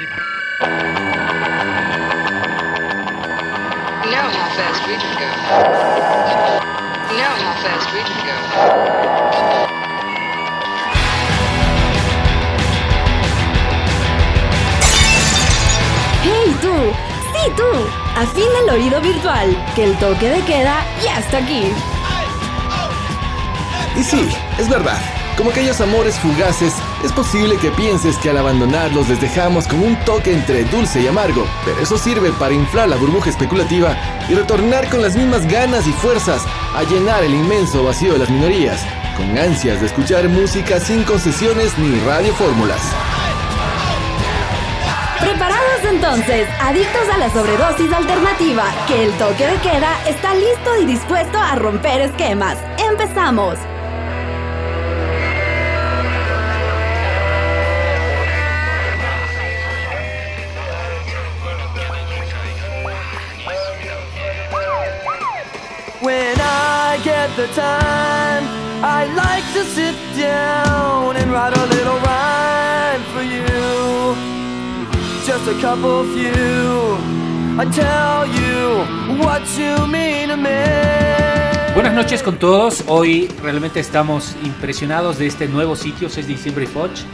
¡Hey tú! ¡Sí tú! Afina el oído virtual, que el toque de queda ya está aquí. Y sí, es verdad. Como aquellos amores fugaces, es posible que pienses que al abandonarlos les dejamos con un toque entre dulce y amargo, pero eso sirve para inflar la burbuja especulativa y retornar con las mismas ganas y fuerzas a llenar el inmenso vacío de las minorías, con ansias de escuchar música sin concesiones ni radiofórmulas. Preparados entonces, adictos a la sobredosis alternativa, que el toque de queda está listo y dispuesto a romper esquemas. ¡Empezamos! The time, I like to sit down and write a little rhyme for you. Just a couple few. I tell you what you mean. Buenas noches con todos. Hoy realmente estamos impresionados de este nuevo sitio, 6 de diciembre Foch.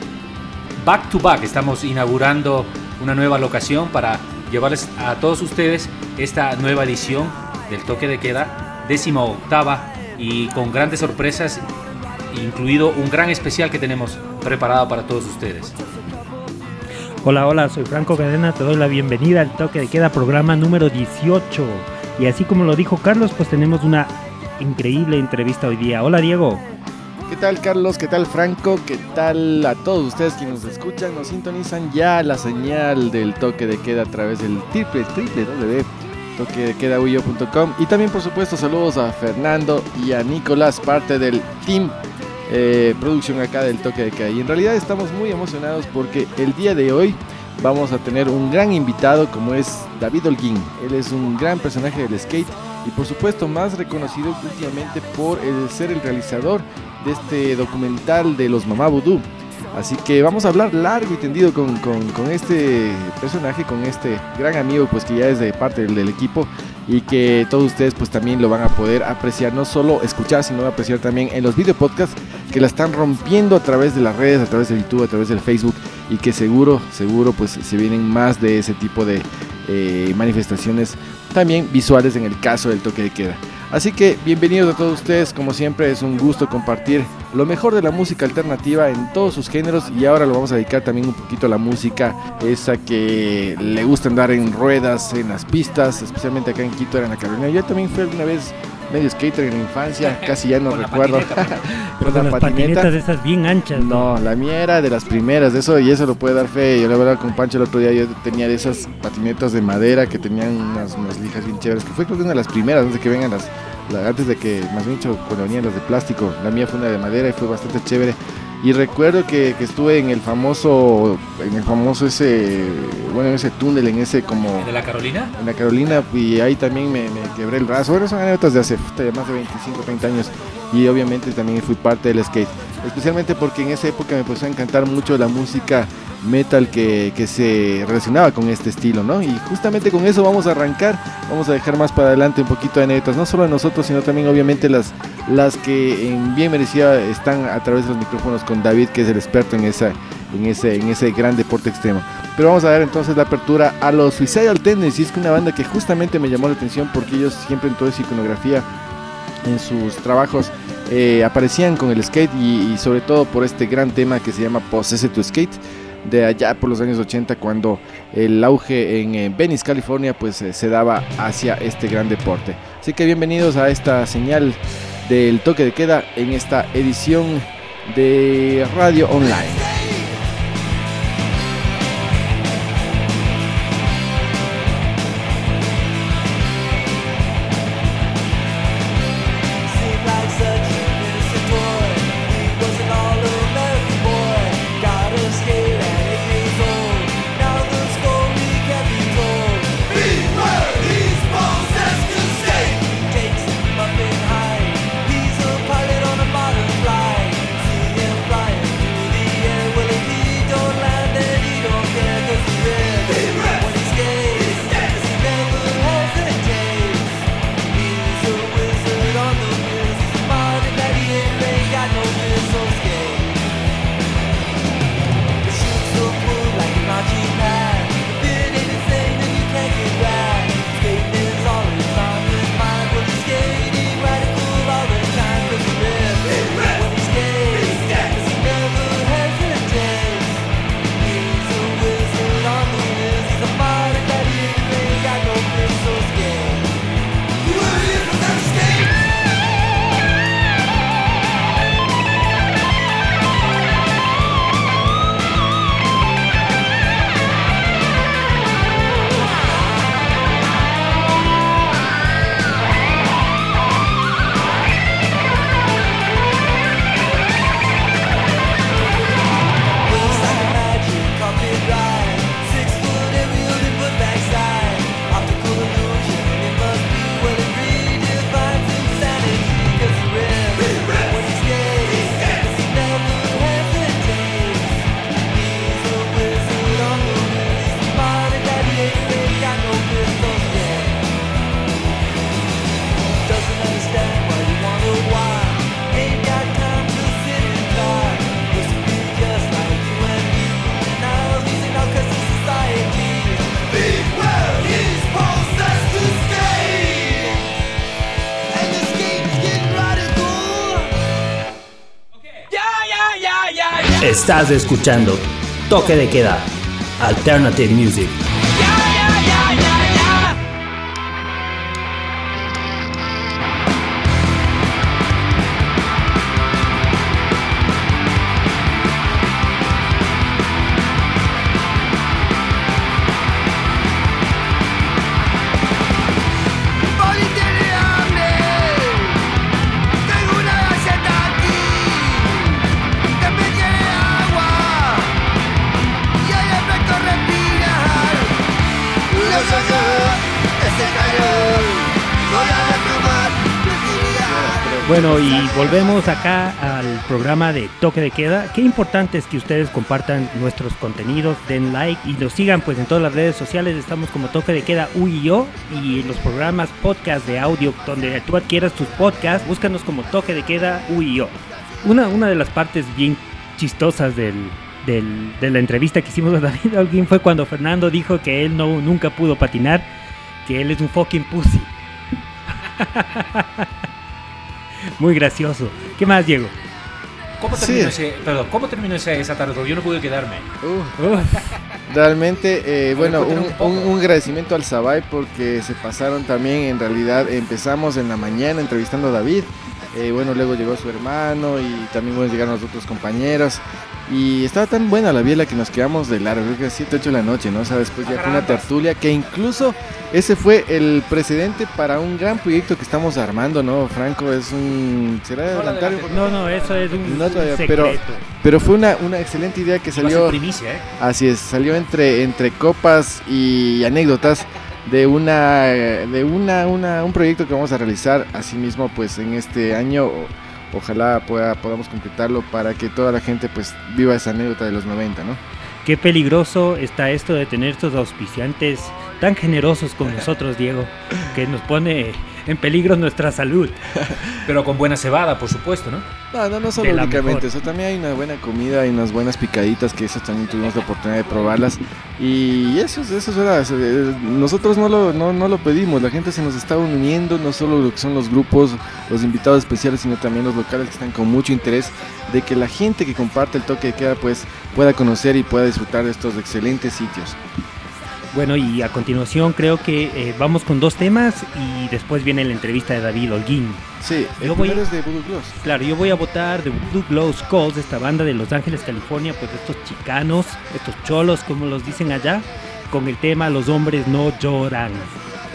Back to back, estamos inaugurando una nueva locación para llevarles a todos ustedes esta nueva edición del toque de queda, décima octava y con grandes sorpresas, incluido un gran especial que tenemos preparado para todos ustedes. Hola, hola, soy Franco Cadena, te doy la bienvenida al toque de queda programa número 18. Y así como lo dijo Carlos, pues tenemos una increíble entrevista hoy día. Hola Diego. ¿Qué tal Carlos? ¿Qué tal Franco? ¿Qué tal a todos ustedes que nos escuchan? Nos sintonizan ya la señal del toque de queda a través del triple triple www.toquedequedauyo.com y también por supuesto saludos a Fernando y a Nicolás, parte del team eh, producción acá del toque de queda. Y en realidad estamos muy emocionados porque el día de hoy vamos a tener un gran invitado como es David Holguín. Él es un gran personaje del skate y por supuesto más reconocido últimamente por el ser el realizador de este documental de los Mamá Vudú. Así que vamos a hablar largo y tendido con, con- este personaje, con este gran amigo pues que ya es de parte del, del equipo y que todos ustedes pues también lo van a poder apreciar, no solo escuchar, sino apreciar también en los video podcasts que la están rompiendo a través de las redes, a través de YouTube, a través del Facebook y que seguro, seguro pues se vienen más de ese tipo de eh, manifestaciones también visuales en el caso del toque de queda. Así que bienvenidos a todos ustedes, como siempre es un gusto compartir lo mejor de la música alternativa en todos sus géneros y ahora lo vamos a dedicar también un poquito a la música esa que le gusta andar en ruedas, en las pistas, especialmente acá en Quito, en la Carolina. Yo también fui alguna vez medio skater en la infancia, casi ya no Con la recuerdo. patineta, Pero Con con la las patineta. patinetas esas bien anchas. No, la mía era de las primeras, de eso y eso lo puede dar fe. Yo la verdad con Pancho el otro día yo tenía de esas patinetas de madera que tenían unas, unas lijas bien chéveres, que fue creo que una de las primeras, antes de que vengan las, la- antes de que, más bien dicho, cuando venían las de plástico, la mía fue una de madera y fue bastante chévere. Y recuerdo que, que estuve en el famoso, en el famoso ese, bueno, en ese túnel, en ese como ¿De la Carolina? en la Carolina y ahí también me, me quebré el brazo. Bueno, son anécdotas de hace más de 25, 30 años y obviamente también fui parte del skate. Especialmente porque en esa época me empezó a encantar mucho la música metal que, que se relacionaba con este estilo, ¿no? Y justamente con eso vamos a arrancar, vamos a dejar más para adelante un poquito de anécdotas, no solo de nosotros, sino también obviamente las, las que en bien merecida están a través de los micrófonos con David, que es el experto en, esa, en, ese, en ese gran deporte extremo. Pero vamos a dar entonces la apertura a los Suicidal Tendencies, que es una banda que justamente me llamó la atención porque ellos siempre en toda su iconografía, en sus trabajos, eh, aparecían con el skate y, sobre todo por este gran tema que se llama Possess to Skate de allá por los años 80 cuando el auge en eh, Venice, California pues eh, se daba hacia este gran deporte. Así que bienvenidos a esta señal del toque de queda en esta edición de Radio Online. Estás escuchando Toque de Queda, Alternative Music. Bueno, y volvemos acá al programa de Toque de Queda. Qué importante es que ustedes compartan nuestros contenidos, den like y nos sigan pues en todas las redes sociales. Estamos como Toque de Queda U y en los programas podcast de audio donde tú adquieras tus podcasts, búscanos como Toque de Queda U y yo. Una, una de las partes bien chistosas del, del- de la entrevista que hicimos a David Holguín fue cuando Fernando dijo que él no, nunca pudo patinar, que él es un fucking pussy. Muy gracioso. ¿Qué más, Diego? ¿Cómo Sí. terminó, ese, perdón, ¿cómo terminó esa, esa tarde? Yo no pude quedarme. Uh, realmente, eh, bueno, un, un- un agradecimiento al Sabay porque se pasaron también, en realidad empezamos en la mañana entrevistando a David, eh, bueno, luego llegó su hermano y también bueno, llegaron los otros compañeros. Y estaba tan buena la biela que nos quedamos de largo, creo que a 7, 8 de la noche, ¿no? O sea, después ya fue una tertulia que incluso ese fue el precedente para un gran proyecto que estamos armando, ¿no? Franco es un... ¿Será adelantar? No, no, eso es un, No, todavía, secreto. pero- Pero fue una, una excelente idea que salió... primicia, ¿eh? Así es, salió entre, entre copas y anécdotas de una de una, una- un proyecto que vamos a realizar asimismo pues en este año ojalá pueda, podamos completarlo para que toda la gente pues viva esa anécdota de los 90, ¿no? Qué peligroso está esto de tener estos auspiciantes tan generosos con nosotros, Diego, que nos pone en peligro nuestra salud. Pero con buena cebada, por supuesto, ¿no? No, no, no solo únicamente eso, también hay una buena comida y unas buenas picaditas que esas también tuvimos la oportunidad de probarlas y eso, es- eso es verdad, eh, nosotros no lo, no, no lo pedimos, la gente se nos está uniendo, no solo lo que son los grupos, los invitados especiales, sino también los locales que están con mucho interés de que la gente que comparte el toque de queda pues pueda conocer y pueda disfrutar de estos excelentes sitios. Bueno, y a continuación creo que eh, vamos con dos temas y después viene la entrevista de David Holguín. Sí, el Yo voy- es de Voodoo Gloss. Claro, yo voy a votar de Blue Glow Skulls, esta banda de Los Ángeles, California, pues estos chicanos, estos cholos, como los dicen allá, con el tema Los hombres no lloran.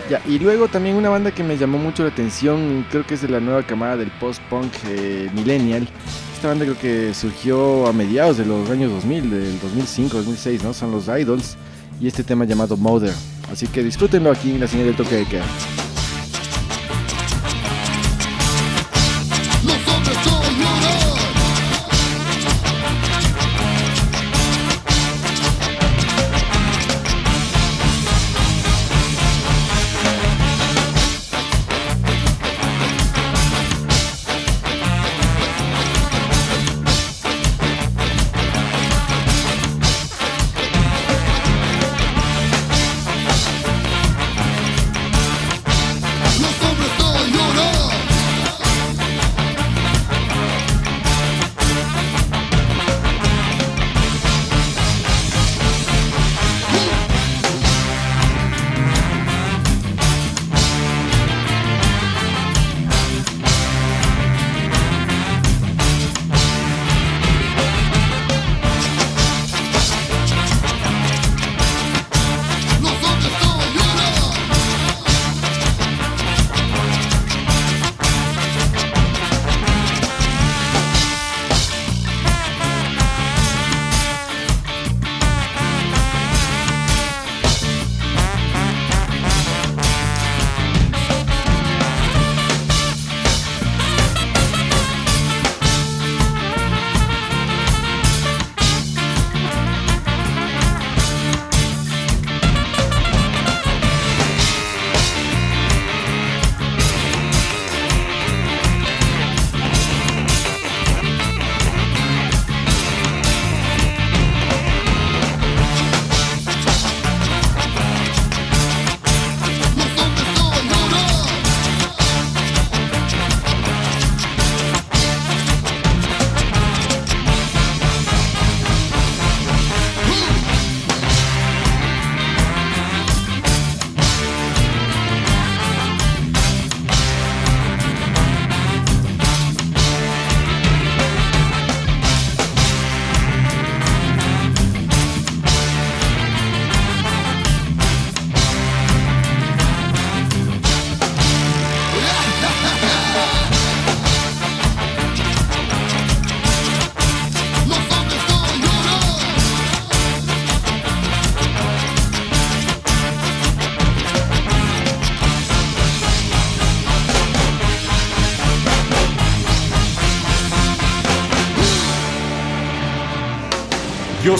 Ya, y luego también una banda que me llamó mucho la atención, creo que es de la nueva camada del post-punk eh, millennial. Esta banda creo que surgió a mediados de los años 2000, del 2005, 2006, ¿no? Son los Idols y este tema llamado Mother. Así que disfrútenlo aquí en la señal del toque de queda.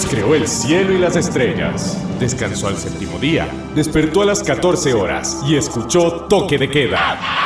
Creó el cielo y las estrellas. Descansó al séptimo día, despertó a las 14 horas y escuchó toque de queda.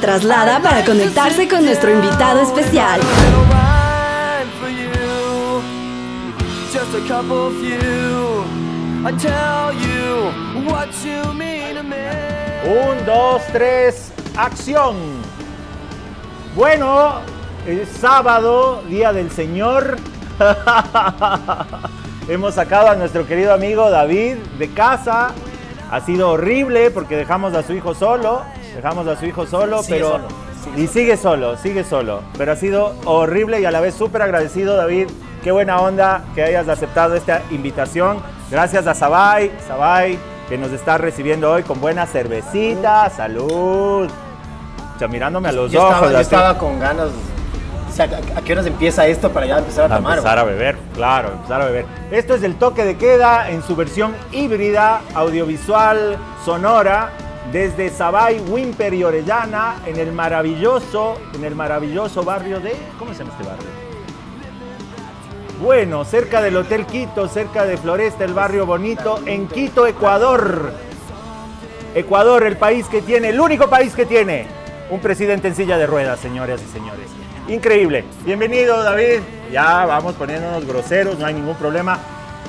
Traslada para conectarse con nuestro invitado especial. Un, dos, tres, acción. Bueno, es sábado, día del Señor. Hemos sacado a nuestro querido amigo David de casa. Ha sido horrible porque dejamos a su hijo solo. Dejamos a su hijo solo, Sigue pero. solo, sigue y sigue solo, sigue solo. Pero ha sido horrible y a la vez súper agradecido, David. Qué buena onda que hayas aceptado esta invitación. Gracias a Sabay, Sabay, que nos está recibiendo hoy con buena cervecita. Salud. Ya mirándome a los Yo ojos. estaba, yo estaba con ganas. O sea, ¿a, a qué horas empieza esto para ya empezar a A tomar? empezar a beber, claro, empezar a beber. Esto es el toque de queda en su versión híbrida, audiovisual, sonora, desde Sabay, Wimper y Orellana, en el maravilloso, en el maravilloso barrio de, ¿cómo se llama este barrio? Bueno, cerca del Hotel Quito, cerca de Floresta, el barrio bonito, en Quito, Ecuador. Ecuador, el país que tiene, el único país que tiene un presidente en silla de ruedas, señoras y señores. Increíble. Bienvenido, David. Ya vamos poniéndonos groseros, no hay ningún problema.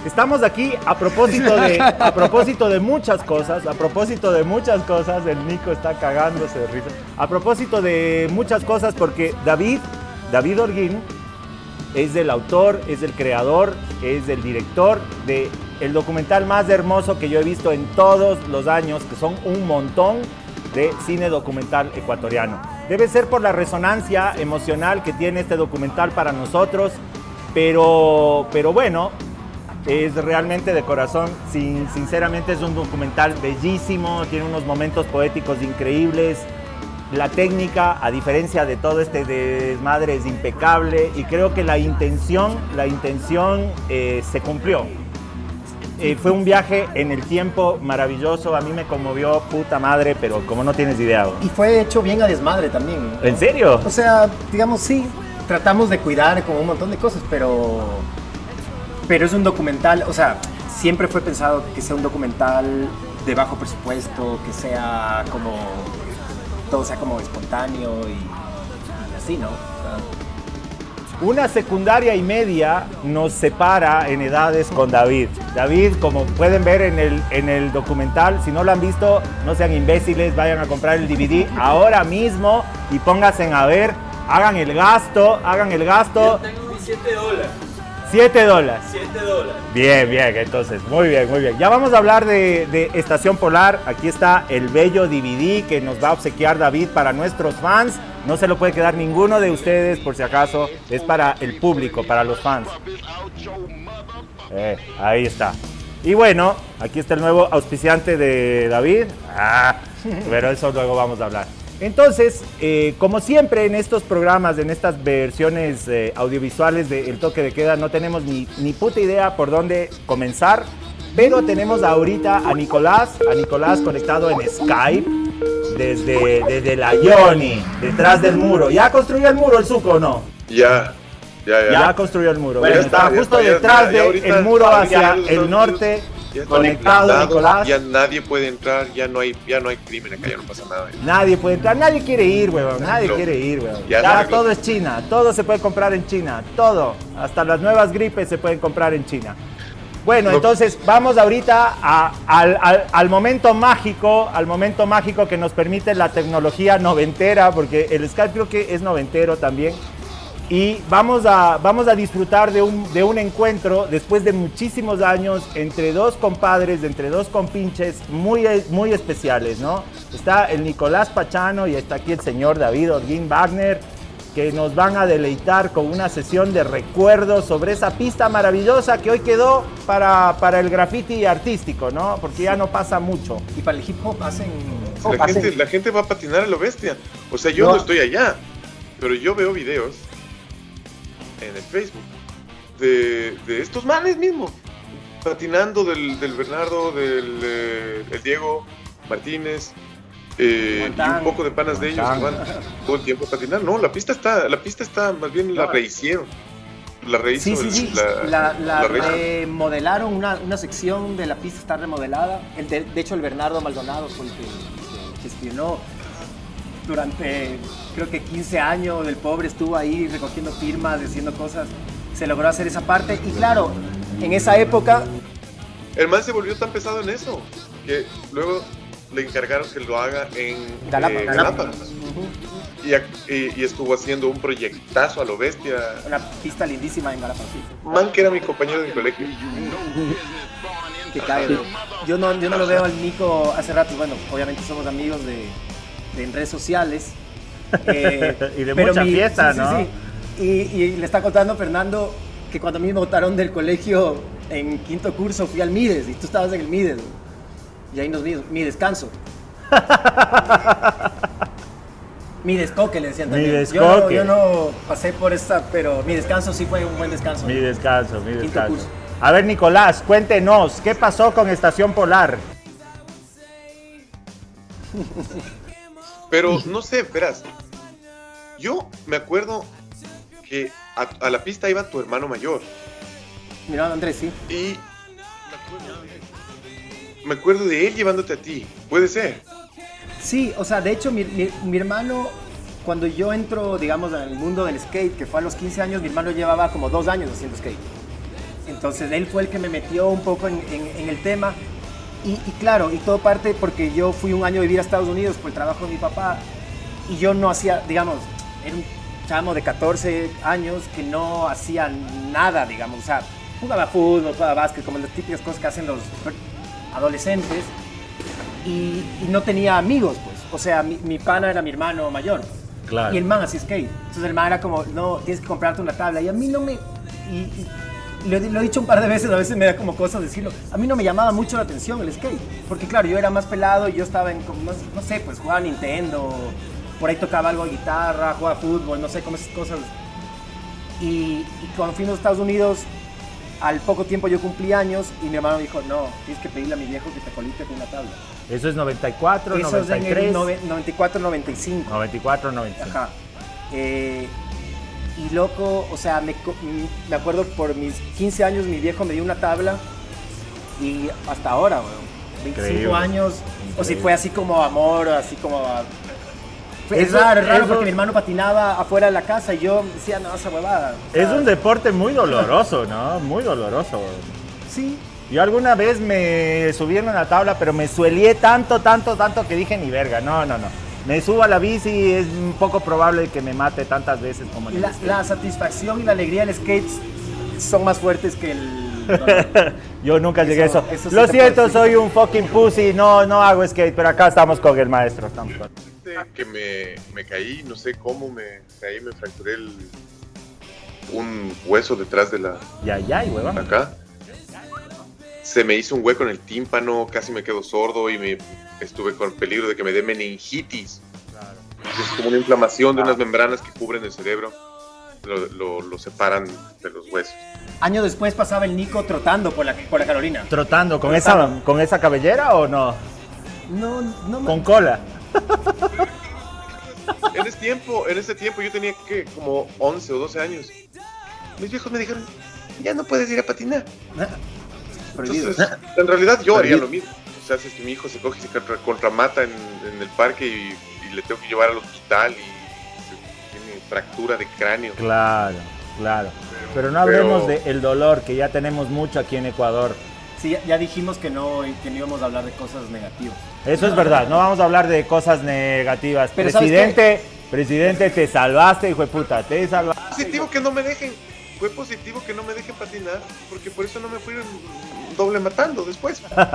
Estamos aquí a propósito de a propósito de muchas cosas, a propósito de muchas cosas, el Nico está cagándose de risa. A propósito de muchas cosas porque David, David Orguín es el autor, es el creador, es el director de el documental más hermoso que yo he visto en todos los años, que son un montón de cine documental ecuatoriano. Debe ser por la resonancia emocional que tiene este documental para nosotros, pero, pero bueno, es realmente de corazón, sin, sinceramente es un documental bellísimo, tiene unos momentos poéticos increíbles, la técnica, a diferencia de todo este desmadre, es impecable y creo que la intención, la intención eh, se cumplió. Eh, fue un viaje en el tiempo maravilloso, a mí me conmovió puta madre, pero como no tienes idea. Y fue hecho bien a desmadre también. ¿no? ¿En serio? O sea, digamos, sí, tratamos de cuidar como un montón de cosas, pero. Pero es un documental, o sea, siempre fue pensado que sea un documental de bajo presupuesto, que sea como. Todo sea como espontáneo y, y así, ¿no? Una secundaria y media nos separa en edades con David. David, como pueden ver en el, en el documental, si no lo han visto, no sean imbéciles, vayan a comprar el DVD ahora mismo y pónganse a ver, hagan el gasto, hagan el gasto. tengo 7 dólares. 7 dólares. 7 dólares. Bien, bien, entonces, muy bien, muy bien. Ya vamos a hablar de, de Estación Polar. Aquí está el bello DVD que nos va a obsequiar David para nuestros fans. No se lo puede quedar ninguno de ustedes, por si acaso. Es para el público, para los fans. Eh, ahí está. Y bueno, aquí está el nuevo auspiciante de David. Ah, pero eso luego vamos a hablar. Entonces, eh, como siempre en estos programas, en estas versiones eh, audiovisuales de El Toque de Queda, no tenemos ni, ni puta idea por dónde comenzar, pero tenemos ahorita a Nicolás, a Nicolás conectado en Skype desde, desde la Yoni, detrás del muro. ¿Ya construyó el muro el suco o no? Ya, ya, ya. Ya construyó el muro. Bueno, Bueno, está, justo está, detrás del muro hacia el norte, Ya conectado Nicolás. Ya nadie puede entrar, ya no hay, ya no hay crimen acá, ya no pasa nada. Nadie puede entrar, nadie quiere ir, weón, nadie No. quiere ir, weón. Ya Ya, todo es China, todo se puede comprar en China, todo. Hasta las nuevas gripes se pueden comprar en China. Bueno, No. entonces vamos ahorita a- al, al- al momento mágico, al momento mágico que nos permite la tecnología noventera, porque el Skype creo que es noventero también. Y vamos a, vamos a disfrutar de un, de un encuentro después de muchísimos años entre dos compadres, entre dos compinches muy, muy especiales, ¿no? Está el Nicolás Pachano y está aquí el señor David Orguín Wagner, que nos van a deleitar con una sesión de recuerdos sobre esa pista maravillosa que hoy quedó para, para el graffiti artístico, ¿no? Porque ya no pasa mucho. y para el hip hop hacen. La hacen- gente, la gente va a patinar a lo bestia. O sea, yo no. No. estoy allá, pero yo veo videos en el Facebook de, de estos manes mismos, patinando del, del Bernardo, del eh, el Diego Martínez. eh, y un poco de panas de ellos que van todo el tiempo a patinar. No, la pista está, la pista está, más bien la rehicieron. La rehizo Sí, sí, sí. la- La, la la rehizo. remodelaron, una, una sección de la pista está remodelada. El de, de hecho, el Bernardo Maldonado fue el que, que gestionó durante, creo que 15 años. El pobre estuvo ahí recogiendo firmas, haciendo cosas. Se logró hacer esa parte. Y claro, en esa época, El man se volvió tan pesado en eso que luego le encargaron que lo haga en Galapa, eh. Y, ac- y- y estuvo haciendo un proyectazo a lo bestia. una pista lindísima en Galapa. sí. Man que era mi compañero de colegio. Que cae. Yo no, yo no lo veo al Nico hace rato. Bueno, obviamente somos amigos de, de en redes sociales. Eh, Y de pero mucha fiesta, ¿no? Y, y le está contando Fernando que cuando a mí me botaron del colegio en quinto curso fui al Mides y tú estabas en el Mides. Y ahí nos vimos, mi descanso. mi descoque le decían Mi también. Yo no, descoque. yo no pasé por esa, pero mi descanso sí fue un buen descanso. Mi descanso, mi Quinto descanso. curso. A ver, Nicolás, cuéntenos, ¿qué pasó con Estación Polar? Pero no sé, verás. Yo me acuerdo que a, a la pista iba tu hermano mayor. Mira, Andrés, sí. Y me acuerdo de él llevándote a ti. Puede ser. Sí, o sea, de hecho, mi, mi- mi hermano, cuando yo entro, digamos, en el mundo del skate, que fue a los 15 años, mi hermano llevaba como dos años haciendo skate. Entonces él fue el que me metió un poco en, en- en el tema. Y, y claro, y todo parte porque yo fui un año a vivir a Estados Unidos por el trabajo de mi papá y yo no hacía, digamos, era un chamo de 14 años que no hacía nada, digamos, o sea, jugaba fútbol, jugaba básquet, como las típicas cosas que hacen los adolescentes y, y no tenía amigos, pues, o sea, mi, mi pana era mi hermano mayor. Claro. Y el man hacía skate. Entonces el man era como, no, tienes que comprarte una tabla. Y a mí no me... Y, lo, he- lo he dicho un par de veces, a veces me da como cosas decirlo. A mí no me llamaba mucho la atención el skate. Porque claro, yo era más pelado y yo estaba en, como, no, no sé, pues jugaba Nintendo. Por ahí tocaba algo de guitarra, jugaba fútbol, no sé, como esas cosas. Y, y cuando fuimos a Estados Unidos, al poco tiempo yo cumplí años y mi hermano dijo, no, tienes que pedirle a mi viejo que te colite con una tabla. Eso es 94, Eso es en 93. el nove- 94-95. 94, 95. Ajá. Eh, y loco, o sea, me, me acuerdo por mis 15 años mi viejo me dio una tabla y hasta ahora, weón, 25 Increíble. años, o si fue así como amor, así como... Fue- es raro, es raro eso- porque mi hermano patinaba afuera de la casa y yo decía, no, esa huevada. o sea, Es un deporte muy doloroso, ¿no? Muy doloroso. Sí. Yo alguna vez me subí en una tabla, pero me suelié tanto, tanto, tanto que dije ni verga. No, no, no. Me subo a la bici y es un poco probable que me mate tantas veces como en el La, skate. la satisfacción y la alegría del skate son más fuertes que el... Yo nunca llegué a Eso- eso. eso sí Lo siento, soy un fucking pussy. No, no hago skate, pero acá estamos con el maestro. Estamos con- que me, me caí, no sé cómo me caí, me fracturé el, un hueso detrás de la... Ya, ya, huevón. Acá. Se me hizo un hueco en el tímpano, casi me quedo sordo y me estuve con peligro de que me dé meningitis. Es como una inflamación de unas membranas que cubren el cerebro. Lo, lo- lo separan de los huesos. Años después pasaba el Nico trotando por la, por la Carolina. ¿Trotando con Trotando. esa, con esa cabellera o no? No, no me- Con cola. En ese tiempo, en ese tiempo yo tenía que como 11 o 12 años. Mis viejos me dijeron, ya no puedes ir a patinar. Prohibido. Entonces, en realidad yo haría lo mismo. O sea, si es que mi hijo se coge y se contra- contramata en, en el parque y, y le tengo que llevar al hospital y se- tiene fractura de cráneo. Claro, claro. Pero no hablemos Pero- del dolor, que ya tenemos mucho aquí en Ecuador. Sí, ya- dijimos que no, que no íbamos a hablar de cosas negativas. Eso es verdad, no vamos a hablar de cosas negativas. Pero ¿sabes presidente, presidente, te salvaste, hijo de puta, te salvaste. Positivo que no me dejen. Fue positivo que no me dejen patinar, porque por eso no me fueron doble matando después. No,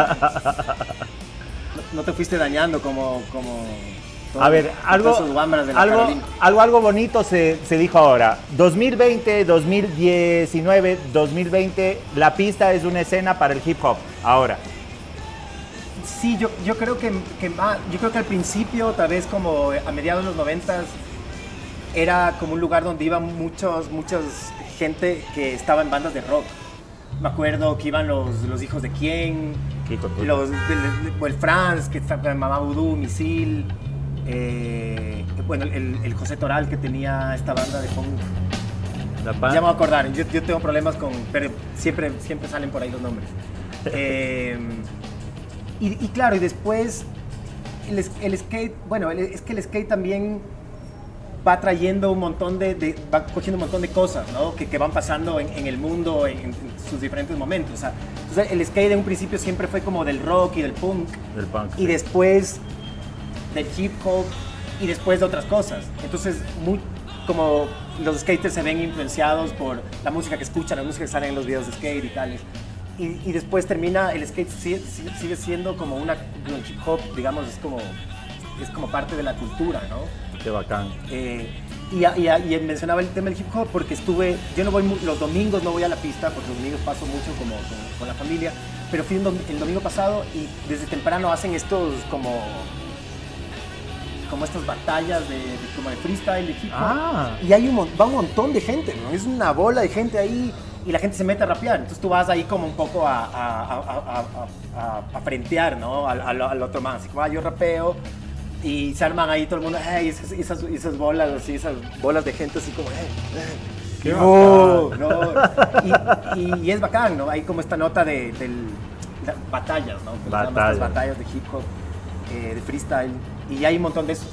no te fuiste dañando como... como A ver, algo, algo, algo, algo bonito se, se dijo ahora. 2020, 2019, 2020, la pista es una escena para el hip hop. Ahora, Sí, yo, yo creo que, que más- yo creo que al principio, tal vez como a mediados de los noventas, era como un lugar donde iban muchos, muchas gente que estaba en bandas de rock. Me acuerdo que iban los, los hijos de quién, los, del- el Franz, que en Mamá Vudú, Misil, eh, bueno, el, el José Toral que tenía esta banda de punk. la Ya me voy a acordar, yo, yo tengo problemas con, pero siempre, siempre salen por ahí los nombres. Eh, y, y claro, y después el, el skate, bueno, el- es que el skate también va trayendo un montón de, de- va cogiendo un montón de cosas, ¿no? Que, que van pasando en, en el mundo en, en sus diferentes momentos. O sea, entonces el skate en un principio siempre fue como del rock y del punk, del punk. y después del hip hop y después de otras cosas. Entonces, muy, como los skaters se ven influenciados por la música que escuchan, la música que sale en los videos de skate y tales. Y, y después termina, el skate sigue, sigue- sigue siendo como una, el hip hop, digamos, es como, es como parte de la cultura, ¿no? Qué bacán. Eh, y, y y mencionaba el tema del hip hop porque estuve, yo no voy, los domingos no voy a la pista porque los domingos paso mucho como con, con la familia, pero fui dom- el domingo pasado y desde temprano hacen estos como, como estas batallas de, de- como de freestyle, de hip hop. Ah. Y hay un, va un montón de gente, ¿no? Es una bola de gente ahí y la gente se mete a rapear. Entonces tú vas ahí como un poco a, a, a, a, a- a- a frentear, ¿no? Al, al- al otro man. Así como, ah, yo rapeo. Y se arman ahí todo el mundo, "Ey, esas, esas, esas bolas, así, esas bolas de gente así como, "Ey, ey". Qué no, no. Y, y- y es bacán, ¿no? Hay como esta nota de, del- la- batallas, ¿no? Batallas. Estas batallas de hip hop, eh, de freestyle. Y hay un montón de eso.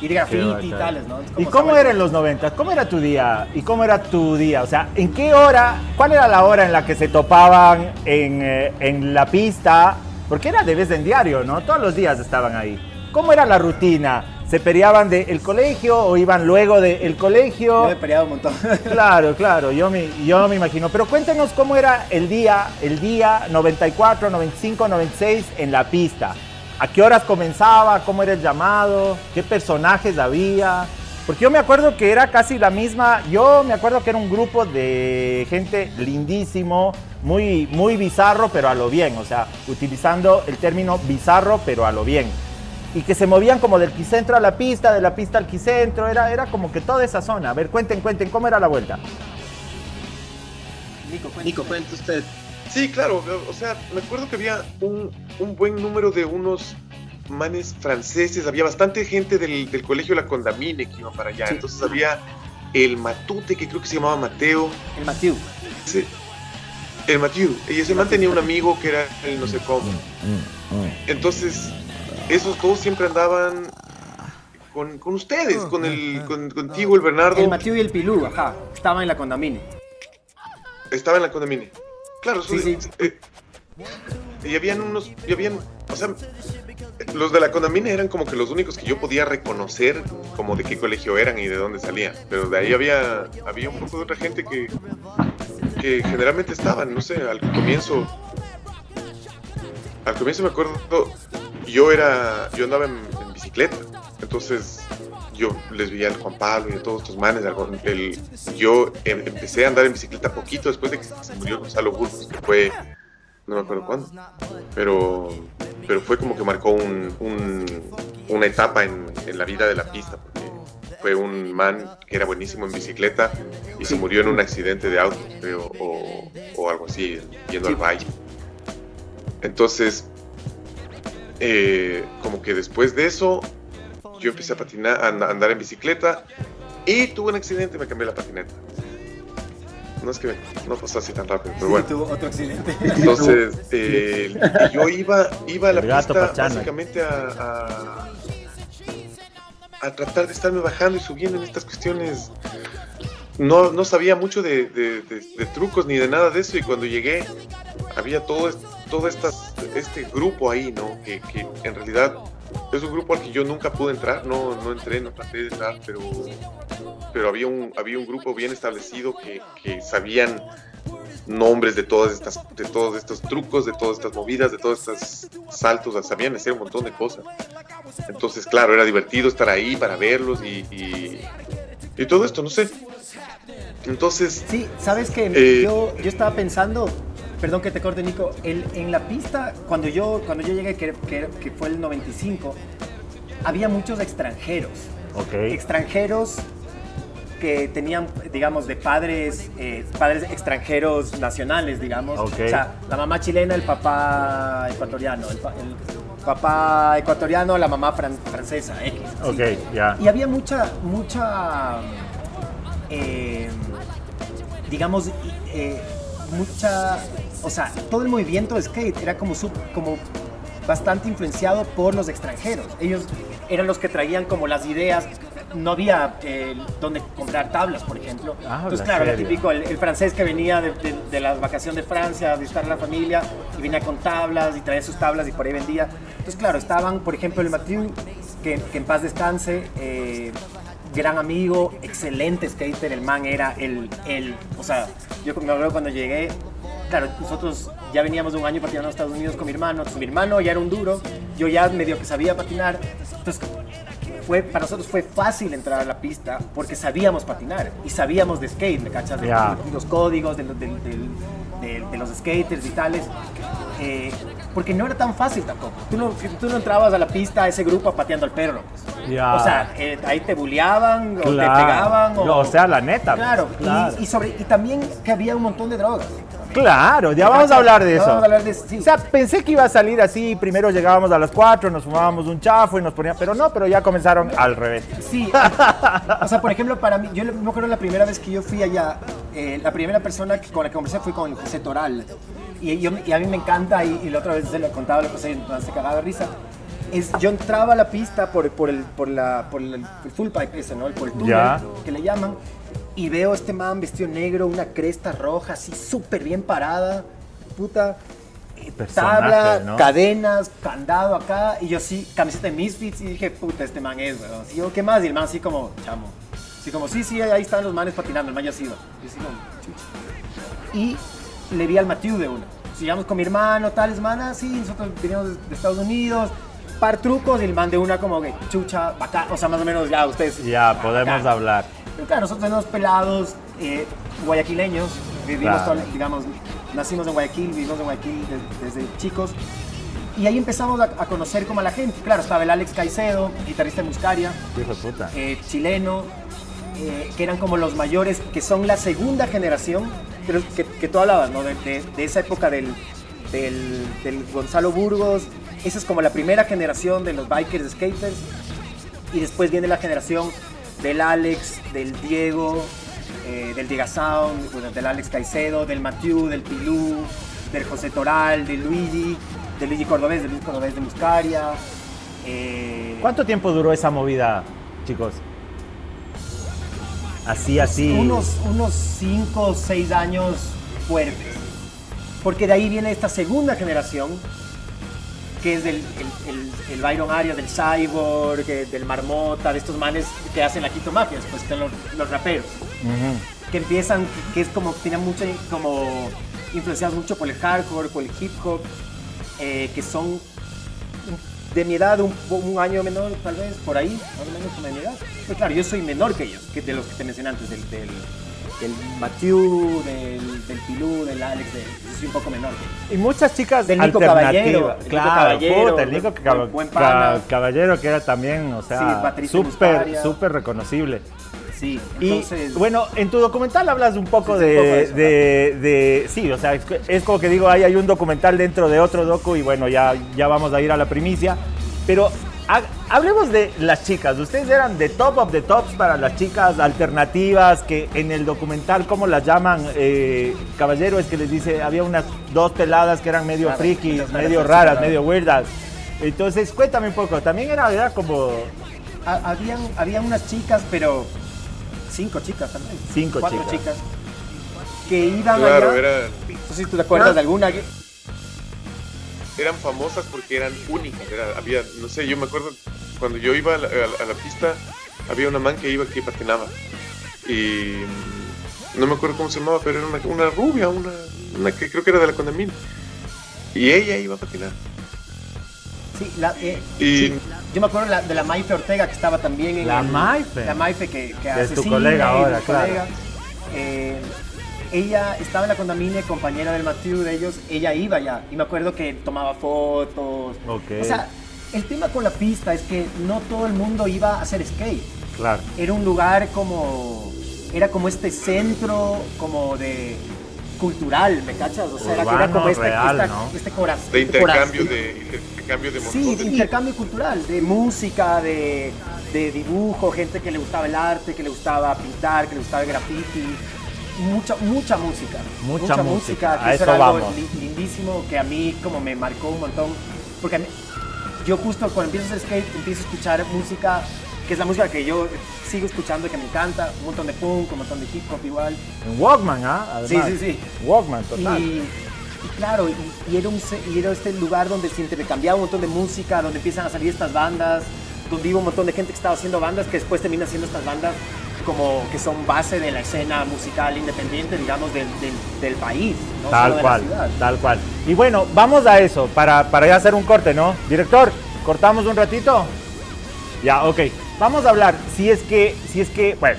Y de graffiti y tales, ¿no? ¿Y cómo era en los 90? ¿Cómo era tu día? ¿Y cómo era tu día? O sea, ¿en qué hora? ¿Cuál era la hora en la que se topaban en, eh, en la pista? Porque era de vez en diario, ¿no? Todos los días estaban ahí. ¿Cómo era la rutina? ¿Se peleaban del colegio o iban luego del colegio? Yo he peleado un montón. Claro, claro, yo me, yo me imagino. Pero cuéntenos cómo era el día, el día 94, 95, 96 en la pista. ¿A qué horas comenzaba? ¿Cómo era el llamado? ¿Qué personajes había? Porque yo me acuerdo que era casi la misma, yo me acuerdo que era un grupo de gente lindísimo, muy, muy bizarro, pero a lo bien, o sea, utilizando el término bizarro, pero a lo bien. Y que se movían como del quicentro a la pista, de la pista al quicentro, era, era como que toda esa zona. A ver, cuenten, cuenten, ¿cómo era la vuelta? Nico, cuente usted. Sí, claro, o sea, me acuerdo que había un, un buen número de unos manes franceses, había bastante gente del, del colegio La Condamine que iba para allá, entonces había el Matute, que creo que se llamaba Mateo. El Mathieu. Sí, el Mathieu, y ese man tenía un amigo que era el no sé cómo. Entonces, esos dos siempre andaban con, con ustedes, con el, con, contigo, el Bernardo. El Mathieu y el Pilú, ajá. Estaban en la Condamine. Estaba en la Condamine. Claro, sí, sí. eh, y habían unos, y habían, o sea, los de la Condamine eran como que los únicos que yo podía reconocer como de qué colegio eran y de dónde salían. Pero de ahí había, había un poco de otra gente que, que generalmente estaban, no sé, al comienzo. Al comienzo me acuerdo, yo era, yo andaba en, en bicicleta, entonces yo les vi al Juan Pablo y a todos estos manes. el- yo em- empecé a andar en bicicleta poquito después de que se murió Gonzalo Burgos, que fue, no me acuerdo cuándo, pero, pero fue como que marcó un- un- una etapa en, en la vida de la pista, porque fue un man que era buenísimo en bicicleta y se murió en un accidente de auto, creo, o, o algo así, yendo al valle. Entonces, eh, como que después de eso, yo empecé a patinar, a and- a andar en bicicleta y tuve un accidente y me cambié la patineta. No es que no pasó así tan rápido, pero Sí, bueno. tuvo otro accidente. Entonces, eh, yo iba, iba a la pista básicamente a, a, a tratar de estarme bajando y subiendo en estas cuestiones. No, no sabía mucho de, de- de- de trucos ni de nada de eso y cuando llegué había todo, es- todo estas, este grupo ahí, ¿no? Que, que en realidad es un grupo al que yo nunca pude entrar, no, no entré, no traté de entrar, pero, pero había, un, había un grupo bien establecido que, que sabían nombres de todas estas, de todos estos trucos, de todas estas movidas, de todos estos saltos, sabían hacer un montón de cosas. Entonces, claro, era divertido estar ahí para verlos y, y, y todo esto, no sé. Entonces, Sí, sabes que Eh, yo, yo estaba pensando, perdón que te corte Nico, el- en la pista, cuando yo, cuando yo llegué, que, que- que fue el 95, había muchos extranjeros. Ok. Extranjeros que tenían, digamos, de padres, eh, padres extranjeros nacionales, digamos. O sea, la mamá chilena, el papá ecuatoriano, el, pa- el papá ecuatoriano, la mamá fran- francesa, X. así. Ok, ya. Y había mucha, mucha, eh, digamos, eh, mucha, o sea, todo el movimiento de skate era como, sub- como bastante influenciado por los extranjeros. Ellos eran los que traían como las ideas. No había eh, donde comprar tablas, por ejemplo. Ah, Entonces, la claro, lo típico, el, el francés que venía de, de, de la vacación de Francia a visitar a la familia y venía con tablas y traía sus tablas y por ahí vendía. Entonces, claro, estaban, por ejemplo, el Mathieu, que, que en paz descanse, eh, gran amigo, excelente skater, el man era el, el o sea, yo me acuerdo cuando llegué, claro, nosotros ya veníamos de un año patinando a Estados Unidos con mi hermano, entonces mi hermano ya era un duro, yo ya medio que sabía patinar, entonces fue, para nosotros fue fácil entrar a la pista porque sabíamos patinar y sabíamos de skate, ¿me cachas? De, de los códigos, de, del- de- de los skaters y tales. eh, porque no era tan fácil tampoco. Tú no, tú no entrabas a la pista a ese grupo pateando al perro. pues. Ya. O sea, eh, ahí te bulleaban o te Claro. pegaban. O, No, o sea, la neta, Claro, pues, y- claro. Y, sobre, y también que había un montón de drogas. Claro, ya vamos a hablar de eso. vamos a hablar de eso, sí. O sea, pensé que iba a salir así, primero llegábamos a las 4, nos fumábamos un chafo y nos poníamos, pero no, pero ya comenzaron al revés. Sí, o sea, por ejemplo, para mí, yo me acuerdo la primera vez que yo fui allá, eh, la primera persona con la que conversé fue con José Toral. Y, yo- y a mí me encanta, y, y la otra vez se lo contaba, lo José se cagaba de risa. es, yo entraba a la pista por, por, el, por, la, por el, el full pipe ese, ¿no? El, por el túnel, Ya. que le llaman. Y veo a este man vestido negro, una cresta roja, así súper bien parada. Puta. eh, Personaje, Tabla, ¿no? cadenas, candado acá. Y yo sí, camiseta de Misfits. Y dije, puta, este man es, weón. Y yo, ¿qué más? Y el man así como, chamo. Así como, sí, sí, ahí están los manes patinando. El man ya se iba. Yo así como. Y le vi al Matthew de una. Sigamos con mi hermano, tal, hermana, sí, nosotros venimos de, de Estados Unidos, par trucos y el man de una como que chucha, bacán, o sea, más o menos ya ustedes. Ya, podemos bacán. hablar. Pero claro, nosotros tenemos pelados eh, guayaquileños, vivimos, Claro. digamos, nacimos en Guayaquil, vivimos en Guayaquil des- desde, chicos. Y ahí empezamos a, a conocer como a la gente. Claro, estaba el Alex Caicedo, guitarrista de Muscaria, eh, chileno, eh, que eran como los mayores, que son la segunda generación, pero que, que tú hablabas, ¿no? De, de- de esa época del, del, del Gonzalo Burgos. Esa es como la primera generación de los bikers skaters. Y después viene la generación del Alex, del Diego, eh, del Diego Sound, bueno, del Alex Caicedo, del Mathieu, del Pilú, del José Toral, del Luigi, del Luigi Cordobés, del Luigi Cordobés de Muscaria. eh, ¿Cuánto tiempo duró esa movida, chicos? Así, así. Unos, unos 5 o 6 años fuertes. Porque de ahí viene esta segunda generación, que es del el, el- el Byron Arias, del Cyborg, eh, del Marmota, de estos manes que hacen la Quito Mafia, después están los, los raperos, Ujú. que empiezan, que es como, tienen mucho, como influenciados mucho por el hardcore, por el hip hop, eh, que son de mi edad, un, un año menor tal vez, por ahí, más o menos como de mi edad. Pero claro, yo soy menor que ellos, que de los que te mencioné antes, del, del, del Mathieu, del, del Pilú, del Alex, de, soy un poco menor que. Y muchas chicas Del Nico. Caballero, Nico claro, Caballero, puta, el Nico buen- Cab- buen pana. Ca- Caballero que era también, o Sí, sea, súper, Muscaria. súper reconocible. Sí, Y entonces... bueno, en tu documental hablas un poco Sí, sí, de, un poco de eso, de- de- sí, o sea, es, es como que digo, ahí hay un documental dentro de otro docu y bueno, ya, ya vamos a ir a la primicia, pero ha- hablemos de las chicas, ustedes eran de top of the tops para las chicas alternativas que en el documental, ¿cómo las llaman? Eh, Caballero es que les dice, había unas dos peladas que eran medio Raras, frikis, medio raras, medio weirdas. Entonces, cuéntame un poco, también era, era como ha- habían, habían unas chicas, pero cinco chicas también. Cinco Cuatro chicas. chicas. Que iban Claro, allá. eran, No sé si tú te acuerdas Ah. de alguna. que- eran famosas porque eran únicas. Era, había, no sé, yo me acuerdo cuando yo iba a la, a la- a la pista, había una man que iba que patinaba. Y mm, no me acuerdo cómo se llamaba, pero era una, una rubia, una, una que creo que era de la Condamine. Y ella iba a patinar. Sí, la, eh, Y- sí, yo me acuerdo la- de la Maife Ortega que estaba también en La el- Maife. La Maife que, que hace es tu colega ahora, claro. colega. Eh, ella estaba en la Condamine, compañera del Matthew de ellos. Ella iba ya. Y me acuerdo que tomaba fotos. Ok. O sea, el tema con la pista es que no todo el mundo iba a hacer skate. Claro. Era un lugar como. Era como este centro como de cultural, ¿me cachas? O sea, era, que era Urbano, como esta, real, esta- ¿no? este corazón. De intercambio de, intercambio de Sí, de intercambio cultural, de música, de, de dibujo, gente que le gustaba el arte, que le gustaba pintar, que le gustaba el graffiti. Mucha, mucha música. Mucha música, que a eso era algo vamos. li- lindísimo que a mí como me marcó un montón. Porque a mí- yo justo cuando empiezo a hacer skate empiezo a escuchar música que es la música que yo sigo escuchando y que me encanta. Un montón de punk, un montón de hip hop igual. En Walkman, ¿ah? Sí, Además. sí, sí. Walkman, total. Y, y claro, y, y era un, y era este lugar donde se intercambiaba un montón de música, donde empiezan a salir estas bandas, donde iba un montón de gente que estaba haciendo bandas que después termina haciendo estas bandas como que son base de la escena musical independiente, digamos, del, del, del país. no solo Tal de la cual, tal cual. Y bueno, vamos a eso, para, para ya hacer un corte, ¿no? Director, ¿cortamos un ratito? Ya, ok. Vamos a hablar, si es que, si es que, bueno,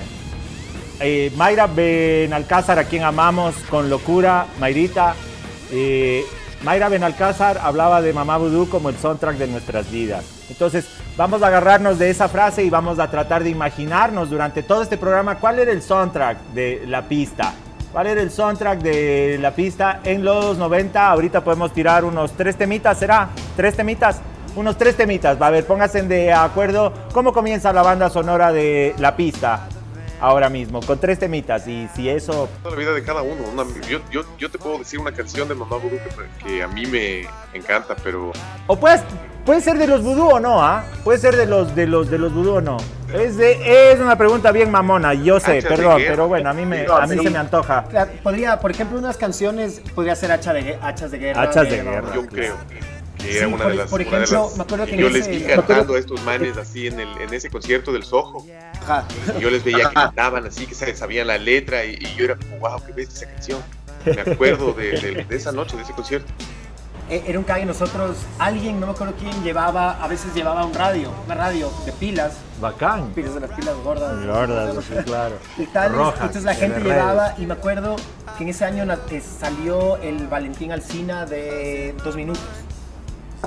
eh, Mayra Benalcázar, a quien amamos con locura, Mayrita. eh, Mayra Benalcázar hablaba de Mamá Vudú como el soundtrack de nuestras vidas. Entonces, vamos a agarrarnos de esa frase y vamos a tratar de imaginarnos durante todo este programa cuál era el soundtrack de la pista. ¿Cuál era el soundtrack de la pista en los 90? Ahorita podemos tirar unos tres temitas, ¿será? ¿Tres temitas? Unos tres temitas. Va a ver, pónganse de acuerdo cómo comienza la banda sonora de la pista ahora mismo, con tres temitas. Y si eso... La vida de cada uno. Una- yo, yo, yo te puedo decir una canción de Mamá Vudú que, que a mí me encanta, pero O puedes Puede ser de los vudú o no, ¿ah? Puede ser de los de los de los vudú o no. Es, de- es una pregunta bien mamona, yo sé, perdón, pero bueno, a mí me a mí se me antoja. Podría, por ejemplo, unas canciones podría ser hacha de, hachas de guerra. Hachas de Guerra, guerra. Yo creo que Sí, era una por- de las. por una de ejemplo, las- me acuerdo que yo les vi cantando a estos manes así en, el, en ese concierto del Soho. Ajá. Y yo les veía que cantaban así, que sabían la letra. Y, y yo era como, wow, qué ves esa canción. Me acuerdo de, de- de esa noche, de ese concierto. Eh, Era un cague, nosotros, alguien, no me acuerdo quién, llevaba, a veces llevaba un radio, una radio de pilas, Bacán. pilas de las pilas gordas. Gordas, sí, claro. Y tal, Rojas, entonces la gente llevaba, y me acuerdo que en ese año eh, salió el Valentín Alsina de Dos Minutos.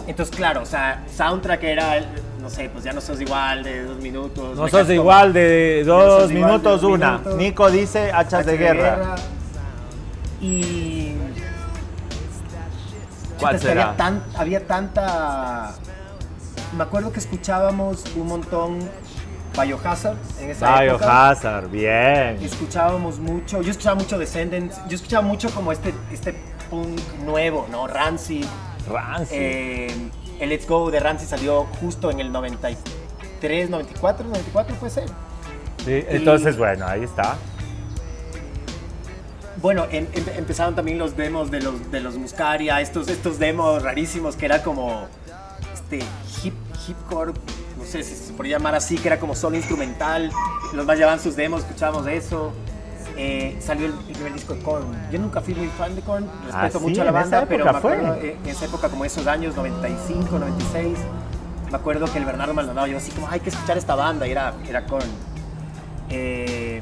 Entonces, claro, o sea, soundtrack era, no sé, pues ya no sos igual de dos minutos. No sos igual de dos de minutos una. Nico dice hachas de guerra. Y. ¿Cuál será? Había, tan- había tanta. Me acuerdo que escuchábamos un montón Biohazard en esa época. Biohazard, bien. Escuchábamos mucho, yo escuchaba mucho Descendants, yo escuchaba mucho como este, este punk nuevo, ¿no? Rancid. Rancid. Eh, el Let's Go de Rancid salió justo en el 93, 94, 94 puede ser. Sí, entonces, bueno, ahí está. Bueno, em- em- empezaron también los demos de los, de los Muscaria, estos, estos demos rarísimos que era como este hip, hipcore, no sé si se podría llamar así, que era como solo instrumental. Los más llevaban sus demos, escuchábamos eso. Eh, salió el, el primer disco de Korn. Yo nunca fui muy fan de Korn, respeto Ah, sí, mucho a la banda, pero me fue. acuerdo eh, en esa época, como esos años, 95, 96, me acuerdo que el Bernardo Maldonado, yo así como, hay que escuchar esta banda, y era, era Korn. Eh,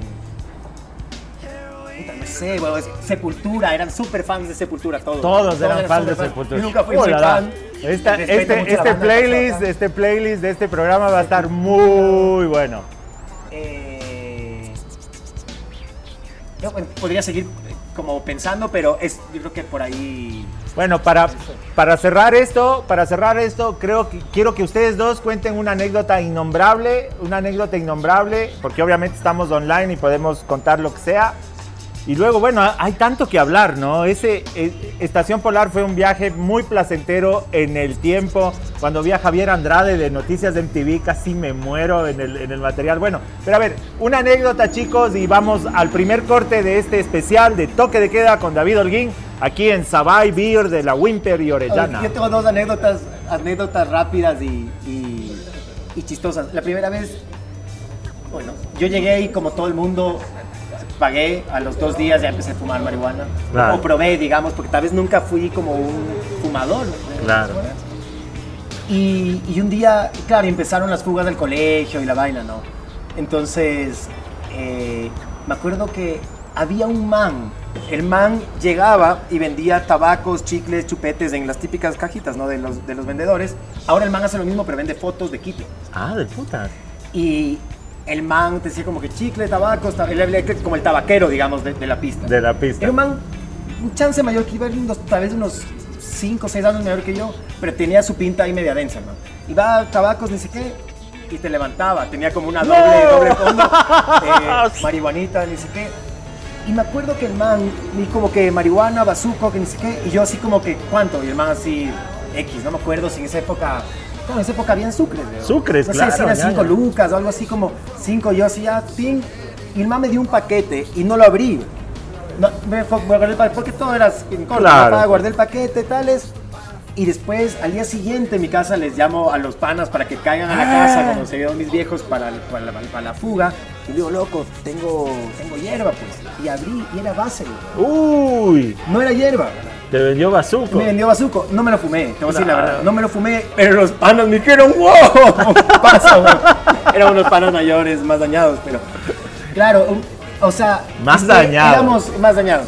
no sé, bueno, es- Sepultura, eran súper fans de Sepultura todos. Todos eran fans de Sepultura. Yo nunca fui Oh, fan. Esta- este este playlist, este playlist de este programa va a estar muy bueno. Eh, bueno, podría seguir eh, como pensando, pero es, yo creo que por ahí... Bueno, para, para cerrar esto, para cerrar esto, creo que quiero que ustedes dos cuenten una anécdota innombrable, una anécdota innombrable, porque obviamente estamos online y podemos contar lo que sea. Y luego, bueno, hay tanto que hablar, ¿no? Ese eh, Estación Polar fue un viaje muy placentero en el tiempo. Cuando vi a Javier Andrade de Noticias de MTV, casi me muero en el, en el material. Bueno, pero a ver, una anécdota, chicos, y vamos al primer corte de este especial de Toque de Queda con David Holguín, aquí en Sabay Beer de la Wimper y Orellana. Yo tengo dos anécdotas, anécdotas rápidas y, y- y chistosas. La primera vez, bueno, yo llegué y como todo el mundo pagué, a los dos días ya empecé a fumar marihuana. Claro. O probé, digamos, porque tal vez nunca fui como un fumador. Claro. Y, y un día, claro, empezaron las fugas del colegio y la vaina, ¿no? Entonces, eh, me acuerdo que había un man. El man llegaba y vendía tabacos, chicles, chupetes en las típicas cajitas, ¿no? De los, de los vendedores. Ahora el man hace lo mismo, pero vende fotos de Quito. Ah, de puta. Y el man te decía como que chicle, tabacos, ta- él era como el tabaquero, digamos, de, de la pista. De la pista. Era un man, un chance mayor que iba, unos, tal vez unos 5 o 6 años mayor que yo, pero tenía su pinta ahí media densa, man. Iba a tabacos, ni sé qué, y te levantaba. Tenía como una doble, doble fondo, eh, marihuanita, ni sé qué. Y me acuerdo que el man, ni como que marihuana, bazuco, que ni sé qué, y yo así como que, ¿cuánto? Y el man así, X, no me acuerdo si en esa época, no, en esa época habían sucres, weón. Sucres, no claro, sé si eran ya, 5 ya. lucas o algo así como 5, yo así, ya, ting. Y me dio un paquete y no lo abrí. No, me guardé el paquete, porque todo era en corto, Claro. papá, guardé el paquete, tales. Y después, al día siguiente, en mi casa les llamo a los panas para que caigan a la Ah. casa cuando se vieron mis viejos para, para, la, para la fuga. Y digo, loco, tengo, tengo hierba, pues. Y abrí y era base. Uy, No era hierba. te vendió bazuco. Me vendió bazuco. No me lo fumé, te voy a decir la verdad. No me lo fumé, pero los panas me dijeron, wow, ¿qué pasa, güey? Eran unos panas mayores, más dañados, pero. Claro, o sea. Más que dañados. Éramos más dañados.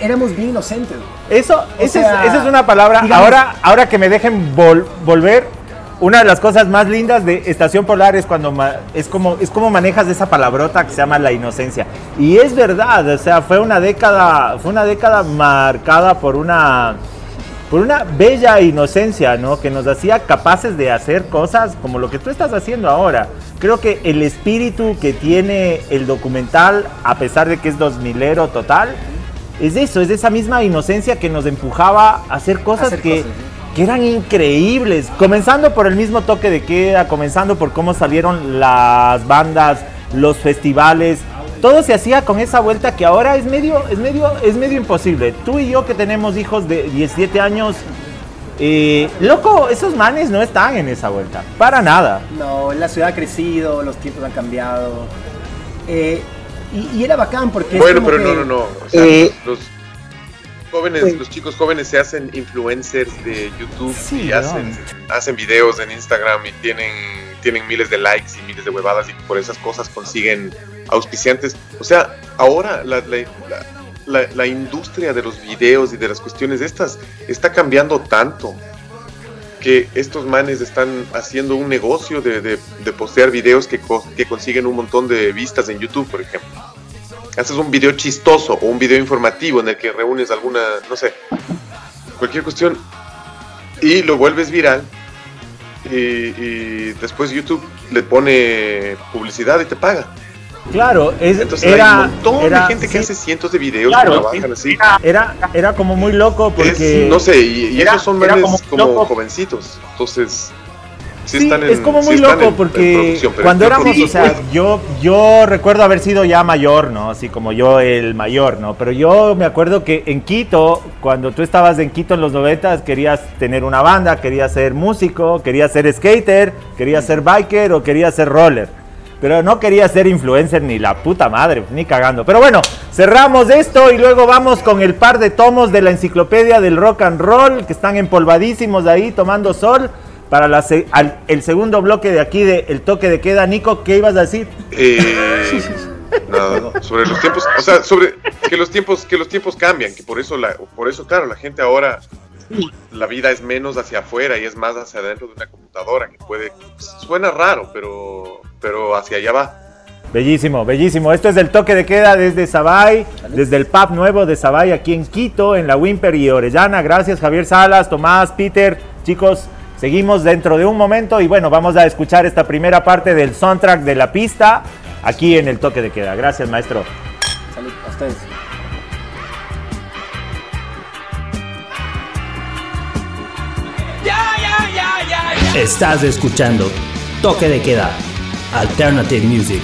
Éramos bien inocentes. Eso, esa, sea, es, esa es una palabra. digamos- ahora, ahora que me dejen vol- volver, una de las cosas más lindas de Estación Polar es cuando es como es como manejas esa palabrota que se llama la inocencia. Y es verdad, o sea, fue una década, fue una década marcada por una por una bella inocencia, ¿no? Que nos hacía capaces de hacer cosas como lo que tú estás haciendo ahora. Creo que el espíritu que tiene el documental, a pesar de que es dos milero total, es eso, es esa misma inocencia que nos empujaba a hacer cosas Hacer que, cosas, que eran increíbles. Comenzando por el mismo toque de queda, comenzando por cómo salieron las bandas, los festivales. Todo se hacía con esa vuelta que ahora es medio, es medio, es medio imposible. Tú y yo que tenemos hijos de 17 años, eh, loco, esos manes no están en esa vuelta. Para nada. No, la ciudad ha crecido, los tiempos han cambiado. Eh, y, y era bacán porque... es Bueno, como pero que- no, no, no. O sea, Eh, los jóvenes, Sí. los chicos jóvenes se hacen influencers de YouTube Sí, y hacen, hacen videos en Instagram y tienen, tienen miles de likes y miles de huevadas y por esas cosas consiguen auspiciantes. O sea, ahora la, la, la- la- la industria de los videos y de las cuestiones estas está cambiando tanto que estos manes están haciendo un negocio de, de- de postear videos que, co- que consiguen un montón de vistas en YouTube, por ejemplo. Haces un video chistoso o un video informativo en el que reúnes alguna, no sé, cualquier cuestión y lo vuelves viral y, y después YouTube le pone publicidad y te paga. Claro, es, Entonces era, hay un montón era- de gente que sí, hace cientos de videos Claro, que trabajan así. era, era como muy loco porque... Es- no sé, y, y esos son manes como como, jovencitos. Entonces, sí, Sí, están en es como muy loco en- porque cuando éramos, o sea, yo, yo recuerdo haber sido ya mayor, ¿no? Así como yo el mayor, ¿no? Pero yo me acuerdo que en Quito, cuando tú estabas en Quito en los 90, querías tener una banda, querías ser músico, querías ser skater, querías ser biker o querías ser roller. Pero no quería ser influencer ni la puta madre, ni cagando. Pero bueno, cerramos esto y luego vamos con el par de tomos de la enciclopedia del rock and roll que están empolvadísimos ahí tomando sol para la se- al- el segundo bloque de aquí de El Toque de Queda. Nico, ¿qué ibas a decir? Eh, nada, sobre los tiempos, o sea, sobre que los tiempos, que los tiempos cambian, que por eso la, por eso claro, la gente ahora la vida es menos hacia afuera y es más hacia adentro de una computadora que puede suena raro, pero pero hacia allá va. Bellísimo, bellísimo. Esto es el toque de queda desde Sabay, desde el pub nuevo de Sabay aquí en Quito, en la Wimper y Orellana. Gracias Javier Salas, Tomás, Peter. Chicos, seguimos dentro de un momento y bueno, vamos a escuchar esta primera parte del soundtrack de la pista aquí en el toque de queda. Gracias maestro. Salud a ustedes. Estás escuchando Toque de Queda, Alternative Music.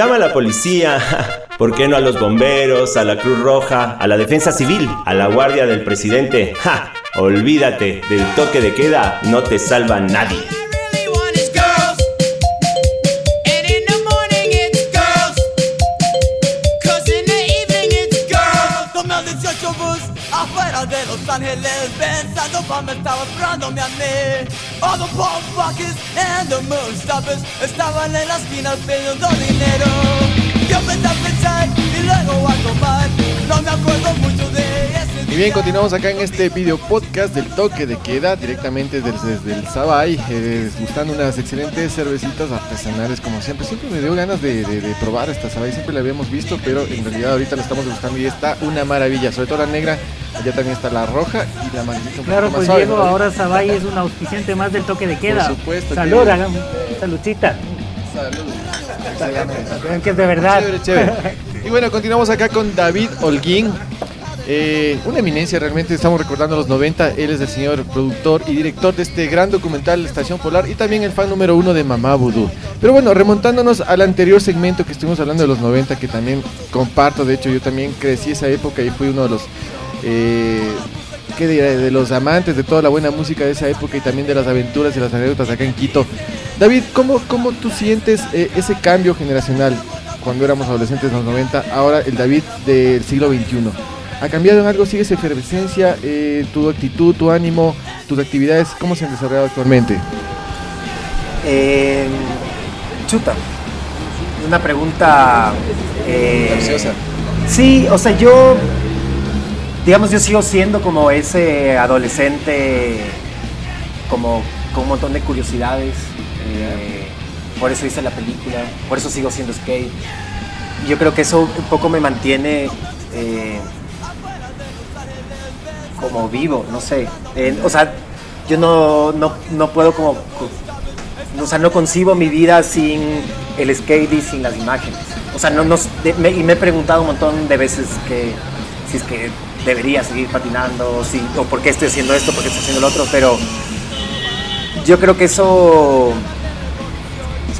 Llama a la policía, ¿por qué no a los bomberos, a la Cruz Roja, a la Defensa Civil, a la Guardia del Presidente? ¡Ja! Olvídate, del toque de queda no te salva nadie. Afuera de Los Ángeles Pensando pa' me estaba esperándome a mí All the pop buckets and the moon stoppers Estaban en la esquina pidiendo dinero Yo empecé a pensar y luego a tomar No me acuerdo mucho de ese Y bien, continuamos acá en este video podcast del toque de queda directamente desde, desde el Sabay, eh, gustando unas excelentes cervecitas artesanales como siempre. Siempre me dio ganas de, de- de probar esta Sabay, siempre la habíamos visto, pero en realidad ahorita la estamos degustando y está una maravilla, sobre todo la negra, allá también está la roja y la amarillita Claro, pues suave, Diego, ¿no? ahora Sabay es un auspiciante más del toque de queda. Por supuesto, Salud, que- hagamos saludcita. Salud. Que es de verdad. Chévere, chévere. Y bueno, continuamos acá con David Holguín. Eh, una eminencia realmente, estamos recordando los 90. Él es el señor productor y director de este gran documental Estación Polar y también el fan número uno de Mamá Voodoo. Pero bueno, remontándonos al anterior segmento que estuvimos hablando de los 90, que también comparto, de hecho yo también crecí esa época y fui uno de los... eh, ¿qué de los amantes de toda la buena música de esa época y también de las aventuras y las anécdotas acá en Quito. David, ¿cómo, cómo tú sientes eh, ese cambio generacional cuando éramos adolescentes en los 90, ahora el David del siglo XXI? ¿Ha cambiado en algo? ¿Sigue esa efervescencia? Eh, ¿Tu actitud, tu ánimo, tus actividades, cómo se han desarrollado actualmente? Eh, chuta. Una pregunta. eh. Sí, o sea, yo. Digamos, yo sigo siendo como ese adolescente, como con un montón de curiosidades. eh, por eso hice la película, por eso sigo haciendo skate. Yo creo que eso un poco me mantiene eh, como vivo, no sé. O sea, yo no, no, no puedo como o sea, no concibo mi vida sin el skate y sin las imágenes. O sea, no, no, me- y me he preguntado un montón de veces que si es que debería seguir patinando, si, o por qué estoy haciendo esto, por qué estoy haciendo lo otro, pero yo creo que eso Es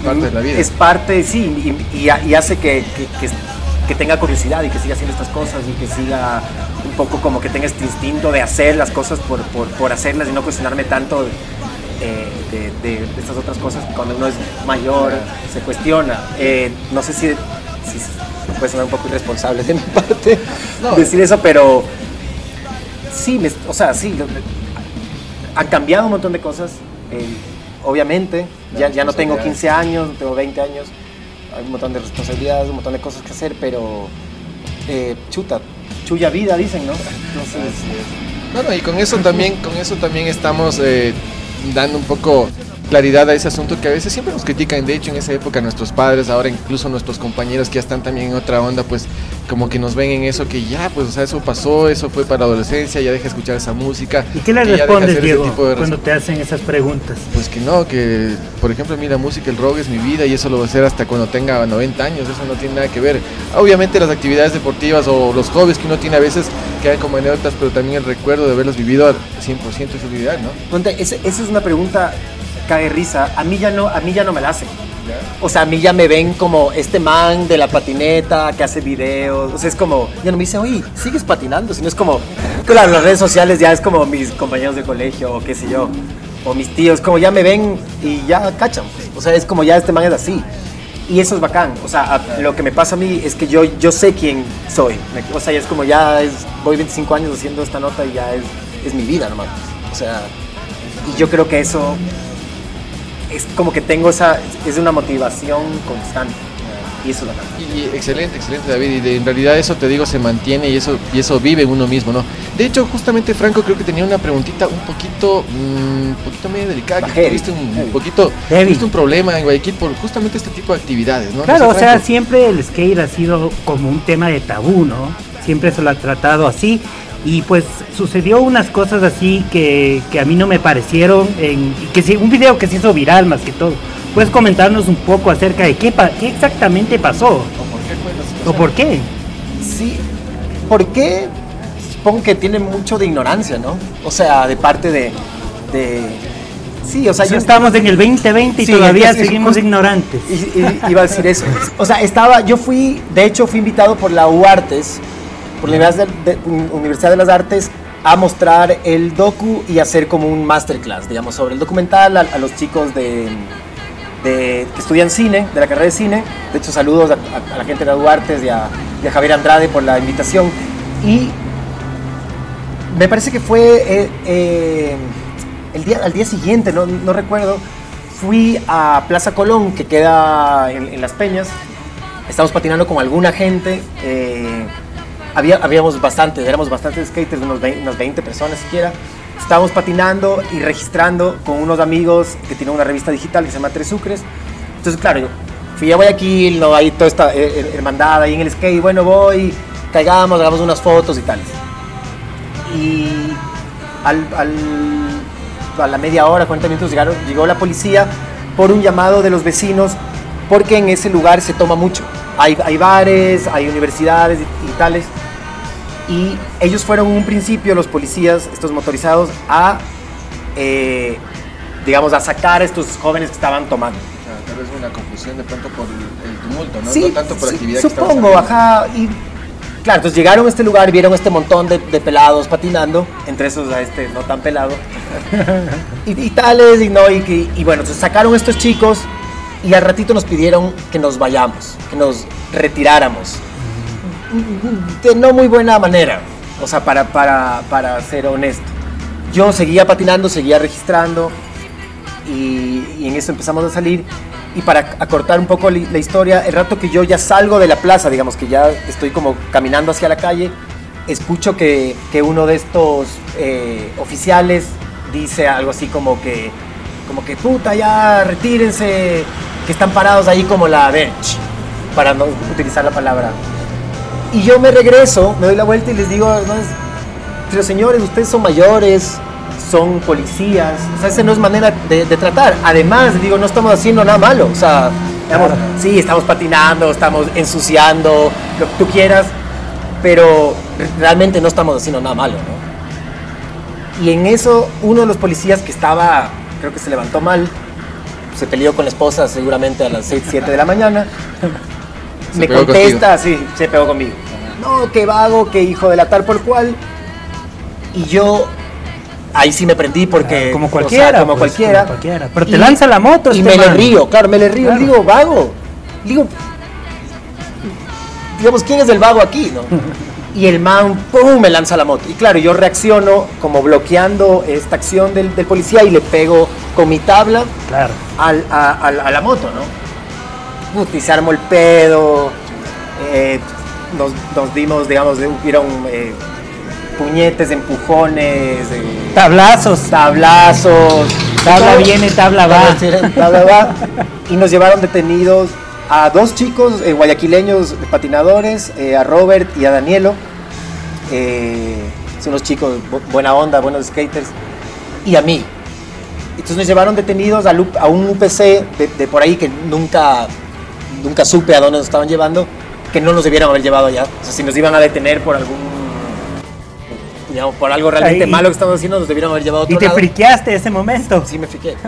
parte de la vida. es parte, sí, y, y ha- y hace que, que- que- que tenga curiosidad y que siga haciendo estas cosas y que siga un poco como que tenga este instinto de hacer las cosas por, por, por hacerlas y no cuestionarme tanto eh, de, de- de estas otras cosas que cuando uno es mayor se cuestiona. Eh, no sé si, si puede sonar un poco irresponsable de mi parte decir eso, pero sí, me- o sea, sí, han cambiado un montón de cosas, eh, obviamente, ya, ya no tengo 15 años, no tengo 20 años, hay un montón de responsabilidades, un montón de cosas que hacer, pero eh, chuta, chuya vida, dicen, ¿no? Entonces, Bueno, y con eso también, con eso también estamos eh, dando un poco claridad a ese asunto que a veces siempre nos critican. De hecho, en esa época nuestros padres, ahora incluso nuestros compañeros que ya están también en otra onda, pues como que nos ven en eso que ya, pues, o sea, eso pasó, eso fue para la adolescencia, ya deja de escuchar esa música. ¿Y qué le respondes, Diego, tipo de cuando te hacen esas preguntas? Pues que no, que por ejemplo a mí la música, el rock es mi vida y eso lo voy a hacer hasta cuando tenga 90 años, eso no tiene nada que ver. Obviamente las actividades deportivas o los hobbies que uno tiene a veces quedan como anécdotas, pero también el recuerdo de haberlos vivido al 100% es olvidar, ¿no? Ponte, ese- esa es una pregunta cae risa. A mí ya no, a mí ya no me la hacen. O sea, a mí ya me ven como este man de la patineta que hace videos. O sea, es como, ya no me dicen, oye, sigues patinando. Sino es como, claro, las redes sociales ya es como mis compañeros de colegio o qué sé yo. O mis tíos, como ya me ven y ya cachan. pues. O sea, es como ya este man es así. Y eso es bacán. O sea, a- lo que me pasa a mí es que yo, yo sé quién soy. O sea, es como ya es, voy 25 años haciendo esta nota y ya es, es mi vida nomás. O sea, y yo creo que eso es como que tengo esa, es una motivación constante. Y eso es bacán. Y excelente, excelente David, y de- en realidad eso te digo se mantiene y eso y eso vive en uno mismo, ¿no? De hecho, justamente Franco creo que tenía una preguntita un poquito mm, un poquito medio delicada, que tuviste un, poquito tuviste un problema en Guayaquil por justamente este tipo de actividades, ¿no? Claro, No o sea, siempre el skate ha sido como un tema de tabú, ¿no? Siempre se lo ha tratado así. Y pues sucedió unas cosas así que, que a mí no me parecieron, en, que sí, un video que se hizo viral más que todo. ¿Puedes comentarnos un poco acerca de qué, exactamente pasó? ¿O por qué? Sí, ¿por qué? Supongo que tiene mucho de ignorancia, ¿no? O sea, de parte de... de sí, o sea, yo... estamos en el 2020 y Sí, todavía es- es seguimos ignorantes. Y, y- iba a decir eso. O sea, estaba, yo fui, de hecho fui invitado por la UARTES, por la Universidad de, de- Universidad de las Artes, a mostrar el docu y hacer como un masterclass, digamos, sobre el documental a, los chicos de, que estudian cine, de la carrera de cine. De hecho, saludos a, la gente de la UARTES y a, Javier Andrade por la invitación. Y me parece que fue eh, eh, el día, al día siguiente, no, no recuerdo, fui a Plaza Colón, que queda en, en Las Peñas. Estamos patinando con alguna gente. eh, había, habíamos bastantes, éramos bastantes skaters, unos 20, unas 20 personas siquiera. Estábamos patinando y registrando con unos amigos que tienen una revista digital que se llama Tres Sucres. Entonces, claro, yo fui a Guayaquil, no, ahí toda esta eh, eh, hermandad ahí en el skate. Bueno, voy, caigamos, hagamos unas fotos y tales y al, al- a la media hora, 40 minutos llegaron, llegó la policía por un llamado de los vecinos porque en ese lugar se toma mucho. Hay, hay bares, hay universidades y, y tales. Y ellos fueron un principio, los policías, estos motorizados, a, eh, digamos, a sacar a estos jóvenes que estaban tomando. Ah, Tal vez una confusión de pronto por el, tumulto, ¿no? Sí, no tanto por sí, actividad que Supongo, haciendo. ajá. Y claro, entonces llegaron a este lugar y vieron este montón de, de pelados patinando, entre esos a este no tan pelado. y, y tales, y no, y, que- y bueno, entonces sacaron a estos chicos y al ratito nos pidieron que nos vayamos, que nos retiráramos. De no muy buena manera, o sea, para, para, para ser honesto. Yo seguía patinando, seguía registrando y, y en eso empezamos a salir. Y para acortar un poco la historia, el rato que yo ya salgo de la plaza, digamos que ya estoy como caminando hacia la calle, escucho que, que uno de estos eh, oficiales dice algo así como que, como que puta, ya retírense, que están parados ahí como la bench, para no utilizar la palabra. Y yo me regreso, me doy la vuelta y les digo, pero señores, ustedes son mayores, son policías, o sea, esa no es manera de, de tratar. Además, digo, no estamos haciendo nada malo, o sea, digamos, sí, estamos patinando, estamos ensuciando, lo que tú quieras, pero re- realmente no estamos haciendo nada malo, ¿no? Y en eso, uno de los policías que estaba, creo que se levantó mal, se peleó con la esposa seguramente a las 6, 7 de la mañana, Se me contesta, sí, se pegó conmigo. No, qué vago, qué hijo de la tal por cual. Y yo ahí sí me prendí porque Como o sea, cualquiera, como pues, cualquiera. como cualquiera. Pero te lanza la moto y este me le río, claro, me le río, Claro. digo, vago. Digo, digamos, ¿quién es el vago aquí, no? Y el man, ¡pum!, me lanza la moto. Y claro, yo reacciono como bloqueando esta acción del, del policía y le pego con mi tabla Claro. al- a, a- a la moto, ¿no? y se armó el pedo. eh, nos, nos dimos, digamos, de- hubieron eh, puñetes, empujones, eh, Tablazos. tablazos. Tabla viene, tabla va. Tabla va. Y nos llevaron detenidos a dos chicos eh, guayaquileños patinadores, eh, a Robert y a Danielo. Eh, son unos chicos bu- buena onda, buenos skaters. Y a mí. Entonces nos llevaron detenidos a un UPC de, por ahí que nunca, nunca supe a dónde nos estaban llevando, que no nos debieron haber llevado allá. O si nos iban a detener por algún, digamos, por algo realmente Ahí. malo que estamos haciendo, nos debieron haber llevado a Y otro te lado. friqueaste ese momento. Sí, me friqué.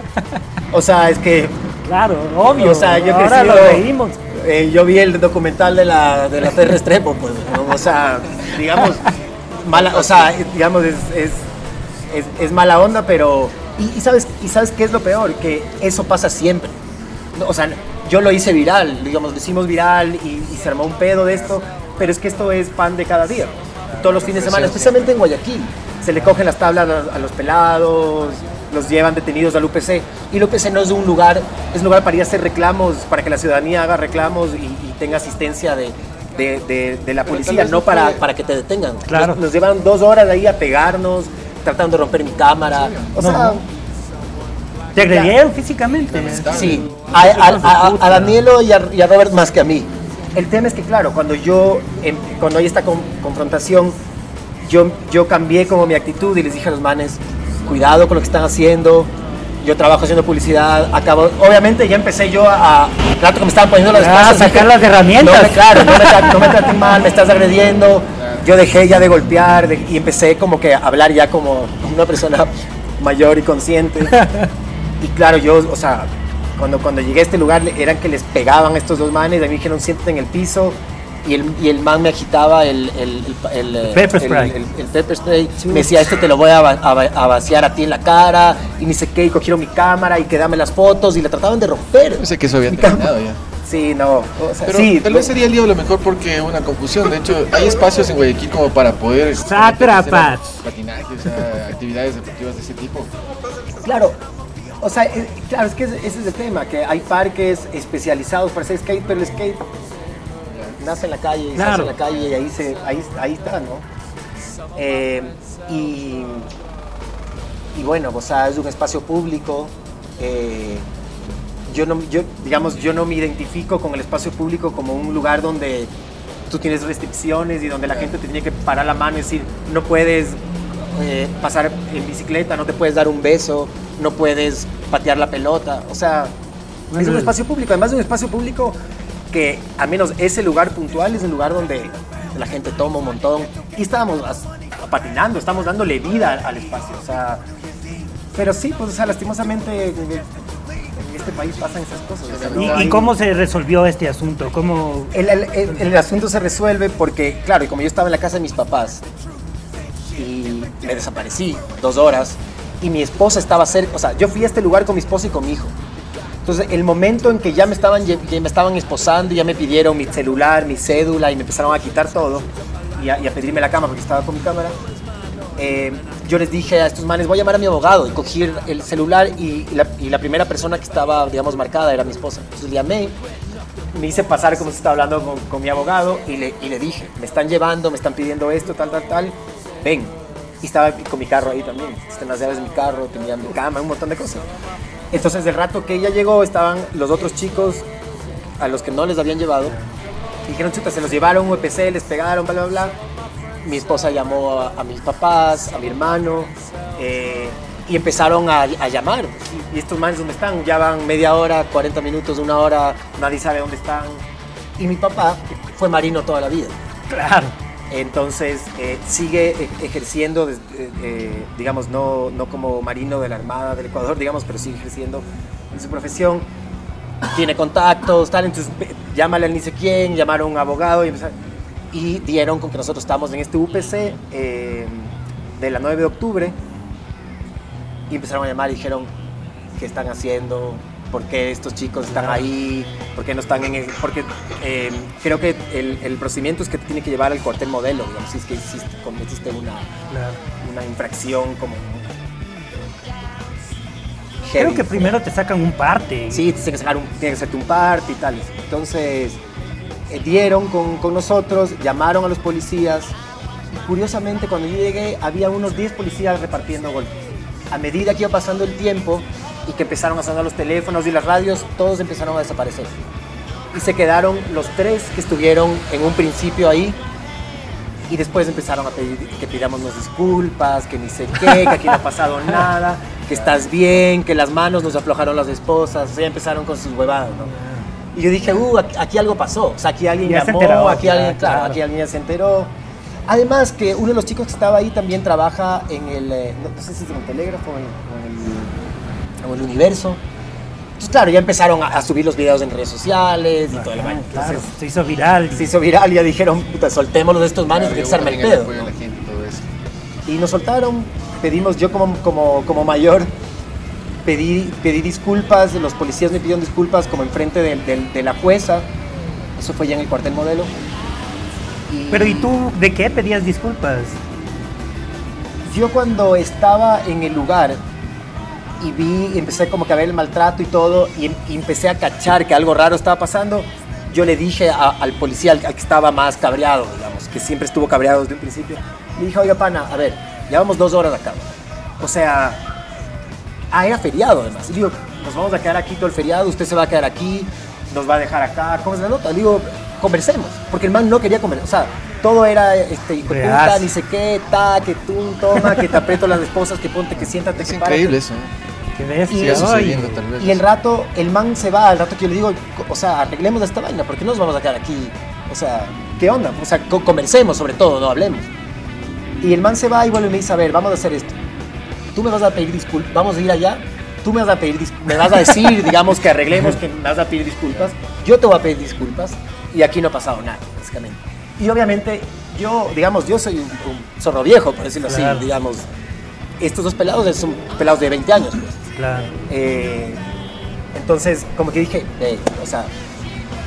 O sea, es que... Claro, obvio. O sea, yo Ahora crecí, lo reímos. eh, yo vi el documental de la, de la Ferre Estrepo, pues, ¿no? o sea, digamos, mala, o sea, digamos, es, es, es, es mala onda, pero, y, y sabes, y sabes qué es lo peor, que eso pasa siempre. O sea, yo lo hice viral, digamos, lo hicimos viral y, y se armó un pedo de esto, pero es que esto es pan de cada día, todos los fines de semana, especialmente en Guayaquil. Se le cogen las tablas a, los pelados, los llevan detenidos al UPC. Y el UPC no es un lugar, es un lugar para ir a hacer reclamos, para que la ciudadanía haga reclamos y, y tenga asistencia de, de, de- de la policía, no para, para que te detengan. Claro. Nos, nos llevan dos horas ahí a pegarnos, tratando de romper mi cámara. O sea, Te agredieron físicamente. Sí, a, a- a- a Danielo y a, y a Robert más que a mí. El tema es que, claro, cuando yo, em- cuando hay esta con- confrontación, yo, yo cambié como mi actitud y les dije a los manes, cuidado con lo que están haciendo, yo trabajo haciendo publicidad, acabo, obviamente ya empecé yo a, rato que me estaban poniendo las Ah, cosas, sacar las herramientas. No me, claro, no me, no me traten mal, me estás agrediendo, yo dejé ya de golpear de- y empecé como que a hablar ya como una persona mayor y consciente. Y claro, yo, o sea, cuando, cuando llegué a este lugar eran que les pegaban estos dos manes, a mí me dijeron siéntate en el piso y el, y el man me agitaba el, el, el, el, pepper spray. el- el pepper spray. Me decía, este te lo voy a, a a vaciar a ti en la cara y ni sé qué, y cogieron mi cámara y quedame las fotos y la trataban de romper. Pensé que eso había terminado ya. Sí, no, o sea, Pero sí. tal vez sería el día lo mejor porque una confusión. De hecho, hay espacios en Guayaquil como para poder Sátrapas. hacer patinaje, o sea, actividades deportivas de ese tipo. Claro, o sea, eh, claro, es que ese es el tema, que hay parques especializados para hacer skate, pero el skate nace en la calle, Claro. hace en la calle y ahí, se, ahí, ahí está, ¿no? Eh, y, y bueno, o sea, es un espacio público. eh, yo no, yo, digamos, yo no me identifico con el espacio público como un lugar donde tú tienes restricciones y donde la gente te tiene que parar la mano y decir, no puedes eh, pasar en bicicleta, no te puedes dar un beso, no puedes patear la pelota. O sea, es un espacio público, además de un espacio público que al menos ese lugar puntual es un lugar donde la gente toma un montón. Y estábamos patinando, estamos dándole vida al espacio. O sea, pero sí, pues o sea, lastimosamente en este país pasan esas cosas. o sea, no ¿Y, y hay- cómo se resolvió este asunto? ¿Cómo... el, el- el- el asunto se resuelve porque, claro, y como yo estaba en la casa de mis papás y me desaparecí dos horas y mi esposa estaba cerca, o sea, yo fui a este lugar con mi esposa y con mi hijo. Entonces, el momento en que ya me estaban, que me estaban esposando ya me pidieron mi celular, mi cédula y me empezaron a quitar todo y a, y a pedirme la cama porque estaba con mi cámara, eh, yo les dije a estos manes, voy a llamar a mi abogado. Y cogí el, el celular y, y la, y la primera persona que estaba, digamos, marcada era mi esposa. Entonces le llamé, me hice pasar como si estaba hablando con, con mi abogado y le, y le dije, me están llevando, me están pidiendo esto, tal, tal, tal, ven. Y estaba con mi carro ahí también. Están las llaves de mi carro, tenía mi cama, un montón de cosas. Entonces, del rato que ella llegó, estaban los otros chicos a los que no les habían llevado. Y dijeron, chuta, se los llevaron, UPC, les pegaron, bla, bla, bla. Mi esposa llamó a, a mis papás, a mi hermano, eh, y empezaron a, a llamar. Y, estos manes, ¿dónde están? Ya van media hora, 40 minutos, una hora, nadie sabe dónde están. Y mi papá fue marino toda la vida. Claro. Entonces eh, sigue e- ejerciendo, eh, eh, digamos, no, como marino de la Armada del Ecuador, digamos, pero sigue ejerciendo en su profesión. Tiene contactos, tal, entonces llámale al ni sé quién, llamaron a un abogado y, y dieron con que nosotros estamos en este UPC de la 9 de octubre y empezaron a llamar y dijeron qué están haciendo, por qué estos chicos están ahí, por qué no están en el... Porque eh, creo que el, el procedimiento es que te tiene que llevar al cuartel modelo, digamos, si es que hiciste, cometiste una, una infracción como heavy. Creo que primero te sacan un parte. Sí, tienes que, sacar un, tienes que hacerte un parte y tal. Entonces, eh, dieron con, con nosotros, llamaron a los policías. Curiosamente, cuando yo llegué, había unos 10 policías repartiendo golpes. A medida que iba pasando el tiempo y que empezaron a sonar los teléfonos y las radios, todos empezaron a desaparecer. Y se quedaron los tres que estuvieron en un principio ahí. Y después empezaron a pedir que pidámonos disculpas, que ni sé qué, que aquí no ha pasado nada, que estás bien, que las manos nos aflojaron las esposas. O sea, empezaron con sus huevadas, ¿no? Y yo dije, uh, aquí, algo pasó. O sea, aquí alguien Ya llamó, enteró, aquí ya, alguien, claro, claro. aquí alguien ya se enteró. Además que uno de los chicos que estaba ahí también trabaja en el, eh, no, no sé si es en el telégrafo o en, o el, universo. Entonces, claro, ya empezaron a, a subir los videos en redes sociales y todo el baño. Claro, se hizo viral. Se hizo viral y ya dijeron, puta, soltémoslo de estos manes porque se arma el pedo. la gente todo eso. Y nos soltaron, pedimos, yo como, como, como mayor, pedí, pedí disculpas, los policías me pidieron disculpas como enfrente de, de- de la jueza, eso fue ya en el cuartel modelo. Y Pero ¿y tú de qué pedías disculpas? Yo cuando estaba en el lugar y vi, empecé como que a ver el maltrato y todo, y, em- y empecé a cachar que algo raro estaba pasando, yo le dije a- al policía, al, al que estaba más cabreado, digamos, que siempre estuvo cabreado desde un principio, le dije, oiga, pana, a ver, llevamos dos horas acá. O sea, ah, era feriado además. Y digo, nos vamos a quedar aquí todo el feriado, usted se va a quedar aquí, nos va a dejar acá, ¿cómo es la nota? Le digo, conversemos, porque el man no quería conversar, o sea, todo era, este, hijo puta, ni sé qué, ta, que tú, toma, que te aprieto las esposas, que ponte, que siéntate, Es que increíble párate. eso. ¿eh? ¿Qué ves? Y-. Y el rato, el man se va, al rato que yo le digo, o sea, arreglemos esta vaina, porque no nos vamos a quedar aquí. O sea, ¿qué onda? O sea, co- conversemos sobre todo, no hablemos. Y el man se va y vuelve y me dice, a ver, vamos a hacer esto. Tú me vas a pedir disculpas, vamos a ir allá, tú me vas a pedir me vas a decir, digamos, que arreglemos, que me vas a pedir disculpas, yo te voy a pedir disculpas, y aquí no ha pasado nada, básicamente. Y obviamente, yo, digamos, yo soy un, un zorro viejo, por decirlo Claro. así, digamos. Estos dos pelados son pelados de 20 años, pues. Claro. Eh, entonces, como que dije, "Ey, o sea,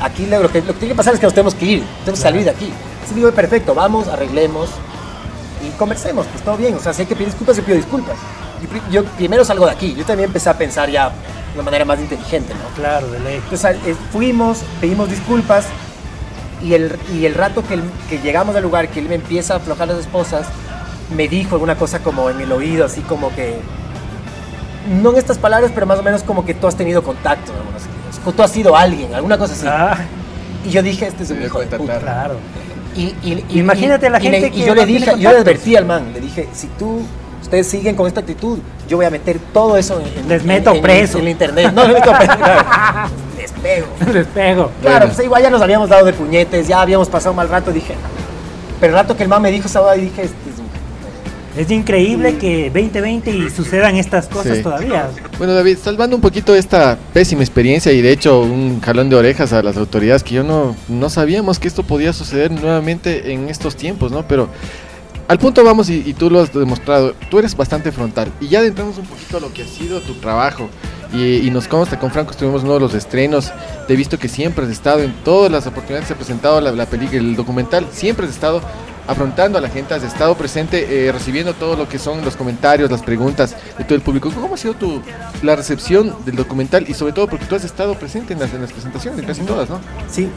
aquí lo que, lo que tiene que pasar es que nos tenemos que ir, tenemos que salir de aquí. Entonces digo, perfecto, vamos, arreglemos y conversemos, pues todo bien. O sea, si hay que pedir disculpas, yo pido disculpas. Y yo primero salgo de aquí. Yo también empecé a pensar ya de una manera más inteligente, ¿no? Claro, de ley. Entonces eh, fuimos, pedimos disculpas y el, y el rato que llegamos al lugar, que él me empieza a aflojar las esposas, me dijo alguna cosa como en el oído, así como que, no en estas palabras, pero más o menos como que tú has tenido contacto, ¿no? Tú has sido alguien, alguna cosa así. Ah, Y yo dije, este es un hijo de puta. claro. Y, y- y- Imagínate y- la y le- gente y que yo le dije, yo le advertí al man, le dije, si tú, ustedes siguen con esta actitud, yo voy a meter todo eso en, en- Les en- meto en- preso. en el internet. No, les meto preso. claro. Les pego. Les pego. Claro, pues igual ya nos habíamos dado de puñetes, ya habíamos pasado un mal rato, dije, pero el rato que el man me dijo esa vaina, dije, este es increíble que 2020 y sucedan estas cosas Sí. todavía. Bueno, David, salvando un poquito esta pésima experiencia y de hecho un jalón de orejas a las autoridades que yo no, no sabíamos que esto podía suceder nuevamente en estos tiempos, ¿no? Pero al punto vamos y, y tú lo has demostrado, tú eres bastante frontal. Y ya adentramos un poquito a lo que ha sido tu trabajo. Y, y nos consta, con Franco estuvimos en uno de los estrenos, te he visto que siempre has estado en todas las oportunidades que se ha presentado la, la película, el documental, siempre has estado afrontando a la gente, has estado presente eh, recibiendo todo lo que son los comentarios, las preguntas de todo el público. ¿Cómo ha sido tu, la recepción del documental y sobre todo porque tú has estado presente en las, en las presentaciones, en casi todas, ¿no? Sí,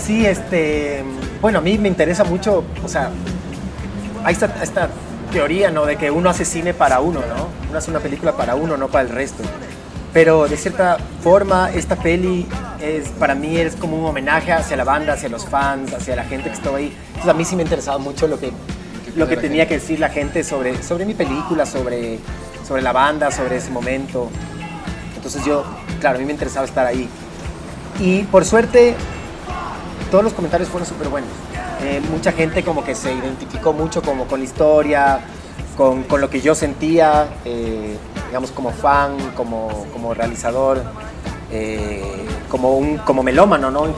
sí, este, bueno, a mí me interesa mucho, o sea, hay esta, esta teoría, ¿no? De que uno hace cine para uno, ¿no? Uno hace una película para uno, no para el resto. Pero de cierta forma, esta peli es, para mí es como un homenaje hacia la banda, hacia los fans, hacia la gente que estaba ahí. Entonces a mí sí me interesaba mucho lo que, lo que tenía que decir la gente sobre, sobre mi película, sobre, sobre la banda, sobre ese momento. Entonces yo, claro, a mí me interesaba estar ahí. Y por suerte, todos los comentarios fueron súper buenos. Eh, mucha gente como que se identificó mucho como con la historia, con, con lo que yo sentía, eh, digamos como fan, como, como realizador, eh, como un como melómano, ¿no? Un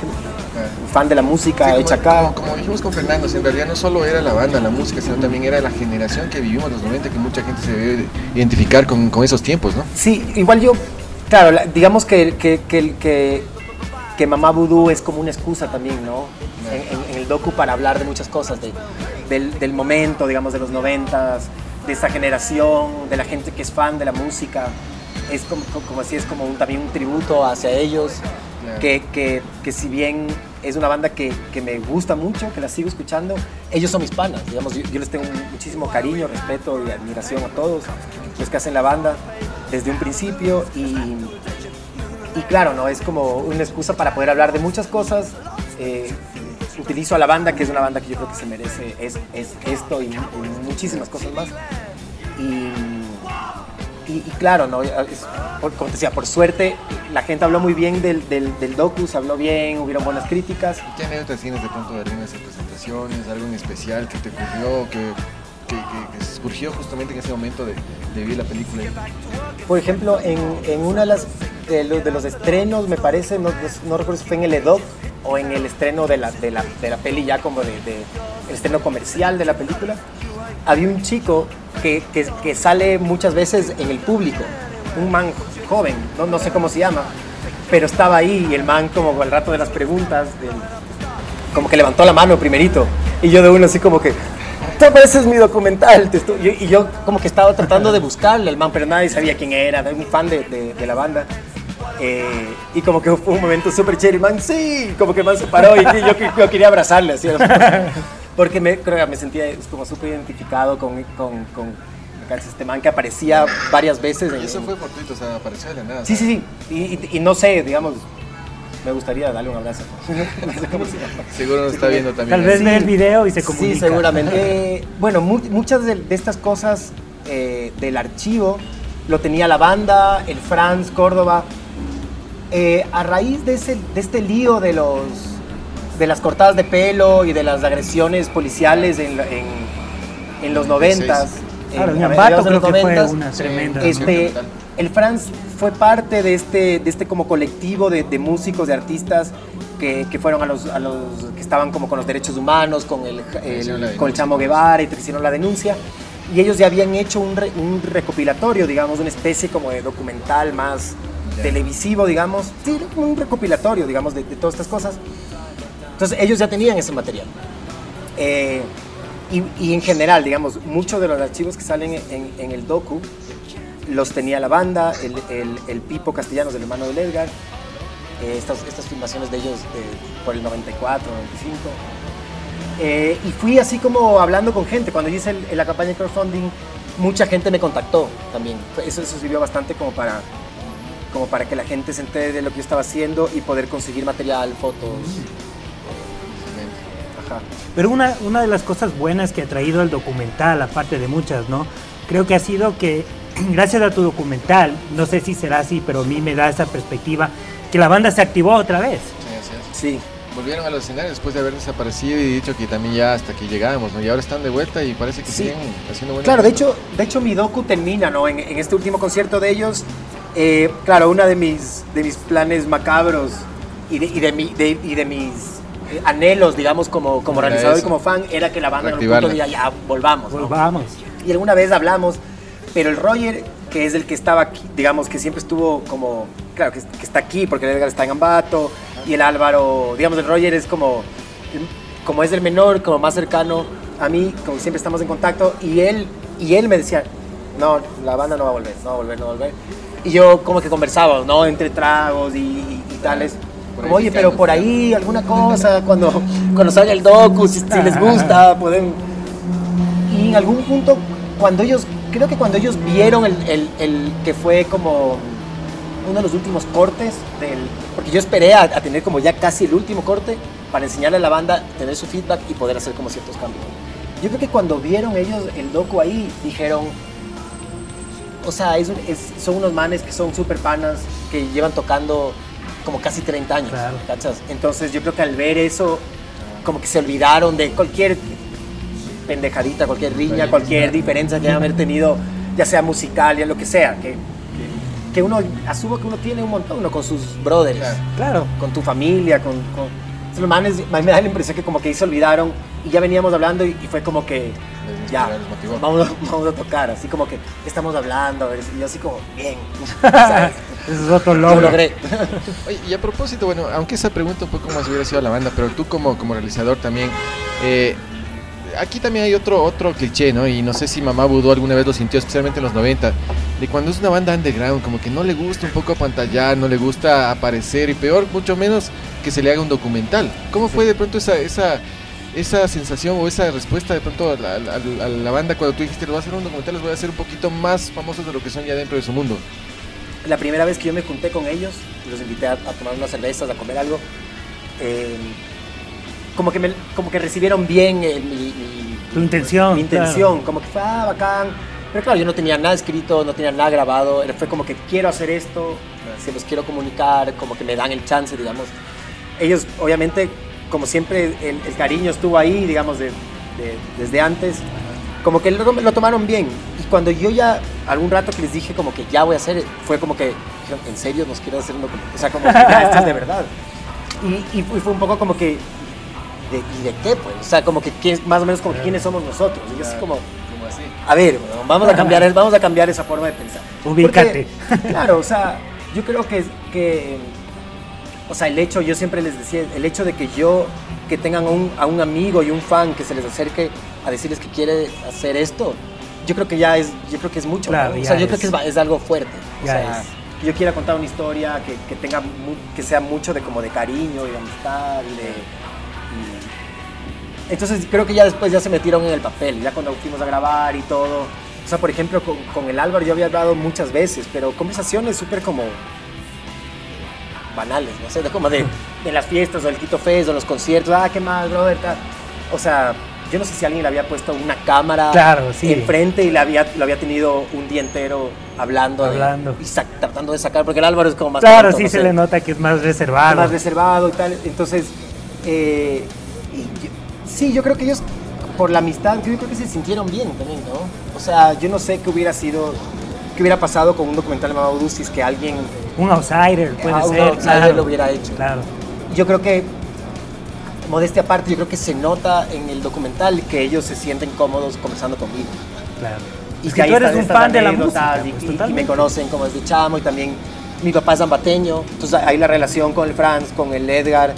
fan de la música Sí, hecha como, acá. como- como dijimos con Fernando, en realidad no solo era la banda, la música, sino también era la generación que vivimos los 90, que mucha gente se debe identificar con, con esos tiempos, ¿no? Sí, igual yo, claro, la- digamos que, que, que, que, que Mamá Voodoo es como una excusa también, ¿no? En, en- en el docu para hablar de muchas cosas, de- del, del momento, digamos, de los noventas, de esa generación, de la gente que es fan de la música. es como, como así, es como un, también un tributo hacia ellos, Claro. que, que, que si bien es una banda que, que me gusta mucho, que la sigo escuchando, ellos son mis panas, digamos, yo, yo les tengo muchísimo cariño, respeto y admiración a todos los que hacen la banda desde un principio y, y claro, ¿no? Es como una excusa para poder hablar de muchas cosas. eh, utilizo a la banda, que es una banda que yo creo que se merece es, es esto y, y muchísimas cosas más. Y, y, y claro, ¿no? Es- por, como te decía, por suerte la gente habló muy bien del, del, del docu, se habló bien, hubieron buenas críticas. ¿Qué anécdotas tienes de pronto de algunas presentaciones, algo en especial que te ocurrió, que, que, que- que surgió justamente en ese momento de, de ver la película? Por ejemplo, en, en una de, las, de, los, de los estrenos, me parece, no, no- recuerdo si fue en el EDOC o en el estreno de la, de la, de la peli, ya como de, de- el estreno comercial de la película, había un chico que, que, que sale muchas veces en el público, un man joven, no, no sé cómo se llama, pero estaba ahí y el man como al rato de las preguntas, del- como que levantó la mano primerito y yo de uno así como que tú apareces mi documental te estoy-". y, yo como que estaba tratando de buscarle al man pero nadie sabía quién era un fan de, de- de la banda Eh, y como que fue un momento súper chévere man sí como que man se paró y yo, yo quería abrazarle así porque me, creo que me sentía como súper identificado con, con, con este man que aparecía varias veces en, Y eso fue fortuito, o sea, apareció de la nada. Sí, sí, sí. Y, y- y no sé, digamos, me gustaría darle un abrazo. No sé cómo se llama. Seguro nos Sí, está viendo también. Tal vez ve el video y se comunica. Sí, seguramente. Eh, bueno, mu- muchas de, de estas cosas eh, del archivo lo tenía la banda, el Franz Córdoba. Eh, a raíz de, ese, de este lío de, los, de las cortadas de pelo y de las agresiones policiales en, en, en los noventas. Claro, en- en a Ambato mediados de creo los que fue noventas, una tremenda. este, el Franz fue parte de este, de este como colectivo de, de músicos, de artistas que, que fueron a los, a los que estaban como con los derechos humanos, con el, con el Chamo Guevara y te hicieron la denuncia. Y ellos ya habían hecho un, re- un recopilatorio, digamos, una especie como de documental más televisivo, digamos. Sí, un recopilatorio, digamos, de, de todas estas cosas. Entonces ellos ya tenían ese material. Eh, y, y en general, digamos, muchos de los archivos que salen en, en el docu los tenía la banda, el, el- el Pipo Castellanos, el hermano del Edgar, eh, estas, estas filmaciones de ellos por el 94, 95. Eh, y fui así como hablando con gente. Cuando hice el- la campaña de crowdfunding, mucha gente me contactó también. Eso, eso sirvió bastante como para, como para que la gente se entere de lo que yo estaba haciendo y poder conseguir material, fotos. Ajá. Pero una, una de las cosas buenas que ha traído el documental, aparte de muchas, ¿no? Creo que ha sido que, gracias a tu documental, no sé si será así, pero a mí me da esa perspectiva, que la banda se activó otra vez. Sí. Volvieron a los escenarios después de haber desaparecido y dicho que también ya hasta que llegábamos, ¿no? Y ahora están de vuelta y parece que Sí. siguen haciendo buena Claro, de música. hecho, de hecho mi docu termina, ¿no? En, en este último concierto de ellos, eh, claro, uno de mis, de mis planes macabros y de, y de, mi- de- y de mis eh, anhelos, digamos, como, como Era realizador y como fan, era que la banda en algún punto diga, ya, volvamos, ¿no? Volvamos. Y alguna vez hablamos, pero el Roger, que es el que estaba aquí, digamos, que siempre estuvo como, claro, que, que está aquí, porque el Edgar está en Ambato, y el Álvaro, digamos, el Roger es como, como es el menor, como más cercano a mí, como siempre estamos en contacto, y él, y él me decía, no, la banda no va a volver, no va a volver, no va a volver. Y yo como que conversaba, ¿no? Entre tragos y, y- y tales. Como, oye, pero por ahí alguna cosa, cuando, cuando salga el docu, si, si les gusta, pueden... Y en algún punto, cuando ellos, creo que cuando ellos vieron el, el- el que fue como uno de los últimos cortes del... Porque yo esperé a, a tener como ya casi el último corte para enseñarle a la banda, tener su feedback y poder hacer como ciertos cambios. Yo creo que cuando vieron ellos el docu ahí, dijeron, o sea, es son unos manes que son súper panas, que llevan tocando como casi 30 años, ¿cachas? Entonces yo creo que al ver eso, como que se olvidaron de cualquier pendejadita, cualquier riña, cualquier diferencia que hayan haber tenido, ya sea musical, ya lo que sea, que, que, uno, asumo que uno tiene un montón, ¿no? Con sus brothers, claro. con tu familia, con... los manes, a mí me da la impresión que como que ahí se olvidaron y ya veníamos hablando y, y fue como que ya, vamos, a- vamos a tocar, así como que estamos hablando, a ver, y yo así como, bien, ¿sabes? Ese es otro Lo logro. logré. Oye, y a propósito, bueno, aunque esa pregunta un poco más hubiera sido a la banda, pero tú como, como realizador también, eh, aquí también hay otro, otro cliché, ¿no? Y no sé si Mamá Vudú alguna vez lo sintió, especialmente en los 90, de cuando es una banda underground, como que no le gusta un poco apantallar, no le gusta aparecer y peor, mucho menos que se le haga un documental. ¿Cómo fue de pronto esa, esa, esa sensación o esa respuesta de pronto a la, a- a la banda cuando tú dijiste, los voy a hacer un documental, los voy a hacer un poquito más famosos de lo que son ya dentro de su mundo? La primera vez que yo me junté con ellos, los invité a, a tomar unas cervezas, a comer algo, eh, como, que me- como que recibieron bien el- mi, mi- Tu intención, mi intención, como que fue, ah, bacán. Pero claro, yo no tenía nada escrito, no tenía nada grabado, fue como que quiero hacer esto, se los quiero comunicar, como que me dan el chance, digamos. Ellos, obviamente, como siempre, el, el cariño estuvo ahí, digamos, de- de- desde antes, como que lo, lo tomaron bien. Y cuando yo ya, algún rato que les dije como que ya voy a hacer, fue como que, ¿en serio nos quieres hacer un documental? O sea, como que ya, esto es de verdad. Y, y fue un poco como que, ¿de, ¿y de qué pues? O sea, como que quién- más o menos como quiénes somos nosotros. Y yo así como, a ver, bueno, vamos a cambiar, vamos a cambiar esa forma de pensar. Ubícate. Porque, claro, o sea, yo creo que, que, o sea, el hecho, yo siempre les decía, el hecho de que yo, que tengan a un, a un amigo y un fan que se les acerque a decirles que quiere hacer esto, yo creo que ya es, yo creo que es mucho, Claro, ¿no? O sea, yo es. creo que es, es algo fuerte. O sea, es. que yo quiera contar una historia que, que tenga, mu- que sea mucho de como de cariño y de amistad y de... y- entonces creo que ya después ya se metieron en el papel, ya cuando fuimos a grabar y todo. O sea, por ejemplo, con, con el Álvaro yo había hablado muchas veces, pero conversaciones súper como banales, no sé, de como de, de las fiestas o el Quito Fest o los conciertos, ah, qué más, brother, tal. O sea, yo no sé si alguien le había puesto una cámara Claro, sí. enfrente y le había, lo había tenido un día entero hablando, de- Hablando. y sac- tratando de sacar, porque el Álvaro es como más Claro, tonto, sí no se sé le nota que es más reservado. más reservado y tal. Entonces, eh, y sí, yo creo que ellos, por la amistad, yo creo que se sintieron bien también, ¿no? O sea, yo no sé qué hubiera sido, qué hubiera pasado con un documental de Mamadou si es que alguien, Un outsider puede a un ser. outsider claro. lo hubiera hecho. Claro. Yo creo que, modestia aparte, yo creo que se nota en el documental que ellos se sienten cómodos conversando conmigo. Claro. Y Es que ahí tú eres un fan de la música, y- pues, y- y, me conocen como desde chamo y también mi papá es zambateño, entonces ahí la relación con el Franz, con el Edgar,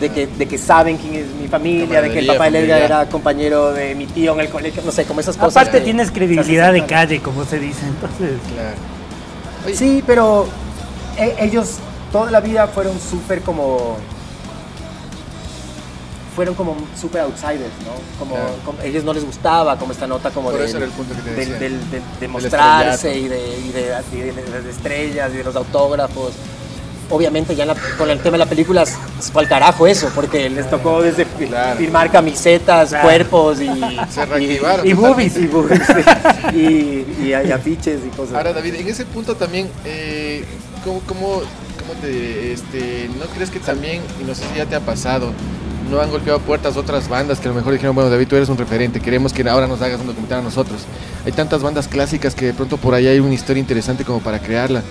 de que, de que saben quién es mi familia, de que el papá del Edgar era compañero de mi tío en el colegio, no sé, como esas cosas. Aparte que- tienes credibilidad de calle, como se dice, entonces. Claro. Sí, pero e- ellos toda la vida fueron súper como fueron como súper outsiders, ¿no? Como, Claro. como- ellos no les gustaba como esta nota como Por del- eso era el punto que te decía. de, de Del mostrarse y de, y, de, y de- de las estrellas y de los autógrafos. Obviamente ya la- con el tema de la película s- fue al carajo eso, porque les tocó desde Claro. firmar camisetas, Claro. cuerpos y, Se reactivaron y, y boobies, y, boobies, y, y- y afiches y cosas. Ahora, David, en ese punto también, eh, ¿cómo, cómo, cómo te diré? Este, ¿No crees que también, y no sé si ya te ha pasado, no han golpeado puertas otras bandas que a lo mejor dijeron, bueno, David, tú eres un referente, queremos que ahora nos hagas un documental a nosotros? Hay tantas bandas clásicas que de pronto por ahí hay una historia interesante como para crearla.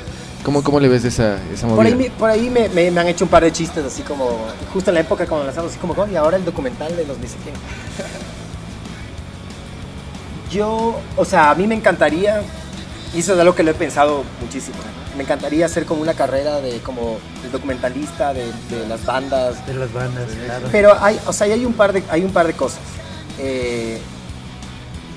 ¿Cómo, cómo le ves esa, esa Por movida? ahí, me, por ahí me, me- me han hecho un par de chistes así como, justo en la época cuando lanzamos así como, "Oh, y ahora el documental de los ni sé quién". Yo, o sea, a mí me encantaría, y eso es algo que lo he pensado muchísimo, me encantaría hacer como una carrera de como de documentalista de, de las bandas, De las bandas, claro. pero hay, o sea, hay un par de, hay un par de cosas. Eh,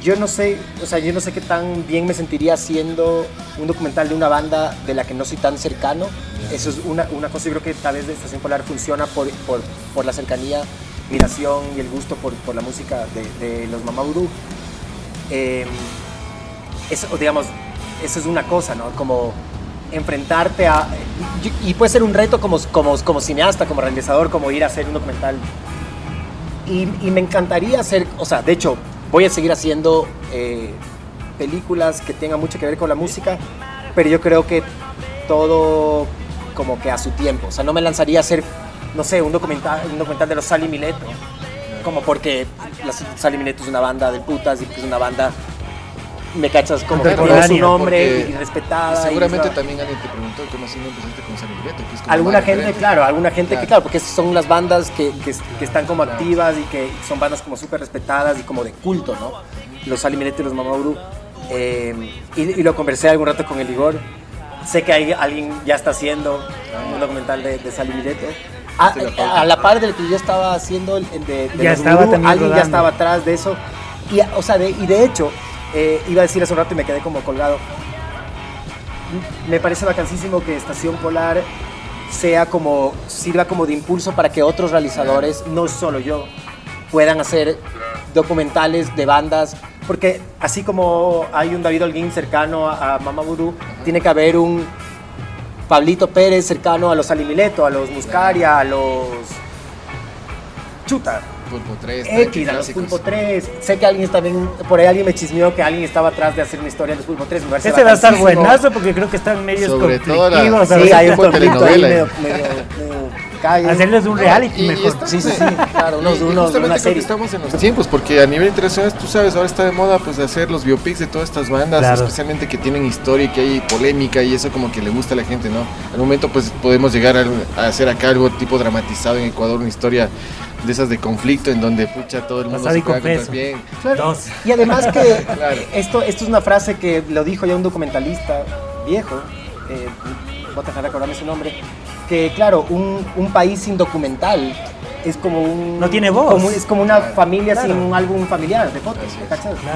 yo no sé, o sea, yo no sé qué tan bien me sentiría haciendo un documental de una banda de la que no soy tan cercano. Eso es una, una cosa, yo creo que tal vez de Estación Polar funciona por, por, por la cercanía, admiración y el gusto por, por la música de, de los Mamá Vudú. Eh, eso, digamos, eso es una cosa, ¿no? Como enfrentarte a... Y, y puede ser un reto como, como, como cineasta, como realizador, como ir a hacer un documental. Y, y me encantaría hacer, o sea, de hecho, voy a seguir haciendo eh, películas que tengan mucho que ver con la música, pero yo creo que todo como que a su tiempo. O sea, no me lanzaría a hacer, no sé, un documental, un documental de los Sally Mileto, como porque las Sally Mileto es una banda de putas y es una banda, me cachas, como que tiene su nombre y respetada. y Seguramente esa- también alguien te preguntó cómo así no empezaste con San Miguel, que es como alguna gente, referente. claro, alguna gente Claro. que, claro, porque son las bandas que, que, que están como activas y que son bandas como súper respetadas y como de culto, ¿no? Los Mileto y los Mamauru. Eh, y, y lo conversé algún rato con el Igor. Sé que hay, alguien ya está haciendo un documental de, de Sally Mileto. A, a la par del que yo estaba haciendo el, de, de Ya los estaba alguien ya rodando. estaba atrás de eso. Y, o sea, de, y de hecho, eh, iba a decir hace un rato y me quedé como colgado. Me parece vacancísimo que Estación Polar sea como, sirva como de impulso para que otros realizadores, no solo yo, puedan hacer documentales de bandas, porque así como hay un David Holguín cercano a, a Mama tiene que haber un Pablito Pérez cercano a los Alimileto, a los Muscaria, a los Chuta, Pulpo 3, X, a los Pulpo 3. Sé que alguien también, por ahí alguien me chismeó que alguien estaba atrás de hacer una historia de los Pulpo 3. Me parece Ese va a estar buenazo porque creo que están medios Sobre todo la- conflictivos. Sí, hay un está conflicto ahí telenovela. medio- medio, medio calle. Hacerles un reality Y- y mejor. está- Sí, sí, sí, claro, unos, Y- y unos, justamente una serie. estamos en los tiempos, porque a nivel internacional, tú sabes, ahora está de moda pues hacer los biopics de todas estas bandas, Claro. especialmente que tienen historia y que hay polémica y eso como que le gusta a la gente, ¿no? Al momento pues podemos llegar a, a hacer acá algo tipo dramatizado en Ecuador, una historia de esas de conflicto en donde pucha todo el mundo Pasado se y confeso. bien. Claro. Dos. Y además que Claro. esto, esto es una frase que lo dijo ya un documentalista viejo, eh, voy a tratar de acordarme su nombre, que claro, un, un país sin documental es como un... No tiene voz. como- es como una familia Claro. sin un álbum familiar de fotos.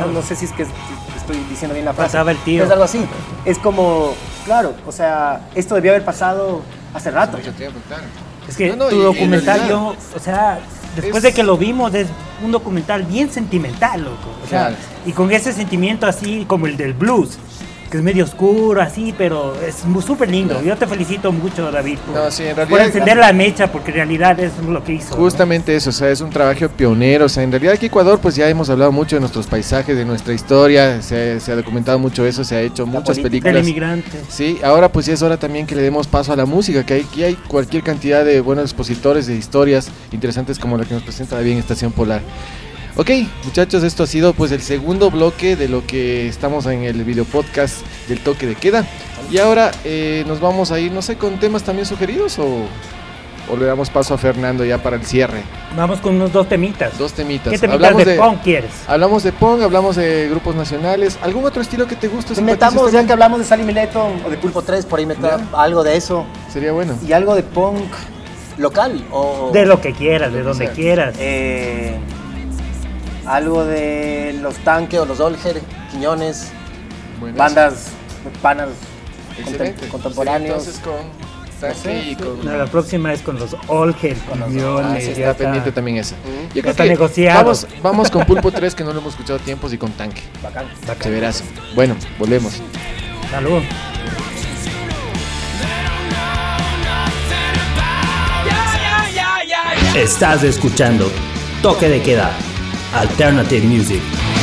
No, no sé si es que es- estoy diciendo bien la frase. Faltaba el tío. Es algo así. Es como, claro, o sea, esto debió haber pasado hace rato. Mucho tiempo, claro. Es que No, no, tu y- documental, yo, o sea, después es- de que lo vimos, es un documental bien sentimental, loco. O sea, Claro. y con ese sentimiento así como el del blues, que es medio oscuro, así, pero es súper lindo. Yo te felicito mucho, David, por, No, sí, en por realidad- encender la mecha, porque en realidad es lo que hizo. ¿no? Justamente eso, o sea, es un trabajo pionero, o sea, en realidad aquí Ecuador pues ya hemos hablado mucho de nuestros paisajes, de nuestra historia, se, se ha documentado mucho eso, se ha hecho muchas. Del películas. inmigrante. Sí, ahora pues ya es hora también que le demos paso a la música, que aquí hay cualquier cantidad de buenos expositores de historias interesantes como la que nos presenta David en Estación Polar. Ok, muchachos, esto ha sido pues el segundo bloque de lo que estamos en el video podcast del toque de queda. Y ahora eh, nos vamos a ir, no sé, con temas también sugeridos o, o le damos paso a Fernando ya para el cierre. Vamos con unos dos temitas. Dos temitas. ¿Qué temitas Hablamos de, de- punk quieres? Hablamos de punk, hablamos de grupos nacionales. ¿Algún otro estilo que te guste? Metamos, ya que hablamos de Sally Mileto o de Pulpo 3, por ahí meter algo de eso. Sería bueno. Y algo de punk local. O, De lo que quieras, de donde sea. quieras. eh, algo de los tanques o los Olger, Quiñones, bandas panas Excelente. contem- contemporáneos. Sí, entonces con. No, la próxima es con los Olgel, con los Ah, sí, está pendiente también esa. Yo Ya creo está que negociado. Vamos, vamos con Pulpo 3 que no lo hemos escuchado tiempos y con Tanque. Bacán. Se verás. Bueno, volvemos. Salud. Estás escuchando Toque de Queda, Alternative Music.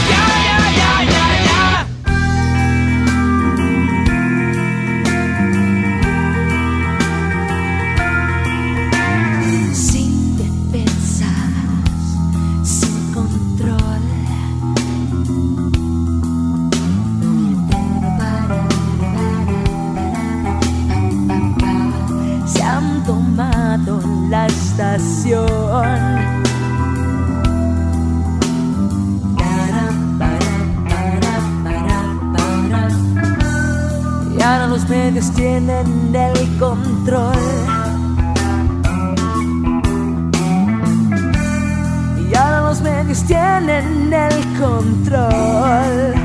Medios tienen el control. Y ahora los medios tienen el control.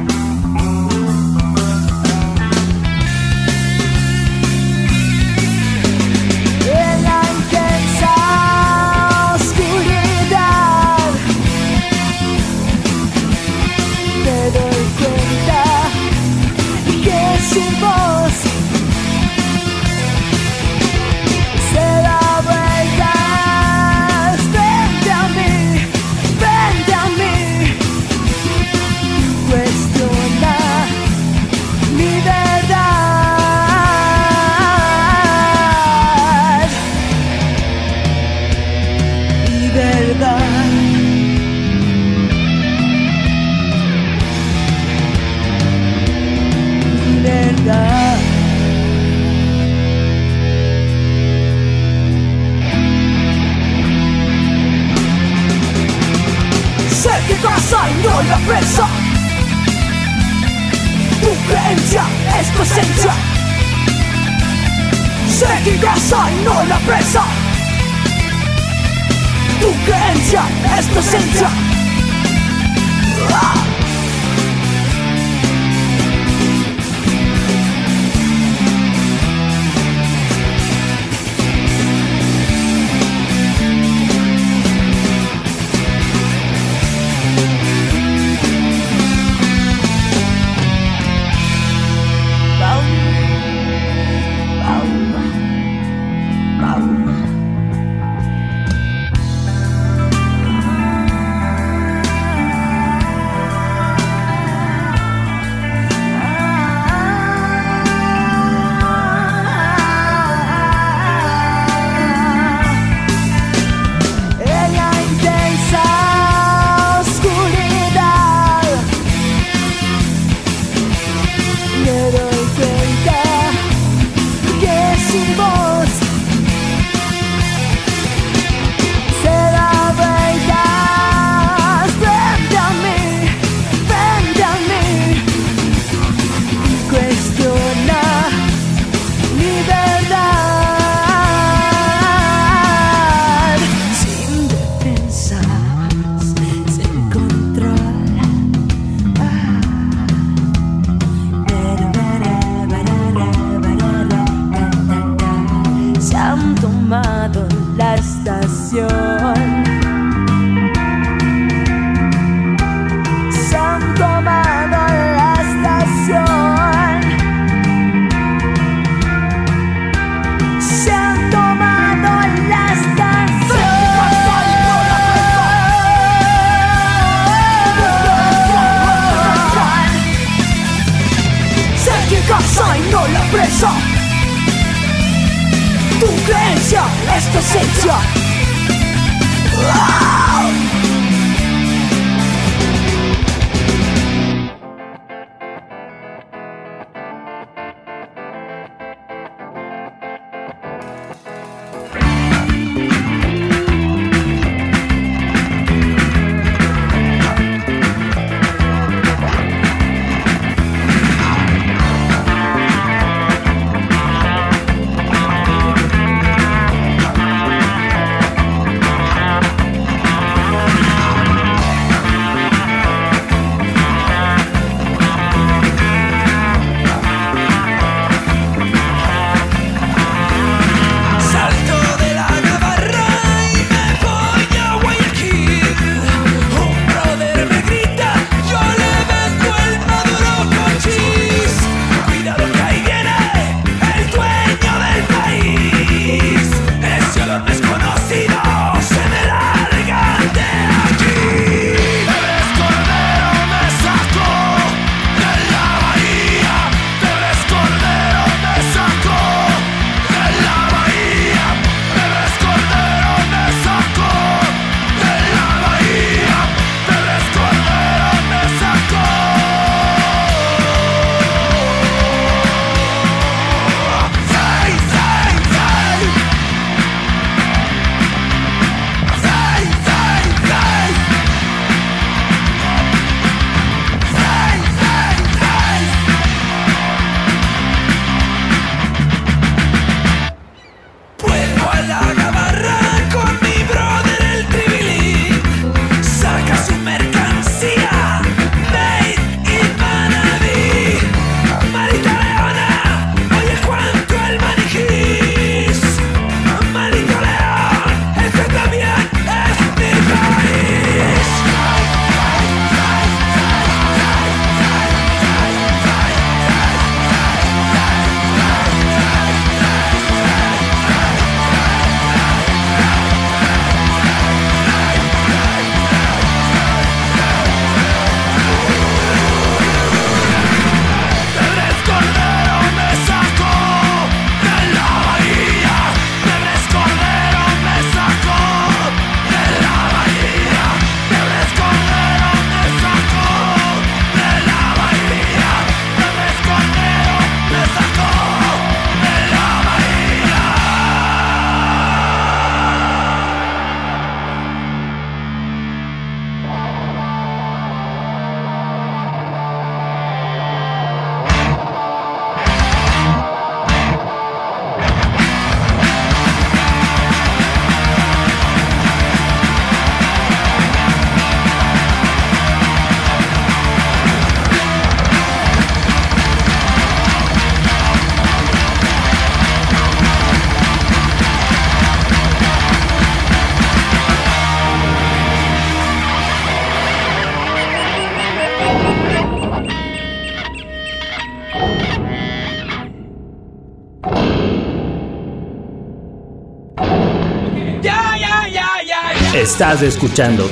Estás escuchando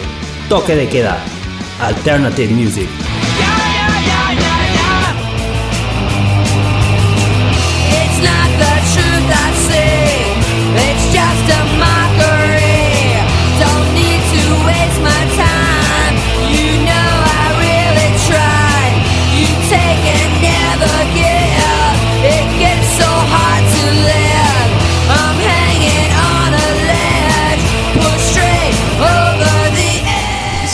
Toque de Queda, Alternative Music.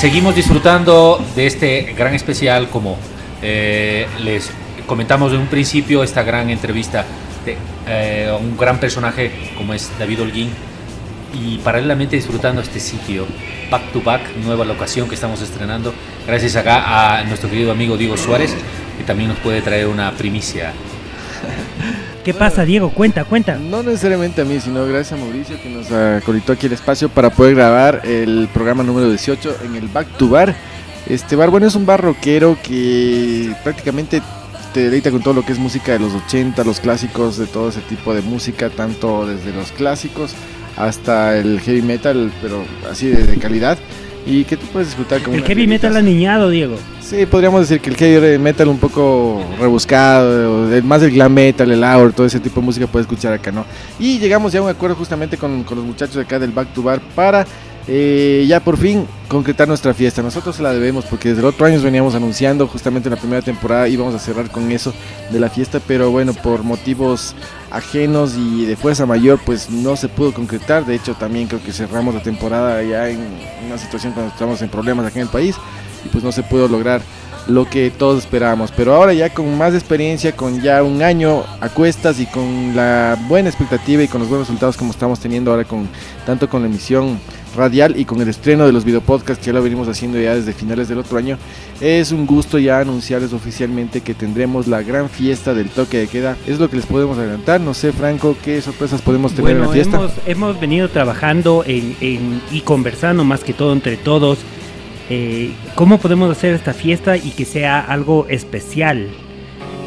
seguimos disfrutando de este gran especial, como eh, les comentamos en un principio, esta gran entrevista de eh, un gran personaje como es David Holguín. Y paralelamente disfrutando este sitio, Back to Back, nueva locación que estamos estrenando, gracias acá a nuestro querido amigo Diego Suárez, que también nos puede traer una primicia ¿Qué pasa, Diego? Cuenta, cuenta. No necesariamente a mí, sino gracias a Mauricio que nos acolitó aquí el espacio para poder grabar el programa número 18 en el Back to Bar. Este bar, bueno, es un bar rockero que prácticamente te deleita con todo lo que es música de los 80, los clásicos, de todo ese tipo de música, tanto desde los clásicos hasta el heavy metal, pero así de, de calidad. Y que tú puedes disfrutar como El heavy metal aniñado, Diego. Sí, podríamos decir que el heavy metal un poco rebuscado, más el glam metal, el hour, todo ese tipo de música puedes escuchar acá, ¿no? Y llegamos ya a un acuerdo justamente con, con los muchachos de acá del Back to Bar para eh, ya por fin concretar nuestra fiesta. Nosotros se la debemos porque desde el otro año veníamos anunciando justamente en la primera temporada íbamos a cerrar con eso de la fiesta, pero bueno, por motivos ajenos y de fuerza mayor pues no se pudo concretar. De hecho también creo que cerramos la temporada ya en una situación cuando estamos en problemas aquí en el país y pues no se pudo lograr lo que todos esperábamos. Pero ahora ya con más experiencia, con ya un año a cuestas y con la buena expectativa y con los buenos resultados como estamos teniendo ahora con tanto con la emisión radial y con el estreno de los videopodcasts que ya lo venimos haciendo ya desde finales del otro año, es un gusto ya anunciarles oficialmente que tendremos la gran fiesta del toque de queda. Es lo que les podemos adelantar. No sé, Franco, qué sorpresas podemos tener en la fiesta. hemos, hemos venido trabajando en, en- y conversando más que todo entre todos eh, cómo podemos hacer esta fiesta y que sea algo especial.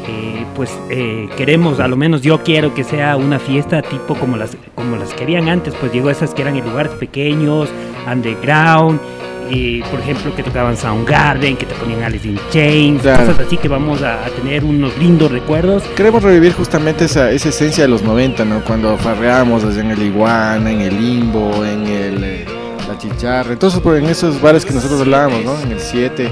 Eh, pues eh, queremos, a lo menos yo quiero que sea una fiesta tipo como las, como las que habían antes, pues digo esas que eran en lugares pequeños, underground, eh, por ejemplo que tocaban Soundgarden, que te ponían Alice in Chains, Claro. cosas así que vamos a, a tener unos lindos recuerdos. Queremos revivir justamente esa, esa esencia de los 90, ¿no? Cuando farreábamos allá en el Iguana, en el Limbo, en el eh, Chicharra, entonces pues, en esos bares que nosotros hablábamos, ¿no? En el 7,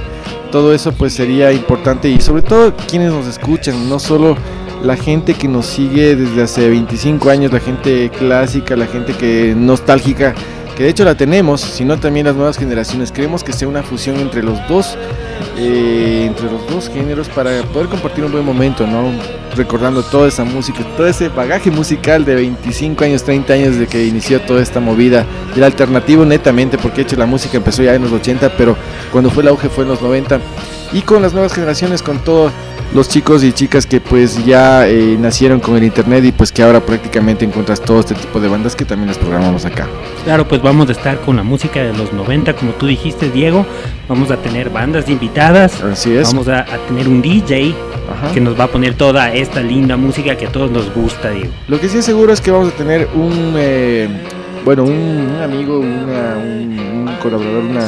todo eso pues sería importante y sobre todo quienes nos escuchan, no solo la gente que nos sigue desde hace 25 años, la gente clásica, la gente que nostálgica, que de hecho la tenemos, sino también las nuevas generaciones. Queremos que sea una fusión entre los dos, eh, entre los dos géneros para poder compartir un buen momento, ¿no? Recordando toda esa música, todo ese bagaje musical de 25 años, 30 años de que inició toda esta movida del alternativo netamente, porque de hecho la música empezó ya en los 80, pero cuando fue el auge fue en los 90. Y con las nuevas generaciones, con todos los chicos y chicas que pues ya eh, nacieron con el internet y pues que ahora prácticamente encuentras todo este tipo de bandas que también las programamos acá. Claro, pues vamos a estar con la música de los 90, como tú dijiste, Diego. Vamos a tener bandas invitadas. Así es. Vamos a, a tener un DJ que nos va a poner toda esta linda música que a todos nos gusta, Diego. Lo que sí es seguro es que vamos a tener un, eh, bueno, un, un amigo, una- un, un colaborador, una,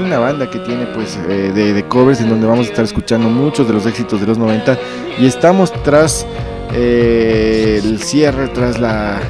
una banda que tiene pues eh, de, covers en donde vamos a estar escuchando muchos de los éxitos de los 90 y estamos tras eh, el cierre, tras la,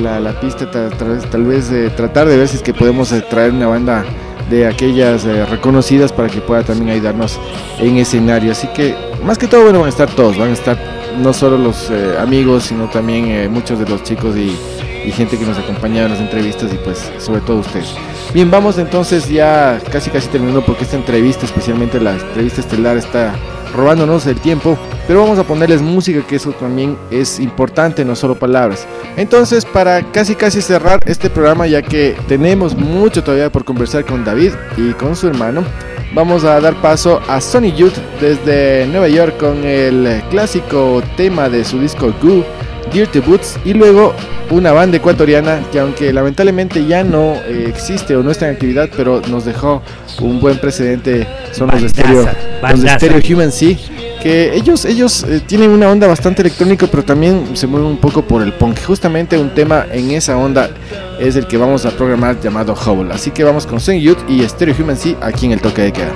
la, pista, tra- tal vez eh, tratar de ver si es que podemos eh, traer una banda de aquellas eh, reconocidas para que pueda también ayudarnos en escenario. Así que más que todo, bueno, van a estar todos, van a estar no solo los amigos, sino también muchos de los chicos y, y gente que nos acompaña en las entrevistas y pues sobre todo ustedes. Bien, vamos entonces ya casi casi terminando porque esta entrevista, especialmente la entrevista estelar, está robándonos el tiempo, pero vamos a ponerles música que eso también es importante, no solo palabras. Entonces, para casi casi cerrar este programa, ya que tenemos mucho todavía por conversar con David y con su hermano, vamos a dar paso a Sony Youth desde Nueva York con el clásico tema de su disco Goo, Dirty Boots, y luego una banda ecuatoriana que aunque lamentablemente ya no eh, existe o no está en actividad, pero nos dejó un buen precedente, son los de Bandaza, Stereo, los de. Stereo Human Sea, que ellos, ellos eh, tienen una onda bastante electrónica, pero también se mueven un poco por el punk. Justamente un tema en esa onda es el que vamos a programar llamado Howl. Así que vamos con Sing Youth y Stereo Human Sea aquí en el toque de queda.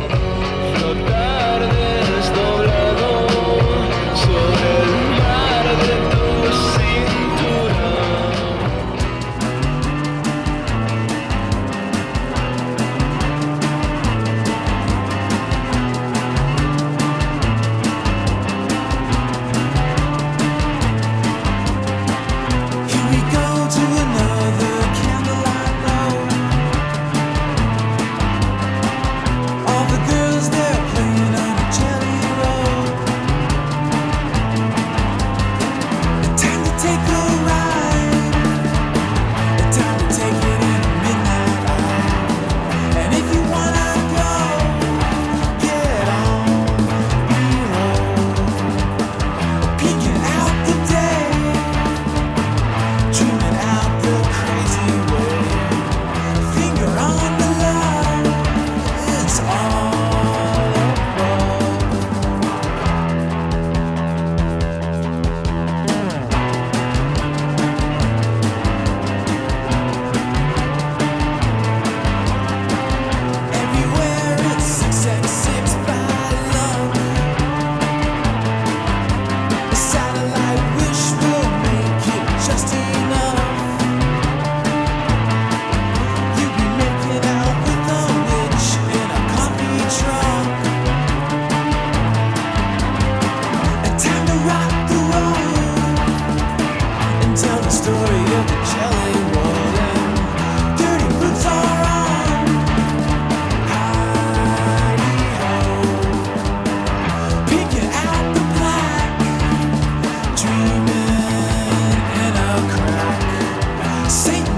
sing.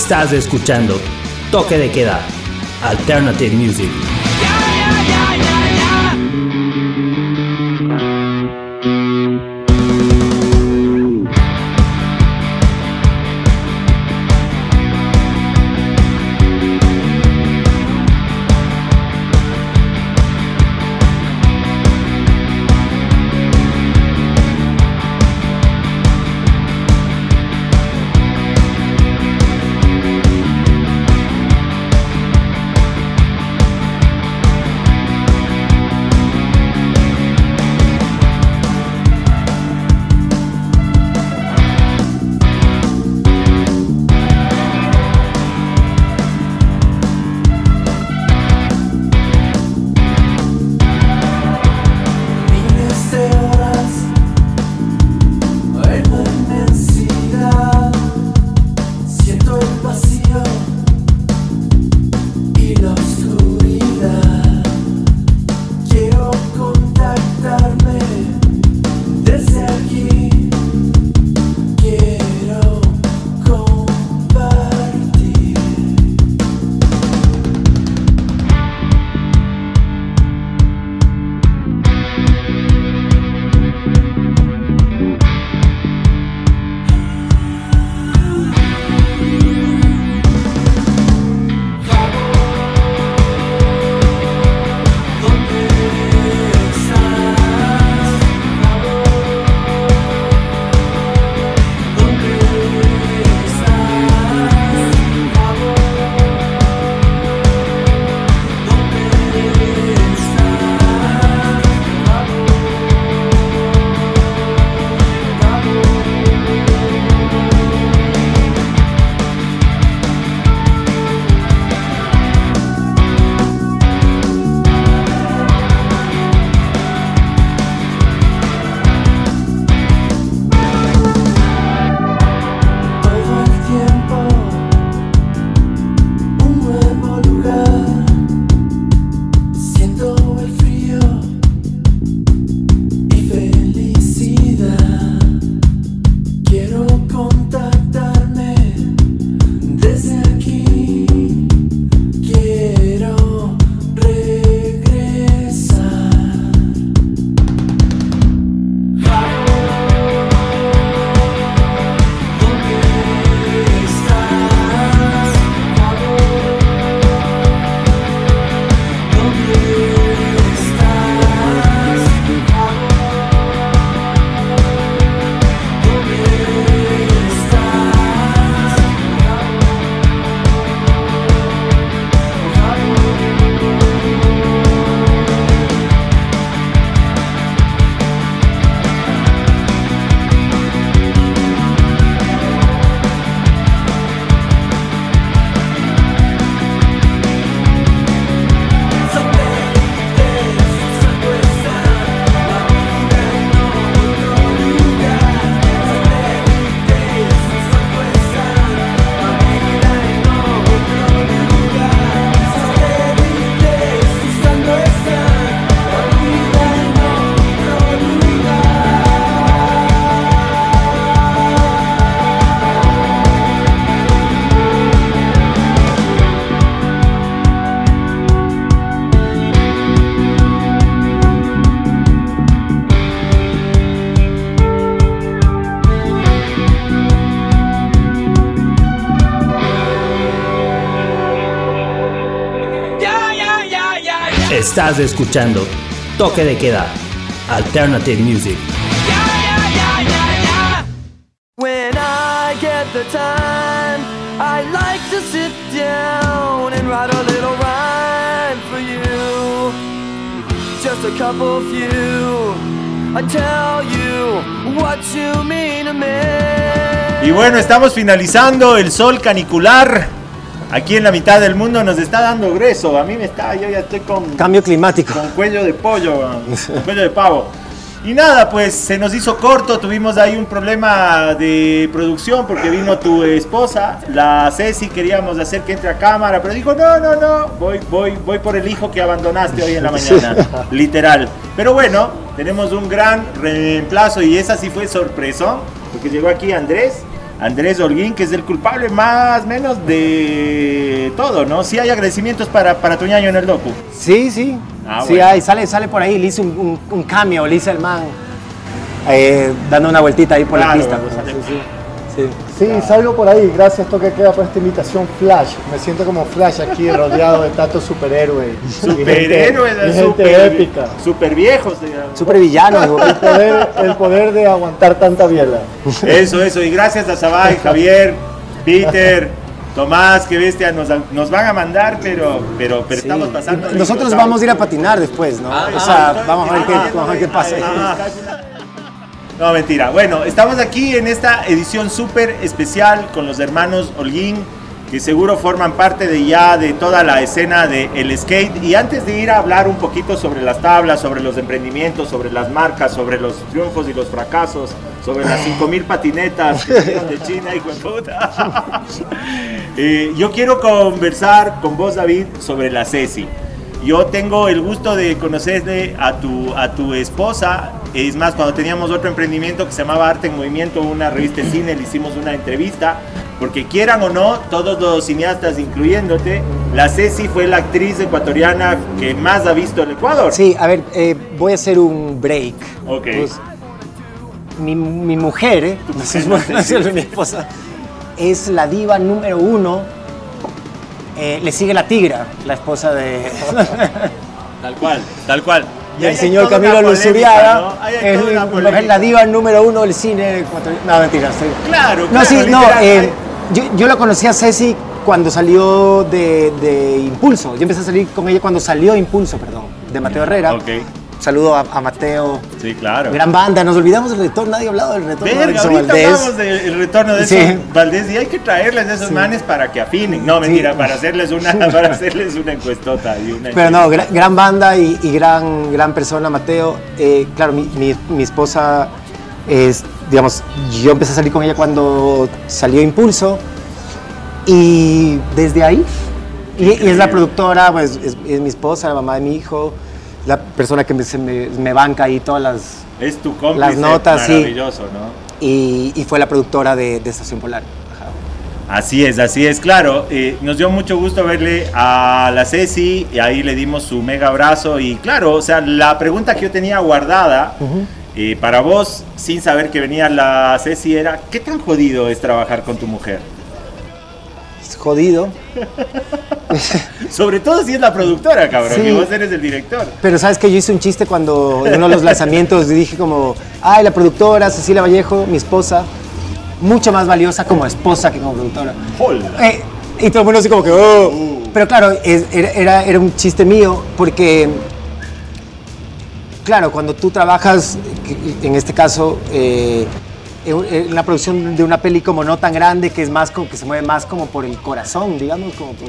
Estás escuchando Toque de Queda, Alternative Music. Estás escuchando Toque de Queda, Alternative Music. When I get the time, I like to sit down and write a little rhyme for you. Just a couple few. I tell you what you mean to me. Y bueno, estamos finalizando el sol canicular. Aquí en la mitad del mundo nos está dando grueso. A mí me está, yo ya estoy con Cambio climático. con cuello de pollo, con cuello de pavo. Y nada, pues se nos hizo corto, tuvimos ahí un problema de producción porque vino tu esposa, la Ceci, queríamos hacer que entre a cámara, pero dijo, no, no, no, voy, voy, voy por el hijo que abandonaste hoy en la mañana, literal. Pero bueno, tenemos un gran reemplazo y esa sí fue sorpresa, porque llegó aquí Andrés Andrés Holguín, que es el culpable más menos de todo, ¿no? Sí hay agradecimientos para, para tu ñaño en el docu. Sí, sí. Ah, sí, bueno. hay, sale, sale por ahí, le hice un, un, un cameo, le hice el man eh, dando una vueltita ahí por Claro, la pista. pues, sale- sí, sí. Sí. Salgo por ahí. Gracias, Toque Queda, por esta invitación Flash. Me siento como Flash aquí, rodeado de tantos superhéroes. Superhéroes, Y gente, y super, gente épica. super viejos, digamos. Super villano. El poder, el poder de aguantar tanta biela. Eso, eso. Y gracias a Sabay, Javier, Peter, Tomás, que bestia, nos, nos van a mandar, pero, pero, pero Sí. estamos pasando. Nosotros vamos a ir a patinar después, ¿no? o sea, vamos a ver qué, vamos a ver qué pasa. No, mentira. Bueno, estamos aquí en esta edición súper especial con los hermanos Holguín, que seguro forman parte de ya de toda la escena del skate. Y antes de ir a hablar un poquito sobre las tablas, sobre los emprendimientos, sobre las marcas, sobre los triunfos y los fracasos, sobre las 5000 patinetas que de China, hijo de puta. Eh, yo quiero conversar con vos, David, sobre la Ceci. Yo tengo el gusto de conocerle a tu, a tu esposa. Es más, cuando teníamos otro emprendimiento que se llamaba Arte en Movimiento, una revista de cine, le hicimos una entrevista. Porque quieran o no, todos los cineastas, incluyéndote, la Ceci fue la actriz ecuatoriana que más ha visto el Ecuador. Sí, a ver, eh, voy a hacer un break. Ok. Pues, mi, mi mujer, ¿eh? no no mi esposa, es la diva número uno. Eh, le sigue la tigra, la esposa de... Tal cual, tal cual. Y hay señor Camilo Luzuriaga. ¿no? Es la- diva número uno del cine. No, mentira, estoy... Claro, No, claro, sí, no, eh, yo, yo la conocí a Ceci cuando salió de, de Impulso. Yo empecé a salir con ella cuando salió Impulso, perdón, de Mateo Herrera. Ok. Saludo a, a Mateo. Sí, claro. Gran banda, nos olvidamos del retorno, nadie ha hablado del retorno de Verga, Edson ahorita Valdés. hablamos del retorno de Sí. esos Valdés y hay que traerles a esos manes para que afinen. No, mentira, para hacerles una, para hacerles una encuestota y una Pero no, gra- gran banda y, y gran, gran persona, Mateo. Eh, claro, mi, mi- mi esposa es, digamos, yo empecé a salir con ella cuando salió Impulso y desde ahí. Y, y es la productora, pues es, es mi esposa, la mamá de mi hijo, la persona que me, me, me banca ahí todas las, Es tu cómplice las notas, sí. maravilloso, ¿no? Y, y fue la productora de, de Estación Polar. Así es, así es, claro. eh, nos dio mucho gusto verle a la Ceci y ahí le dimos su mega abrazo. Y claro, o sea, la pregunta que yo tenía guardada eh, para vos, sin saber que venía la Ceci, era: ¿qué tan jodido es trabajar con tu mujer? Jodido. Sobre todo si es la productora, cabrón, Sí. que vos eres el director. Pero sabes que yo hice un chiste cuando en uno de los lanzamientos dije como, ay, la productora Cecilia Vallejo, mi esposa, mucho más valiosa como esposa que como productora. Eh, y todo el mundo así como que, oh. Pero claro, es- era, era, un chiste mío porque, claro, cuando tú trabajas, en este caso, eh, en en la producción de una peli como no tan grande, que es más como que se mueve más como por el corazón, digamos, como por,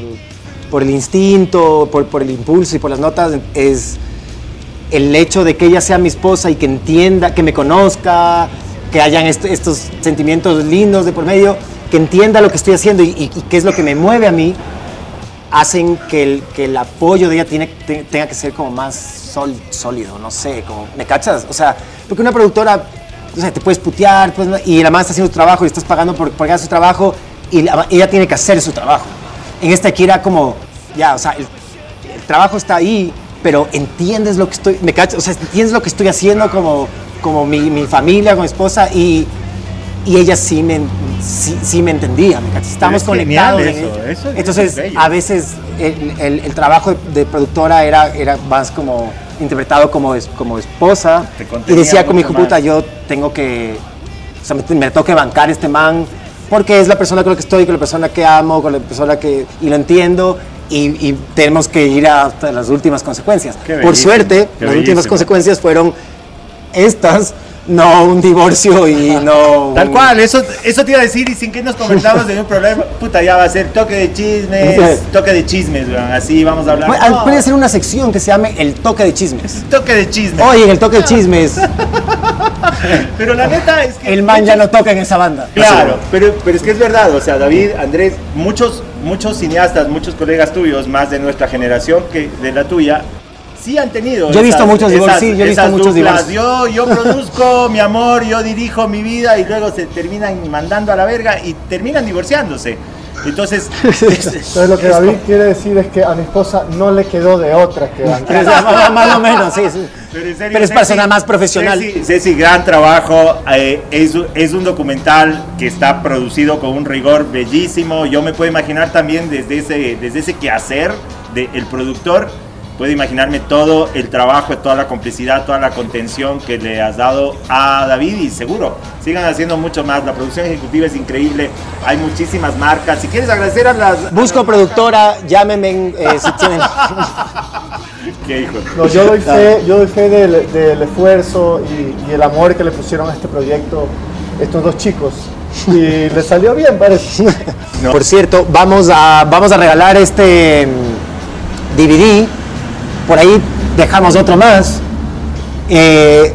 por el instinto, por, por el impulso y por las notas, es el hecho de que ella sea mi esposa y que entienda, que me conozca, que hayan est- estos sentimientos lindos de por medio, que entienda lo que estoy haciendo y, y- y qué es lo que me mueve a mí, hacen que el, que el apoyo de ella tiene, te- tenga que ser como más sol- sólido, no sé, como, ¿me cachas? O sea, porque una productora, o sea, te puedes putear, pues, y la más está haciendo su trabajo y estás pagando por, por hacer su trabajo y la- ella tiene que hacer su trabajo. En esta aquí era como, ya, o sea, el, el trabajo está ahí, pero entiendes lo que estoy, me cachas, o sea, entiendes lo que estoy haciendo como, como mi, mi familia, como mi esposa y, y ella sí me, sí, sí me entendía, ¿me cachas? Estamos es conectados. en eso, Entonces, es a veces el, el- el trabajo de, de productora era, era más como interpretado como, es- como esposa y decía con mi hijo puta, yo tengo que, o sea, me, me tengo que bancar este man porque es la persona con la que estoy, con la persona que amo, con la persona que, y lo entiendo. Y, y tenemos que ir hasta las últimas consecuencias. Por suerte, las últimas consecuencias fueron estas, no un divorcio y no... Tal cual, eso, eso te iba a decir y sin que nos comentamos de un problema, puta, ya va a ser toque de chismes, toque de chismes, weón, así vamos a hablar. Puede, No, puede ser una sección que se llame El Toque de Chismes. toque de chismes. Oye, en el Toque de Chismes, Pero la neta es que... el man ya no toca en esa banda. Claro, pero, pero es que es verdad, o sea, David, Andrés, muchos, muchos cineastas, muchos colegas tuyos, más de nuestra generación que de la tuya, sí han tenido. Yo he visto muchos divorcios, sí, yo he visto esas muchos divorcios. Yo, yo produzco mi amor, yo dirijo mi vida y luego se terminan mandando a la verga y terminan divorciándose. Entonces, Entonces lo que David quiere decir es que a mi esposa no le quedó de otra que bancar. más, más o menos, sí, sí. Pero, serio, Pero es Ceci, persona más profesional. Ceci, Ceci, gran trabajo. eh, es, es un documental que está producido con un rigor bellísimo. Yo me puedo imaginar también desde ese, desde ese quehacer del productor. Puedo imaginarme todo el trabajo, toda la complicidad, toda la contención que le has dado a David y seguro sigan haciendo mucho más. La producción ejecutiva es increíble. Hay muchísimas marcas. Si quieres agradecer a las... Busco productora, llámenme eh, si tienen. ¿Qué hijo? No, yo doy fe, yo doy fe del, del esfuerzo y, y el amor que le pusieron a este proyecto estos dos chicos. Y le salió bien, parece. Por cierto, vamos a, vamos a regalar este mm, DVD. Por ahí dejamos otro más. Eh,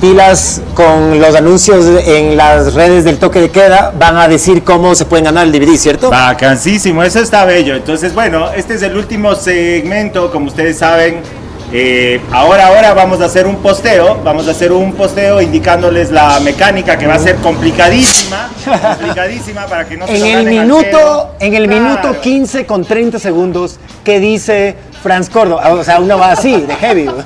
pilas con los anuncios en las redes del toque de queda van a decir cómo se pueden ganar el DVD, ¿cierto? Vacancísimo, eso está bello. Entonces, bueno, este es el último segmento, como ustedes saben. Eh, ahora, ahora vamos a hacer un posteo, vamos a hacer un posteo indicándoles la mecánica que va a ser complicadísima, complicadísima para que no se En el minuto, en el Claro. minuto 15 con 30 segundos, ¿qué dice Franz Córdoba? O sea, uno va así, de heavy.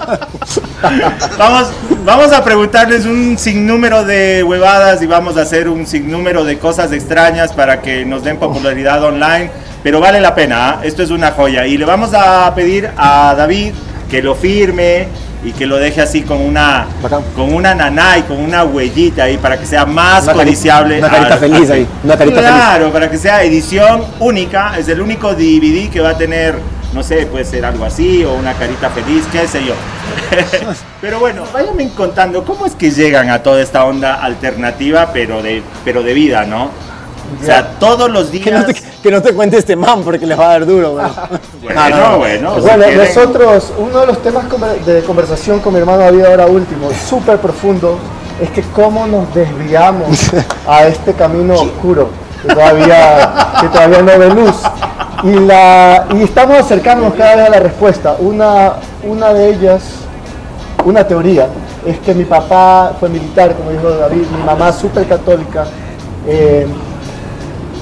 Vamos, vamos a preguntarles un sinnúmero de huevadas y vamos a hacer un sinnúmero de cosas extrañas para que nos den popularidad online, pero vale la pena, ¿ah? esto es una joya. Y le vamos a pedir a David que lo firme y que lo deje así con una, con una naná y con una huellita ahí para que sea más Una codiciable. una carita feliz ahí, una carita feliz. claro, para que sea edición única, es el único DVD que va a tener, no sé, puede ser algo así o una carita feliz, qué sé yo. Pero bueno, váyanme contando cómo es que llegan a toda esta onda alternativa, pero de, pero de vida, ¿no? O sea, todos los días. Que no, te, que no te cuente este man porque les va a dar duro. güey. Bueno, No, no, no. bueno. si Bueno, quieren- nosotros, uno de los temas de conversación con mi hermano David ahora último, súper profundo, es que cómo nos desviamos a este camino oscuro que todavía, que todavía no ve luz. Y, la, y estamos acercándonos cada vez a la respuesta. Una, una de ellas, una teoría, es que mi papá fue militar, como dijo David, mi mamá súper católica. eh,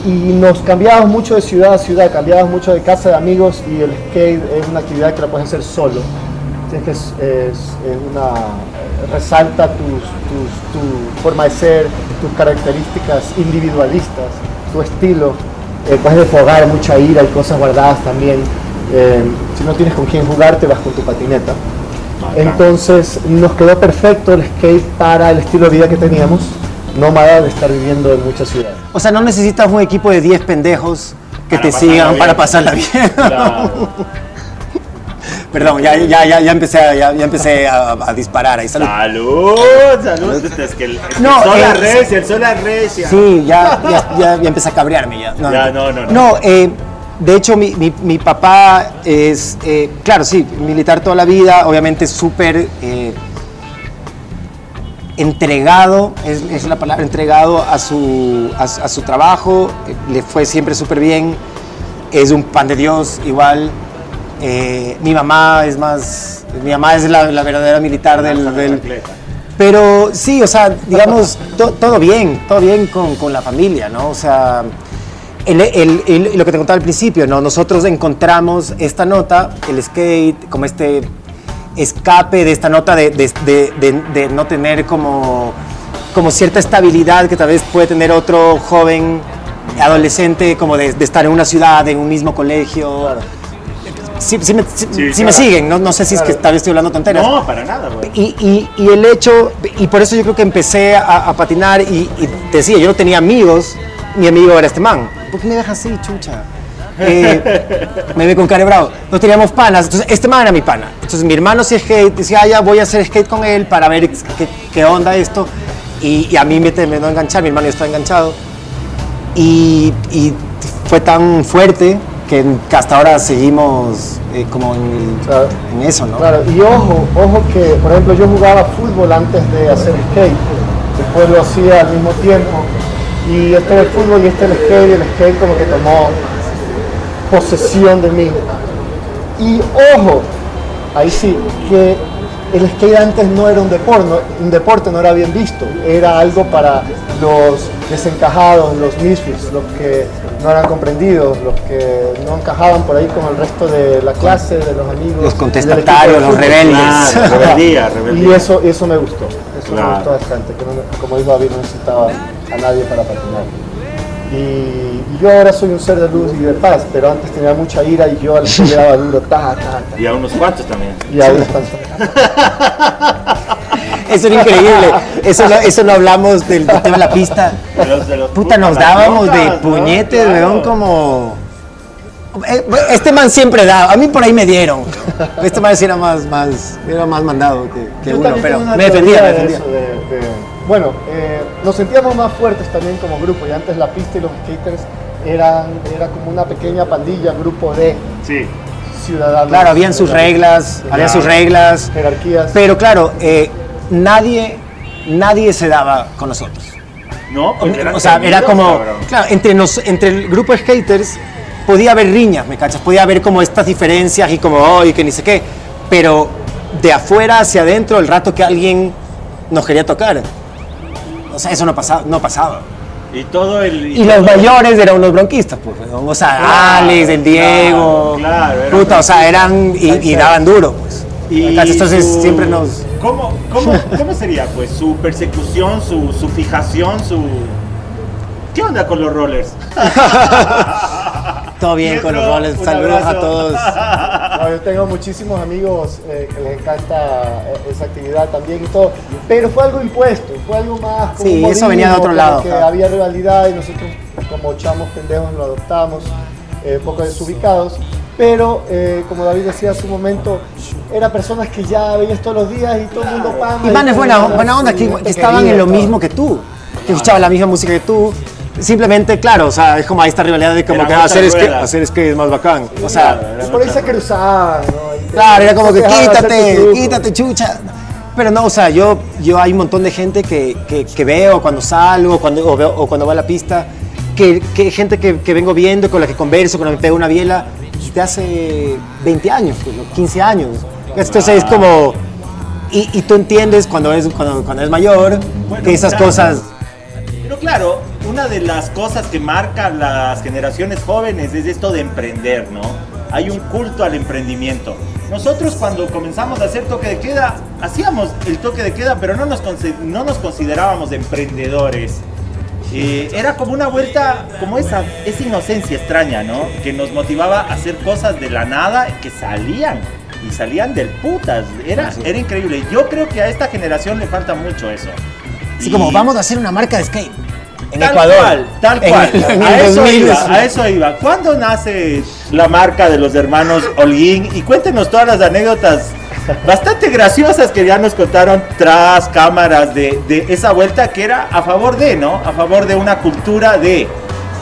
y nos cambiábamos mucho de ciudad a ciudad, cambiábamos mucho de casa de amigos y el skate es una actividad que la puedes hacer solo. Tienes que es, es- una resalta tus, tus- tu forma de ser, tus características individualistas, tu estilo. Eh, puedes desfogar mucha ira y cosas guardadas también. Eh, si no tienes con quién jugar, te vas con tu patineta. Entonces nos quedó perfecto el skate para el estilo de vida que teníamos, nómada de estar viviendo en muchas ciudades. O sea, no necesitas un equipo de 10 pendejos que Para te sigan bien. para pasarla bien. Claro. Perdón, ya, ya, ya, ya empecé, a, ya, ya empecé a, a disparar ahí. Salud. Salud, salud. Es que el, es que No, el sol eh, arrecia, el sol arrecia. Sí, ya, ya, ya, ya empecé a cabrearme ya. Ya, no, no, no. No, eh, de hecho mi, mi- mi papá es, eh, claro, sí, militar toda la vida, obviamente súper eh, entregado, es, es la palabra, entregado a su, a, a su trabajo, le fue siempre súper bien, es un pan de Dios igual. eh, mi mamá es más, mi mamá es la, la verdadera militar del, del, pero sí, o sea, digamos, to- todo bien, todo bien con, con la familia, ¿no? O sea, el- el- el- lo que te contaba al principio, ¿no? Nosotros encontramos esta nota, el skate, como este escape de esta nota de, de- de- no tener como, como cierta estabilidad que tal vez puede tener otro joven adolescente, como de, estar en una ciudad, en un mismo colegio. Sí, sí me, sí- sí me claro. siguen, no, no sé si es que Claro. tal vez estoy hablando tonteras. No, para nada, güey. Y, y- y el hecho, y por eso yo creo que empecé a, a patinar y, y te decía, yo no tenía amigos, mi amigo era este man. ¿Por qué me dejas así, chucha? Eh, me ve con cara de bravo. No teníamos panas, entonces este man era mi pana. Entonces mi hermano hacía skate, decía, ah, ya voy a hacer skate con él para ver qué, qué onda esto. Y, y a mí me terminó enganchar, mi hermano ya estaba enganchado. Y, y fue tan fuerte que, hasta ahora seguimos eh, como en, el- en eso, ¿no? Claro, y ojo, ojo que, por ejemplo, yo jugaba fútbol antes de hacer skate, después lo hacía al mismo tiempo, y este era el fútbol y este el skate, y el skate como que tomó posesión de mí. Y ojo, ahí sí, que el skate antes no era un deporte, no, un deporte no era bien visto, era algo para los desencajados, los misfits, los que no eran comprendidos, los que no encajaban por ahí con el resto de la clase, de los amigos. Los contestatarios, los rebeldes. Claro, rebeldía, rebeldía. Y eso, eso me gustó, eso Claro. me gustó bastante, que no- como dijo David, no necesitaba a nadie para patinar. Y, y yo ahora soy un ser de luz y de paz, pero antes tenía mucha ira y yo le daba duro, ta, ta, ta. Y a unos cuantos también. Y ahí están. Eso era increíble. Eso no, eso no hablamos del tema de la pista. De los- de los Puta, nos dábamos de ¿no? puñetes, Claro. weón, como... Eh, Este man siempre daba, a mí por ahí me dieron. Este man sí era más, más, era más mandado que, que uno, pero me defendía, me defendía. eso, de- de- bueno, eh, nos sentíamos más fuertes también como grupo y antes la pista y los skaters eran era como una pequeña pandilla, grupo de ciudadanos. Claro, habían sus reglas, había sus reglas. Jerarquías. Pero claro, eh, nadie, nadie se daba con nosotros. No, porque eran O sea, era como, cabrón. claro, entre, nos, entre el grupo de skaters podía haber riñas, ¿me cachas? Podía haber como estas diferencias y como, oh, y que ni sé qué. Pero de afuera hacia adentro, el rato que alguien nos quería tocar, o sea, eso no pasaba. No pasaba. Y todo el. Y los mayores eran unos bronquistas, pues, o sea, Claro, Alex, el Diego, claro, claro, puta, o sea, eran y, y daban duro, pues. Y. Entonces su- siempre nos... ¿Cómo, cómo, cómo sería? Pues su persecución, su, su fijación, su. ¿Qué onda con los rollers? Todo bien con los un saludos a todos. No, yo tengo muchísimos amigos eh, que les encanta eh, esa actividad también y todo, pero fue algo impuesto, fue algo más como Sí, eso venía de otro lado, que había rivalidad y nosotros como chamos pendejos lo adoptamos, eh, un poco desubicados, pero eh, como David decía hace un momento, eran personas que ya veías todos los días y todo el mundo pana. Y todo el buena, buena onda, que, estaban en lo todo. mismo que tú, que escuchaban la misma música que tú. Simplemente, claro, o sea, es como hay esta rivalidad de como Era que hacer skate, rueda. hacer skate es más bacán. O sea, por ahí se cruzaban, ¿no? Claro, era como que quítate, quítate, chucha. Pero no, o sea, yo, yo hay un montón de gente que, que, que veo cuando salgo cuando, o, veo- o cuando voy a la pista, que, que gente que, que vengo viendo, con la que converso, con la que me pego una biela, de hace 20 años, pues, ¿no? 15 años. Entonces es como... Y, y tú entiendes cuando eres, cuando, cuando eres mayor que esas claro. cosas... Pero claro, una de las cosas que marcan las generaciones jóvenes es esto de emprender, ¿no? Hay un culto al emprendimiento. Nosotros cuando comenzamos a hacer toque de queda, hacíamos el toque de queda, pero no nos, no nos considerábamos emprendedores. Eh, era como una vuelta, como esa, esa inocencia extraña, ¿no? Que nos motivaba a hacer cosas de la nada que salían. Y salían del putas. Era, era increíble. Yo creo que a esta generación le falta mucho eso. Así como, vamos a hacer una marca de skate. En tal Ecuador. Cual, tal cual. en a, eso 2000. iba, a eso iba. ¿Cuándo nace la marca de los hermanos Holguín? Y cuéntenos todas las anécdotas bastante graciosas que ya nos contaron tras cámaras de, de esa vuelta que era a favor de, ¿no? A favor de una cultura de.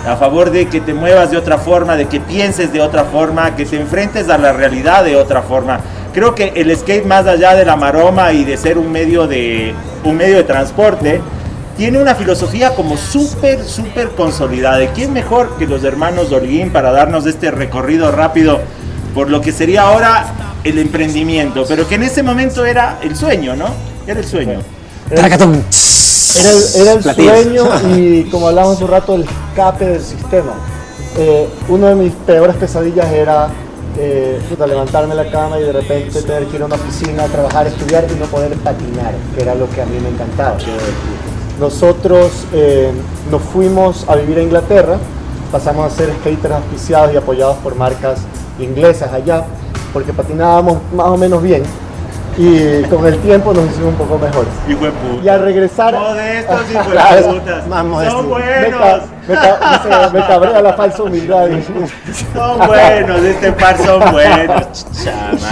A favor de que te muevas de otra forma, de que pienses de otra forma, que te enfrentes a la realidad de otra forma. Creo que el skate más allá de la maroma y de ser un medio de un medio de transporte, tiene una filosofía como súper, súper consolidada. ¿Y quién mejor que los hermanos Holguín para darnos este recorrido rápido por lo que sería ahora el emprendimiento? Pero que en ese momento era el sueño, ¿no? Era el sueño. Tracatón. Era el, era el sueño y como hablábamos un rato, el escape del sistema. Eh, uno de mis peores pesadillas era eh, puta, levantarme de la cama y de repente tener que ir a una oficina, trabajar, estudiar y no poder patinar, que era lo que a mí me encantaba. Nosotros eh, nos fuimos a vivir a Inglaterra, pasamos a ser skaters auspiciados y apoyados por marcas inglesas allá, porque patinábamos más o menos bien y con el tiempo nos hicimos un poco mejores. Y al regresar. Modestos y Son buenos. Me ca- me cabrea la falsa humildad. Son buenos. Este par son buenos.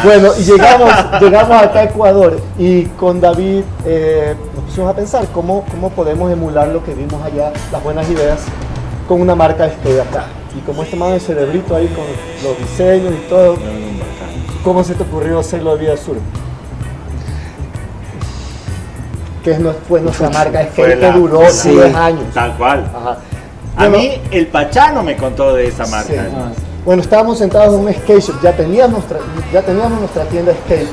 Bueno, y llegamos, llegamos acá a Ecuador y con David eh, nos pusimos a pensar cómo, cómo podemos emular lo que vimos allá, las buenas ideas, con una marca de acá. Y como este man de cerebrito ahí con los diseños y todo, ¿cómo se te ocurrió hacerlo de Vida Sur? Que es, nuestra marca skate que duró Sí, 10 años. Tal cual. Ajá. A Bueno, mí el Pachano me contó de esa marca. Sí. Bueno, estábamos sentados en un skate shop, ya teníamos nuestra, ya teníamos nuestra tienda skate.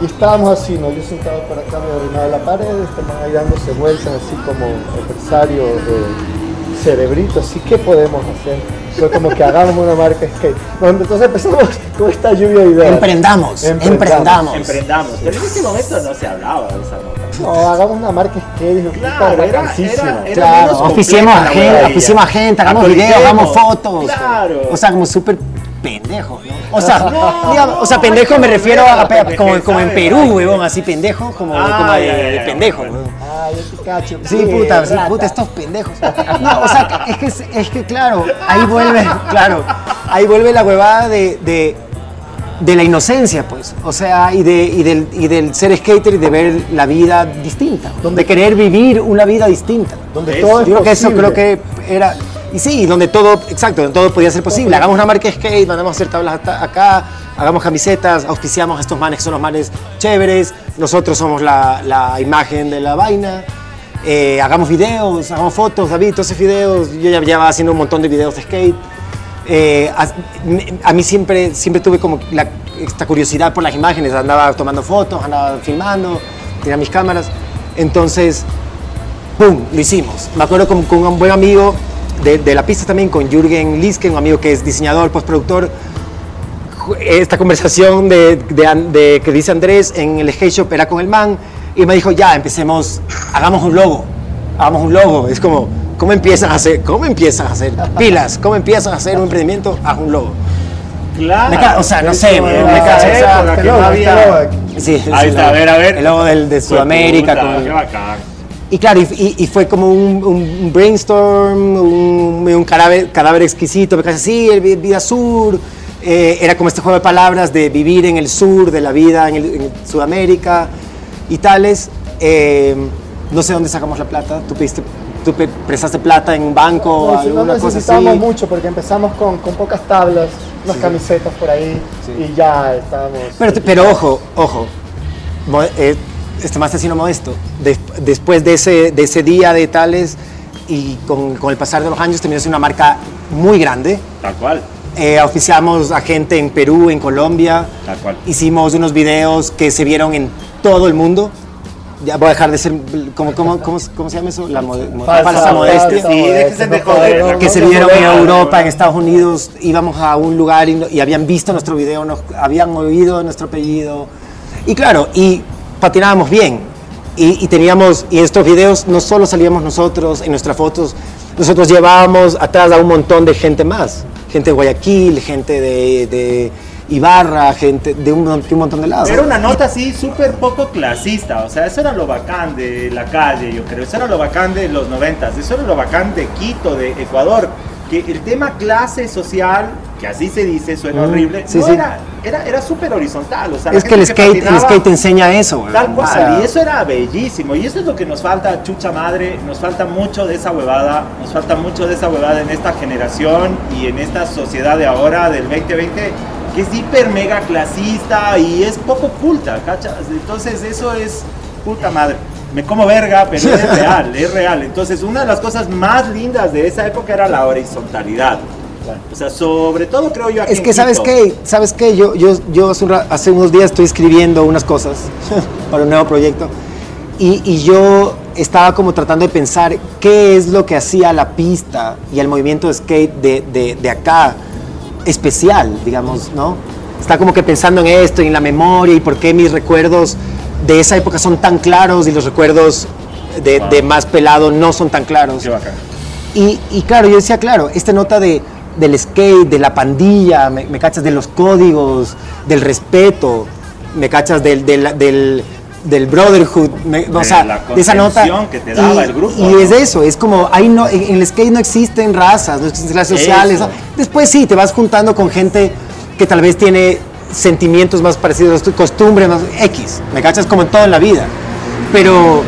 Y estábamos así, ¿no? Yo sentado por acá, me orinaba la pared, man ahí dándose vueltas, así como empresario de cerebrito, así, ¿qué podemos hacer? Fue como que hagamos una marca skate. Bueno, entonces empezamos con esta lluvia de ideas. Emprendamos, emprendamos. Emprendamos. Pero en ese momento no se hablaba de esa nota. No, hagamos una marca skate, Claro, era- bacanísima. era- era Claro, menos oficiemos a gente, oficiemos a gente, hagamos videos, hagamos fotos. Claro. O sea, como súper pendejo, ¿no? O sea, No, digamos, o sea, pendejo me refiero a, como, como en Perú, huevón, así pendejo, como, Ah, como de, ya, ya, de pendejo, bueno. Huevón. Ah, yo te cacho. Sí, puta, sí, puta, estos pendejos. No, o sea, es que, es que claro, ahí vuelve, claro, ahí vuelve la huevada de, de, de la inocencia, pues. O sea, y, de, y, del, y del ser skater y de ver la vida distinta. de querer vivir una vida distinta. Donde todo es Yo creo que eso creo que era... Y sí, donde todo, exacto, donde todo podía ser posible. Hagamos una marca de skate, mandamos a hacer tablas acá, hagamos camisetas, auspiciamos a estos manes que son los manes chéveres, nosotros somos la, la imagen de la vaina. Eh, hagamos videos, hagamos fotos, David, todos esos videos. Yo ya llevaba haciendo un montón de videos de skate. Eh, a, a mí siempre, siempre tuve como la- esta curiosidad por las imágenes. Andaba tomando fotos, andaba filmando, tenía mis cámaras. Entonces, ¡pum! Lo hicimos. Me acuerdo con, con un buen amigo de, de la pista también, con Jürgen Liske, un amigo que es diseñador, postproductor. Esta conversación de, de que dice Andrés en el skate shop era con el man y me dijo, ya, empecemos, hagamos un logo, hagamos un logo. Es como, ¿cómo empiezas a hacer, cómo empiezas a hacer pilas? ¿Cómo empiezas a hacer un emprendimiento? Haz un logo. Claro. O sea, no sé, me, era me cacho, o esa sea, época que no logo, había- logo aquí. Sí, sí, Ahí está, a ver, a ver. El logo del, de Fue Sudamérica. puta, con- Qué bacán. Y claro, y, y- fue como un, un brainstorm, un, un cadáver, cadáver exquisito, me así, el vi- vida sur. eh, era como este juego de palabras de vivir en el sur, de la vida en, el- en Sudamérica y tales. Eh, no sé dónde sacamos la plata. Tú, pediste, tú prestaste plata en un banco, No, no alguna cosa así. necesitábamos mucho porque empezamos con, con pocas tablas, unas camisetas por ahí y ya estábamos. Pero, pero ojo, ojo, eh, este más asesino modesto. De- después de ese, de ese día de tales y con, con el pasar de los años terminó siendo una marca muy grande. Tal cual. Eh, oficiamos a gente en Perú, en Colombia. Tal cual. Hicimos unos videos que se vieron en todo el mundo. Ya voy a dejar de ser. ¿Cómo, cómo, cómo, cómo se llama eso? La mo- falsa, modestia. Sí, déjense de joder. que se vieron en Europa, en Estados Unidos, íbamos a un lugar y, y habían visto nuestro video, nos habían oído nuestro apellido. Y claro, y patinábamos bien. Y, y teníamos, y estos videos no solo salíamos nosotros, en nuestras fotos, nosotros llevábamos atrás a un montón de gente más. Gente de Guayaquil, gente de, de Ibarra, gente de un, de un montón de lados. Era una nota así súper poco clasista, o sea, eso era lo bacán de la calle, yo creo, eso era lo bacán de los noventas, eso era lo bacán de Quito, de Ecuador, que el tema clase social, que así se dice, suena Mm, horrible, sí, no sí. era, era, era súper horizontal, o sea, es que el skate, el skate te enseña eso, güey. Tal cual, O sea, y eso era bellísimo, y eso es lo que nos falta, chucha madre, nos falta mucho de esa huevada, nos falta mucho de esa huevada en esta generación y en esta sociedad de ahora, del 2020, que es hiper mega clasista y es poco culta, ¿cachas? Entonces eso es puta madre. Me como verga, pero es real, es real. Entonces una de las cosas más lindas de esa época era la horizontalidad. O sea, sobre todo creo yo aquí Es en que, ¿sabes qué? ¿Sabes qué? Yo, yo, yo hace, unos días estoy escribiendo unas cosas para un nuevo proyecto y, y yo estaba como tratando de pensar qué es lo que hacía la pista y el movimiento de skate de, de, de acá especial, digamos, ¿no? Estaba como que pensando en esto y en la memoria y por qué mis recuerdos de esa época son tan claros y los recuerdos de, Wow. de más pelado no son tan claros. Qué bacán. Y, y claro, yo decía, claro, esta nota de, del skate, de la pandilla, me, me cachas de los códigos, del respeto, me cachas del, del, del, del brotherhood, me- o De sea, de esa nota. que te daba y, el grupo, Y ¿no? es eso, es como, hay no, en, el skate no existen razas, no existen clases sociales. Después sí, te vas juntando con gente que tal vez tiene sentimientos más parecidos a tu costumbre, más X, me cachas como en todo en la vida. Pero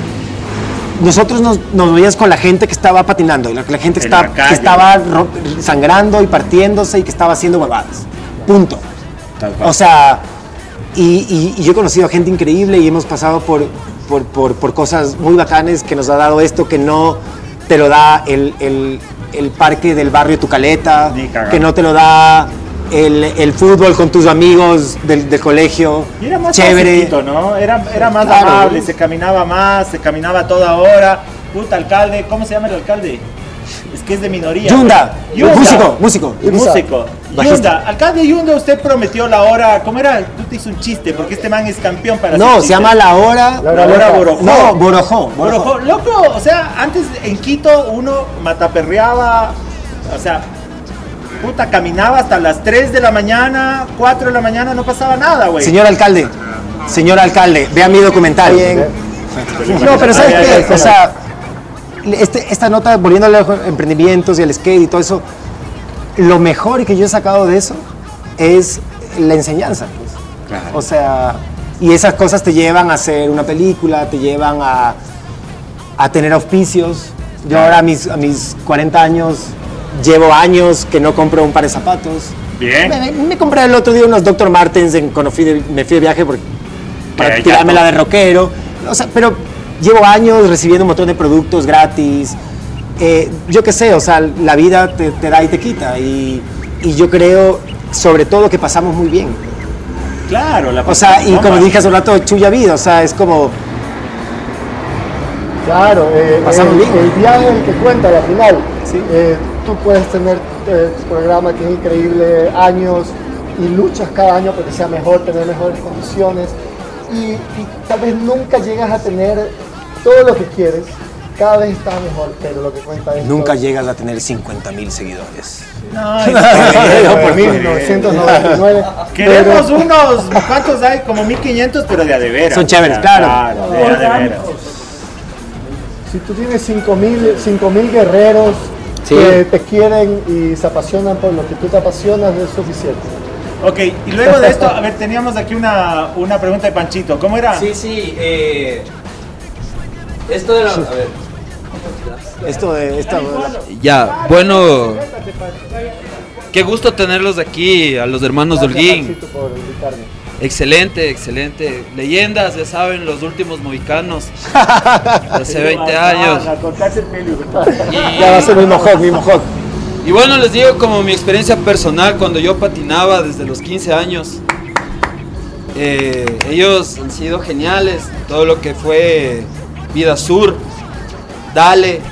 nosotros nos, nos veíamos con la gente que estaba patinando, y la, la gente que, estaba, la calle. que estaba ro- sangrando y partiéndose y que estaba haciendo huevadas. Punto. O sea, y, y- y yo he conocido a gente increíble y hemos pasado por, por, por- por cosas muy bacanes que nos ha dado esto que no te lo da el, el- el parque del barrio Tu Caleta, Ni cagando. que no te lo da el, el fútbol con tus amigos del, del colegio. Y era más chévere. ¿no? Era, era más Claro. amable, se caminaba más, se caminaba toda hora. Puta alcalde, ¿cómo se llama el alcalde? Es que es de minoría. Yunda, Yunda. músico, músico. Músico. Yunda, alcalde Yunda, usted prometió la hora. ¿Cómo era? Tú te hizo un chiste, porque este man es campeón para No, se llama La Hora. La hora Borojó. No, Borojó. Borojó. Loco, o sea, antes en Quito uno mataperreaba, o sea, puta, caminaba hasta las 3 de la mañana, 4 de la mañana, no pasaba nada, güey. Señor alcalde, señor alcalde, vea mi documental. No, pero ¿sabes qué? O sea, este- esta nota, volviendo a los emprendimientos y el skate y todo eso, lo mejor que yo he sacado de eso es la enseñanza. pues. O sea, y esas cosas te llevan a hacer una película, te llevan a, a tener auspicios. Yo ahora a mis, a mis 40 años llevo años que no compro un par de zapatos. Bien. Me, me compré el otro día unos Dr. Martens en, cuando fui de- me fui de viaje porque, para tirarme no. la de rockero. O sea, pero llevo años recibiendo un montón de productos gratis. Eh, yo qué sé, o sea, la vida te, te da y te quita. Y, y yo creo, sobre todo, que pasamos muy bien. Claro, la O sea, y como dije hace un rato, chulla vida, o sea, es como... Claro, eh, Pasamos el, bien. el viaje es el que cuenta al final. Eh, tú puedes tener eh, tu programa que es increíble, años, y luchas cada año porque sea mejor, tener mejores condiciones, y, y tal vez nunca llegas a tener todo lo que quieres, cada vez está mejor, pero lo que cuenta es... Nunca llegas a tener 50 mil seguidores. Ay, No, por güey. 1999. Queremos pero- unos, ¿cuántos hay? Como 1500, pero de a de veras. Son chéveres, O sea, claro. de a de veras. Si tú tienes 5.000 guerreros Sí. que te quieren y se apasionan por lo que tú te apasionas, es suficiente. Ok, y luego de esto, a ver, teníamos aquí una, una pregunta de Panchito. ¿Cómo era? Sí, sí. Eh, esto de la. A ver. Esto de... Esta, Ya, bueno. Qué gusto tenerlos aquí, a los hermanos Gracias, por invitarme. Excelente, excelente. Leyendas, ya saben, los últimos mohicanos. hace 20 años. A cortarse el pelo. Ya va a ser mismo hot, mismo hot. Y bueno, les digo como mi experiencia personal cuando yo patinaba desde los 15 años. Eh, ellos han sido geniales. Todo lo que fue Vida Sur, Dale.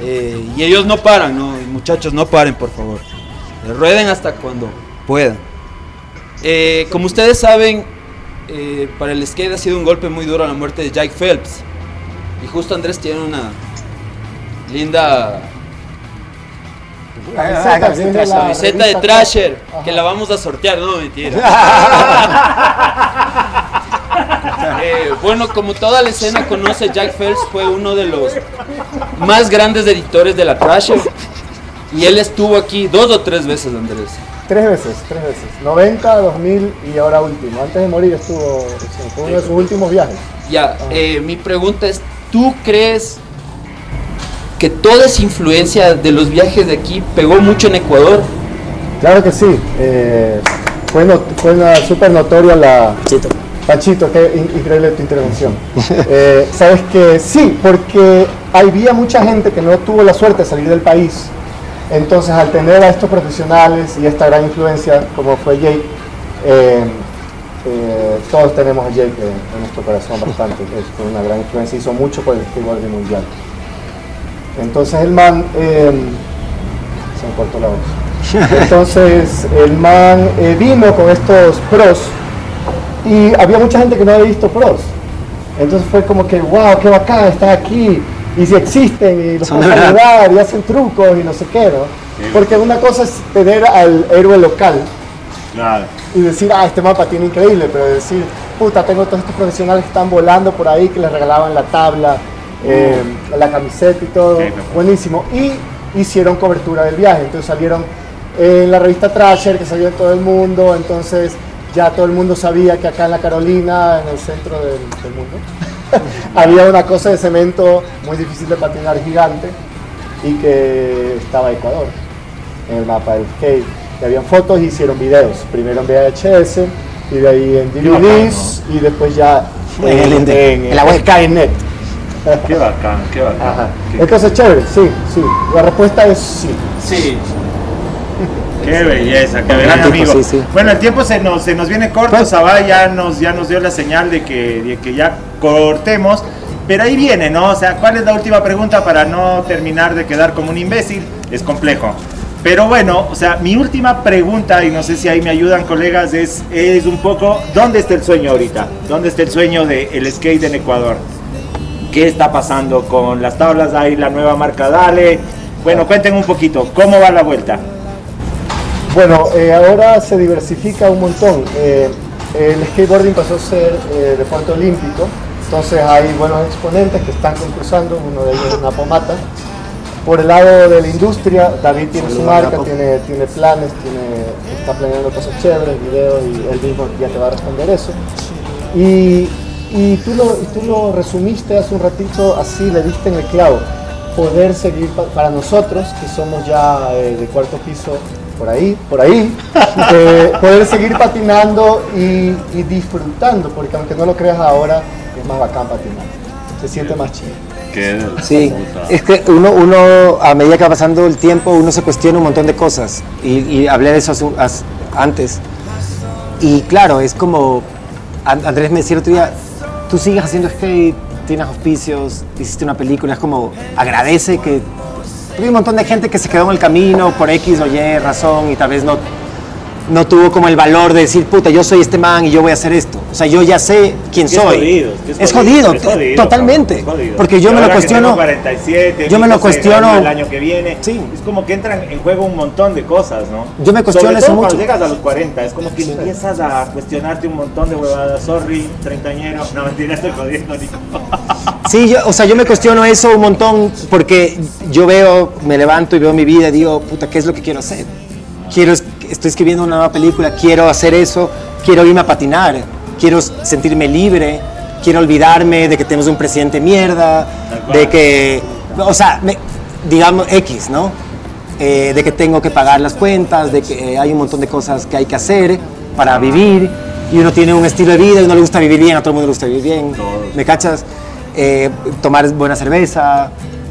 eh, y ellos no paran, ¿no? Y muchachos, no paren, por favor. Eh, Rueden hasta cuando puedan. Eh, como ustedes saben, eh, para el skate ha sido un golpe muy duro la muerte de Jake Phelps. Y justo Andrés tiene una linda Camiseta, de Trasher, que la vamos a sortear, no mentira. Eh, bueno, como toda la escena conoce, Jack Phelps fue uno de los más grandes editores de la Trasher. Y él estuvo aquí dos o tres veces, Andrés. Tres veces, tres veces. 90, 2000 y ahora último. Antes de morir estuvo, fue uno de sus últimos viajes. Ya, eh, mi pregunta es, ¿tú crees que toda esa influencia de los viajes de aquí pegó mucho en Ecuador? Claro que sí. eh, fue, no- fue una súper notoria la... Panchito, qué in- increíble tu intervención. Eh, Sabes que sí, porque había mucha gente que no tuvo la suerte de salir del país. Entonces, al tener a estos profesionales y esta gran influencia, como fue Jake, eh, eh, todos tenemos a Jake en, nuestro corazón bastante. Es una gran influencia, hizo mucho por el skateboarding mundial. Entonces, el man. eh, se me cortó la voz. Entonces, el man vino con estos pros y había mucha gente que no había visto pros. Entonces fue como que, wow, qué bacán, están aquí. Y si existen y los pueden ayudar y hacen trucos y no sé qué, ¿no? Porque una cosa es tener al héroe local Claro. y decir, ah, este mapa tiene increíble, pero decir, puta, tengo todos estos profesionales que están volando por ahí, que les regalaban la tabla, eh, la camiseta y todo, buenísimo. Y hicieron cobertura del viaje, entonces salieron en la revista Trasher, que salió en todo el mundo, entonces ya todo el mundo sabía que acá en la Carolina, en el centro del, del mundo, había una cosa de cemento muy difícil de patinar gigante y que estaba Ecuador en el mapa del skate. Y habían fotos y hicieron videos. Primero en VHS y de ahí en bacán, DVDs y después ya En el ende- en la web. Skynet. Qué bacán, qué bacán. Ajá. Qué- Entonces, chévere, sí, sí. La respuesta es sí. Sí. Qué belleza, qué Gran amigo. sí, sí. Bueno, el tiempo se nos, se nos viene corto, Sabá ya nos, ya nos dio la señal de que, de que ya cortemos, pero ahí viene, ¿no? O sea, ¿cuál es la última pregunta para no terminar de quedar como un imbécil? Es complejo. Pero bueno, o sea, mi última pregunta, y no sé si ahí me ayudan colegas, es, es un poco, ¿dónde está el sueño ahorita? ¿Dónde está el sueño del skate en Ecuador? ¿Qué está pasando con las tablas? Hay la nueva marca Dale. Bueno, cuenten un poquito, ¿cómo va la vuelta? Bueno, eh, ahora se diversifica un montón. Eh, el skateboarding pasó a ser eh, deporte olímpico, entonces hay buenos exponentes que están concursando, uno de ellos es Napomata. Por el lado de la industria, David tiene su marca, tiene, tiene planes, tiene, está planeando cosas chéveres, videos y él mismo ya te va a responder eso. Y, y tú, lo, y tú lo resumiste hace un ratito, así le diste en el clavo. Poder seguir pa- para nosotros, que somos ya eh, de cuarto piso, por ahí, por ahí, eh, poder seguir patinando y, y disfrutando, porque aunque no lo creas ahora, más bacán patinar. Se siente más chido. Sí, es que uno, uno, a medida que va pasando el tiempo, uno se cuestiona un montón de cosas. Y, y hablé de eso hace antes. Y claro, es como, An- Andrés me decía el otro día, tú sigues haciendo skate, tienes auspicios, hiciste una película, es como, agradece que... Porque hay un montón de gente que se quedó en el camino por X o Y razón y tal vez no, no tuvo como el valor de decir, puta, yo soy este man y yo voy a hacer esto. O sea, yo ya sé quién es soy. jodido, es jodido, es jodido, totalmente. cabrón, es jodido. Porque yo Y me lo cuestiono. tengo 47, yo me lo cuestiono. El año que viene. Es como que entran en juego un montón de cosas, ¿no? Yo me cuestiono Sobre eso todo mucho. Cuando llegas a los 40, es como que empiezas a cuestionarte un montón de huevadas. Sorry, treintañero. No, mentira, estoy jodiendo, Nico. Sí, yo, o sea, yo me cuestiono eso un montón porque yo veo, me levanto y veo mi vida y digo, puta, ¿qué es lo que quiero hacer? Quiero, estoy escribiendo una nueva película, quiero hacer eso, quiero irme a patinar, quiero sentirme libre, quiero olvidarme de que tenemos un presidente mierda, de que, o sea, me- digamos X, ¿no? Eh, de que tengo que pagar las cuentas, de que eh, hay un montón de cosas que hay que hacer para vivir y uno tiene un estilo de vida y uno le gusta vivir bien, a todo el mundo le gusta vivir bien, ¿me cachas? Eh, tomar buena cerveza,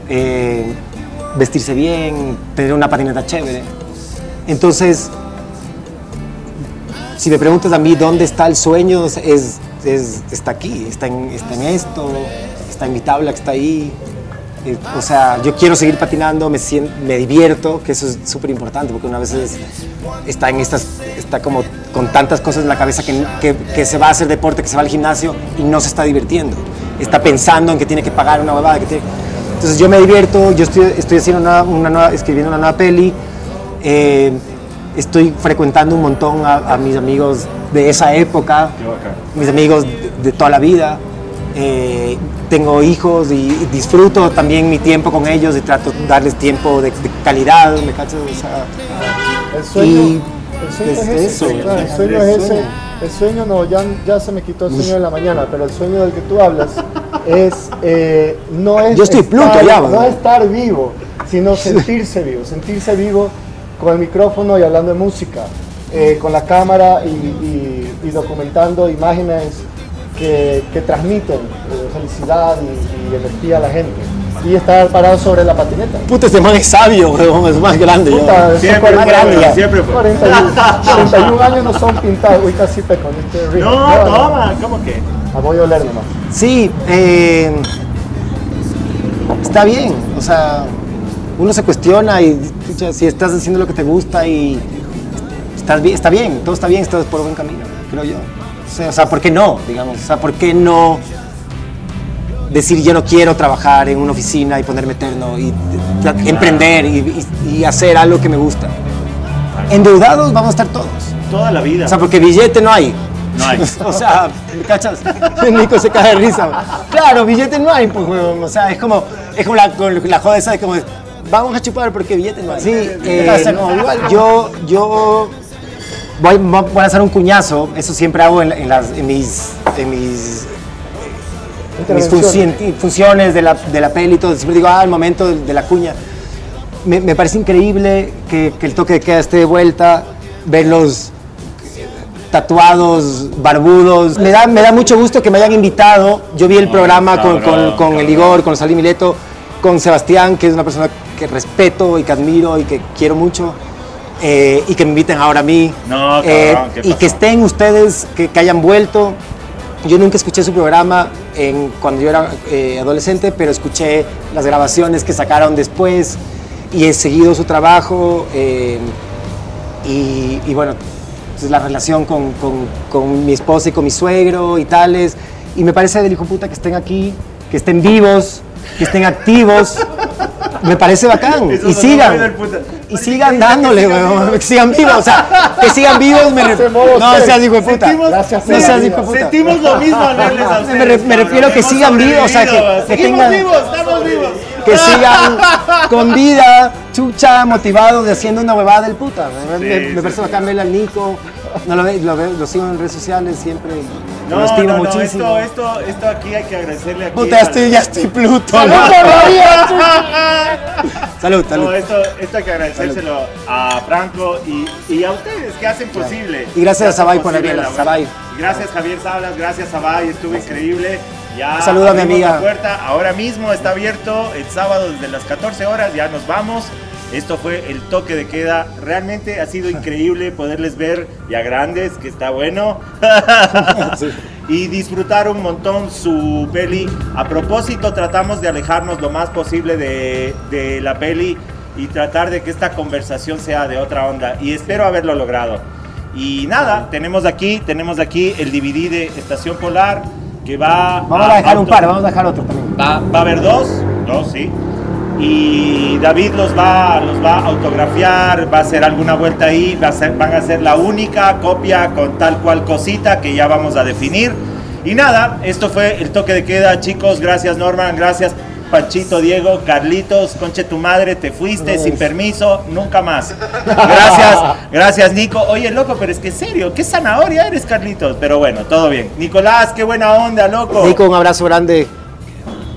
eh, vestirse bien, tener una patineta chévere. Entonces, si me preguntas a mí dónde está el sueño, es, es- está aquí, está en, está en esto, está en mi tabla que está ahí. Eh, o sea, yo quiero seguir patinando, me, me divierto, que eso es súper importante, porque una vez es- está en estas, está como con tantas cosas en la cabeza que, que, se va a hacer deporte, que se va al gimnasio y no se está divirtiendo. Está pensando en que tiene que pagar una huevada. Entonces yo me divierto, yo estoy, estoy haciendo una, una nueva, escribiendo una nueva peli, eh, estoy frecuentando un montón a, a mis amigos de esa época, mis amigos de, de toda la vida. Eh, tengo hijos y, y disfruto también mi tiempo con ellos y trato de darles tiempo de, de calidad, ¿me cachas? O sea, El sueño, y el sueño es, es ese, eso, claro, el sueño es ese. El sueño no, ya, ya se me quitó el sueño de la mañana, pero el sueño del que tú hablas es eh, no es Yo estoy Pluto estar- allá, no estar vivo, sino sentirse vivo, sentirse vivo con el micrófono y hablando de música, eh, con la cámara y, y- y documentando imágenes que, que transmiten eh, felicidad y, y energía a la gente. Y estar parado sobre la patineta. Puta, este man es sabio, weón, es más grande. Puta, Siempre 40 fue, weón, siempre fue. 41, 41 años no son pintados. Uy, casi peco este. No, toma, ¿cómo que? Ah, voy a oler nomás. Sí, eh, está bien, o sea, uno se cuestiona y pucha, si estás haciendo lo que te gusta y estás bien, está bien, todo está bien, estás por buen camino, creo yo. O sea, o sea, ¿por qué no? Digamos, o sea, ¿por qué no decir yo no quiero trabajar en una oficina y ponerme eterno y emprender y, y- y hacer algo que me gusta? Endeudados vamos a estar todos. Toda la vida. O sea, porque billete no hay. No hay. o sea, ¿me cachas? Nico se cae de risa. Claro, billete no hay, pues. O sea, es como, es como la, la joda esa de como, vamos a chupar porque billete no hay. Sí, eh, no, igual, yo, yo voy, voy a lanzar un cuñazo, eso siempre hago en, en las, en mis, en mis, mis funciones de la, de la peli y todo. Siempre digo, ah, el momento de, de la cuña. Me, me parece increíble que, que el toque de queda esté de vuelta, verlos tatuados, barbudos. Me da, me da mucho gusto que me hayan invitado. Yo vi el programa con, con, con el Igor, con Salim Mileto, con Sebastián, que es una persona que respeto y que admiro y que quiero mucho. eh, y que me inviten ahora a mí. No, Eh, cabrón, ¿qué y que estén ustedes, que, que hayan vuelto. Yo nunca escuché su programa en, cuando yo era eh, adolescente, pero escuché las grabaciones que sacaron después y he seguido su trabajo. y, y bueno, pues la relación con, con- con mi esposa y con mi suegro y tales. Y me parece del hijo puta que estén aquí, que estén vivos, que estén activos. Me parece bacán. Eso y sigan. Y sigan dándole, weón. Que sigan vivos. O sea, que sigan vivos. Me ref- no seas hijo de puta. Sentimos- no seas hijo de puta. Sentimos lo mismo al verles a Me, re- me refiero que Hemos sigan vivos. O sea, que, que tengan. vivos, estamos vivos. Que sigan con vida, chucha, motivados de haciendo una huevada del puta. Me, Sí, me- sí, parece sí. bacán al Nico. No lo, ve- lo, lo sigo en redes sociales siempre. No, lo estimo no, no, muchísimo. esto, esto, esto aquí hay que agradecerle aquí. Puta, estoy, ya estoy Pluto. ¡Salud. Salud, salud. No, esto, esto hay que agradecérselo a Franco y, y a ustedes que hacen posible. Y gracias a Sabay por la posible biela, la- Sabay. Y Gracias Javier Sablas, gracias Sabay, estuvo increíble. Ya Un saludo a mi amiga. la puerta, ahora mismo está abierto el sábado desde las 14 horas, ya nos vamos. Esto fue el toque de queda. Realmente ha sido increíble poderles ver ya grandes, que está bueno. y disfrutar un montón su peli. A propósito, tratamos de alejarnos lo más posible de, de la peli y tratar de que esta conversación sea de otra onda. Y espero haberlo logrado. Y nada, tenemos aquí, tenemos aquí el DVD de Estación Polar que va Vamos a dejar un par, vamos a dejar otro también. Va, va a haber dos, dos, sí. Y David los va, los va a autografiar, va a hacer alguna vuelta ahí, va a ser- van a ser la única copia con tal cual cosita que ya vamos a definir. Y nada, esto fue el toque de queda, chicos. Gracias Norman, gracias Panchito, Diego, Carlitos, conche tu madre, te fuiste sin permiso, nunca más. Gracias, gracias Nico. Oye, loco, pero es que en serio, qué zanahoria eres, Carlitos. Pero bueno, todo bien. Nicolás, qué buena onda, loco. Nico, un abrazo grande,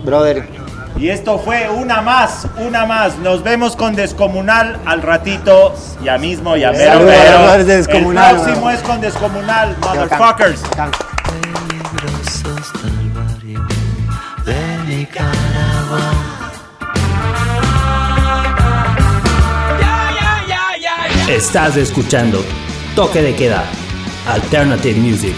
brother. Y esto fue una más, una más. Nos vemos con Descomunal al ratito, ya mismo, ya mero, mero. El próximo es con Descomunal, motherfuckers. Estás escuchando Toque de Queda, Alternative Music.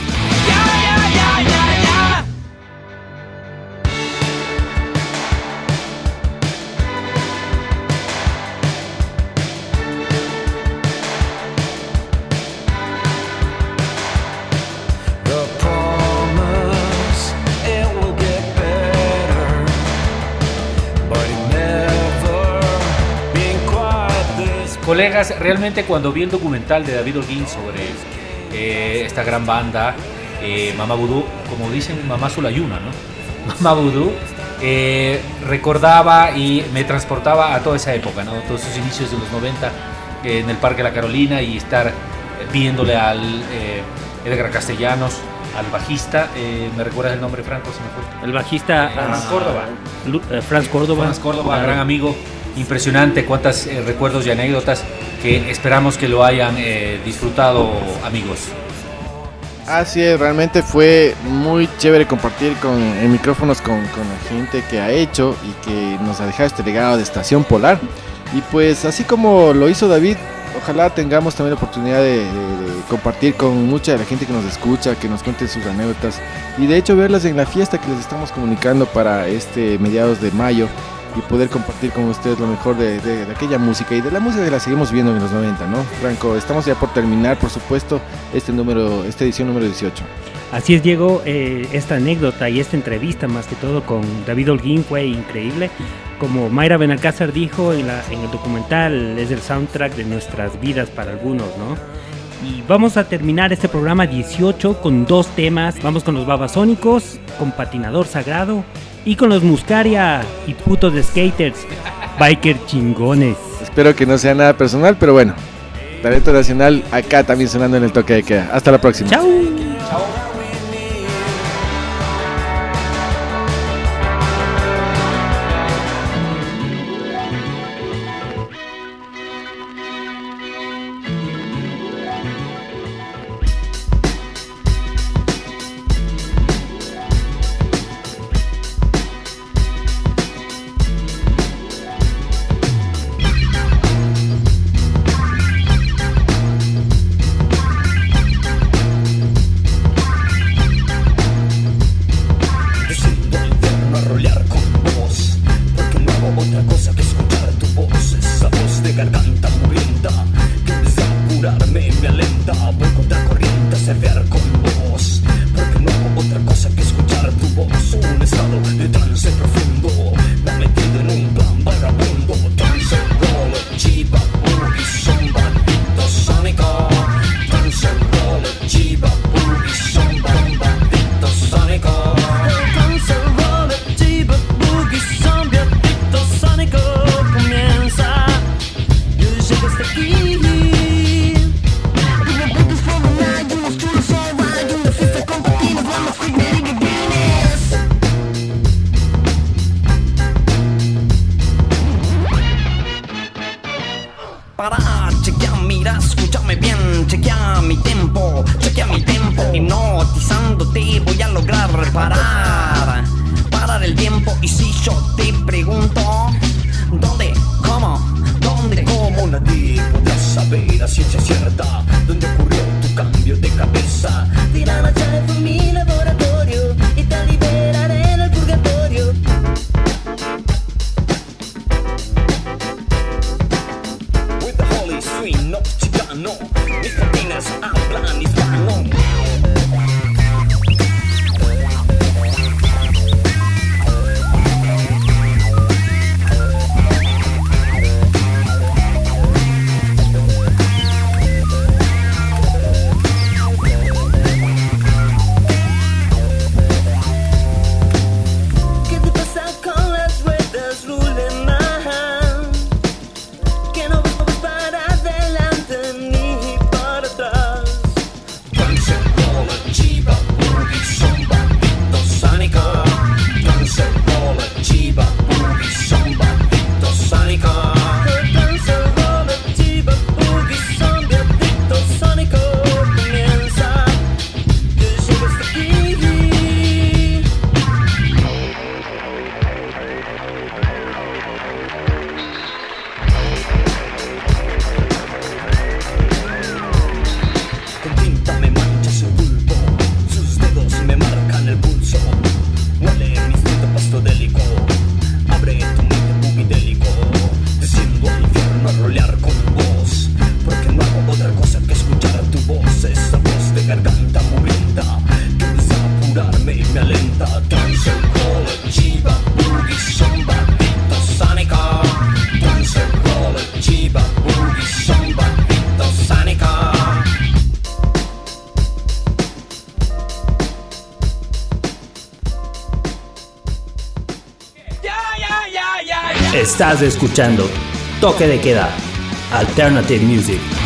Colegas, realmente cuando vi el documental de David Holguín sobre eh, esta gran banda, eh, Mamá Vudú, como dicen, Mamá Sulayuna, ¿no? Mamá Vudú, eh, recordaba y me transportaba a toda esa época, ¿no? Todos esos inicios de los 90 eh, en el Parque La Carolina y estar eh, viéndole al eh, Edgar Castellanos, al bajista, eh, ¿me recuerdas el nombre, Franco? Se me fue. El bajista Franz ah, Córdoba. Lu- eh, Franz Córdoba. Franz Córdoba, gran amigo, impresionante, cuántos recuerdos y anécdotas que esperamos que lo hayan eh, disfrutado, amigos. Así es, realmente fue muy chévere compartir con en micrófonos con, con la gente que ha hecho y que nos ha dejado este legado de Estación Polar. Y pues así como lo hizo David, ojalá tengamos también la oportunidad de, de- de compartir con mucha de la gente que nos escucha, que nos cuente sus anécdotas y de hecho verlas en la fiesta que les estamos comunicando para este mediados de mayo y poder compartir con ustedes lo mejor de, aquella música y de la música que la seguimos viendo en los 90, ¿no? Franco, estamos ya por terminar, por supuesto, este número, esta edición número 18. Así es, Diego, eh, esta anécdota y esta entrevista más que todo con David Holguín fue increíble. Como Mayra Benalcázar dijo en, en el documental, es el soundtrack de nuestras vidas para algunos, ¿no? Y vamos a terminar este programa 18 con dos temas. Vamos con los Babasónicos, con Patinador Sagrado y con los Muscaria y putos de skaters, biker chingones. Espero que no sea nada personal, pero bueno, talento nacional acá también sonando en el toque de queda. Hasta la próxima. Chao. Estás escuchando Toque de Queda, Alternative Music.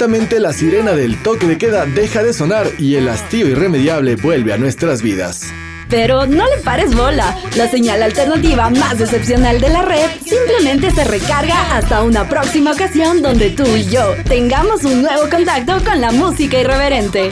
La sirena del toque de queda deja de sonar y el hastío irremediable vuelve a nuestras vidas. Pero no le pares bola. La señal alternativa más excepcional de la red simplemente se recarga hasta una próxima ocasión donde tú y yo tengamos un nuevo contacto con la música irreverente.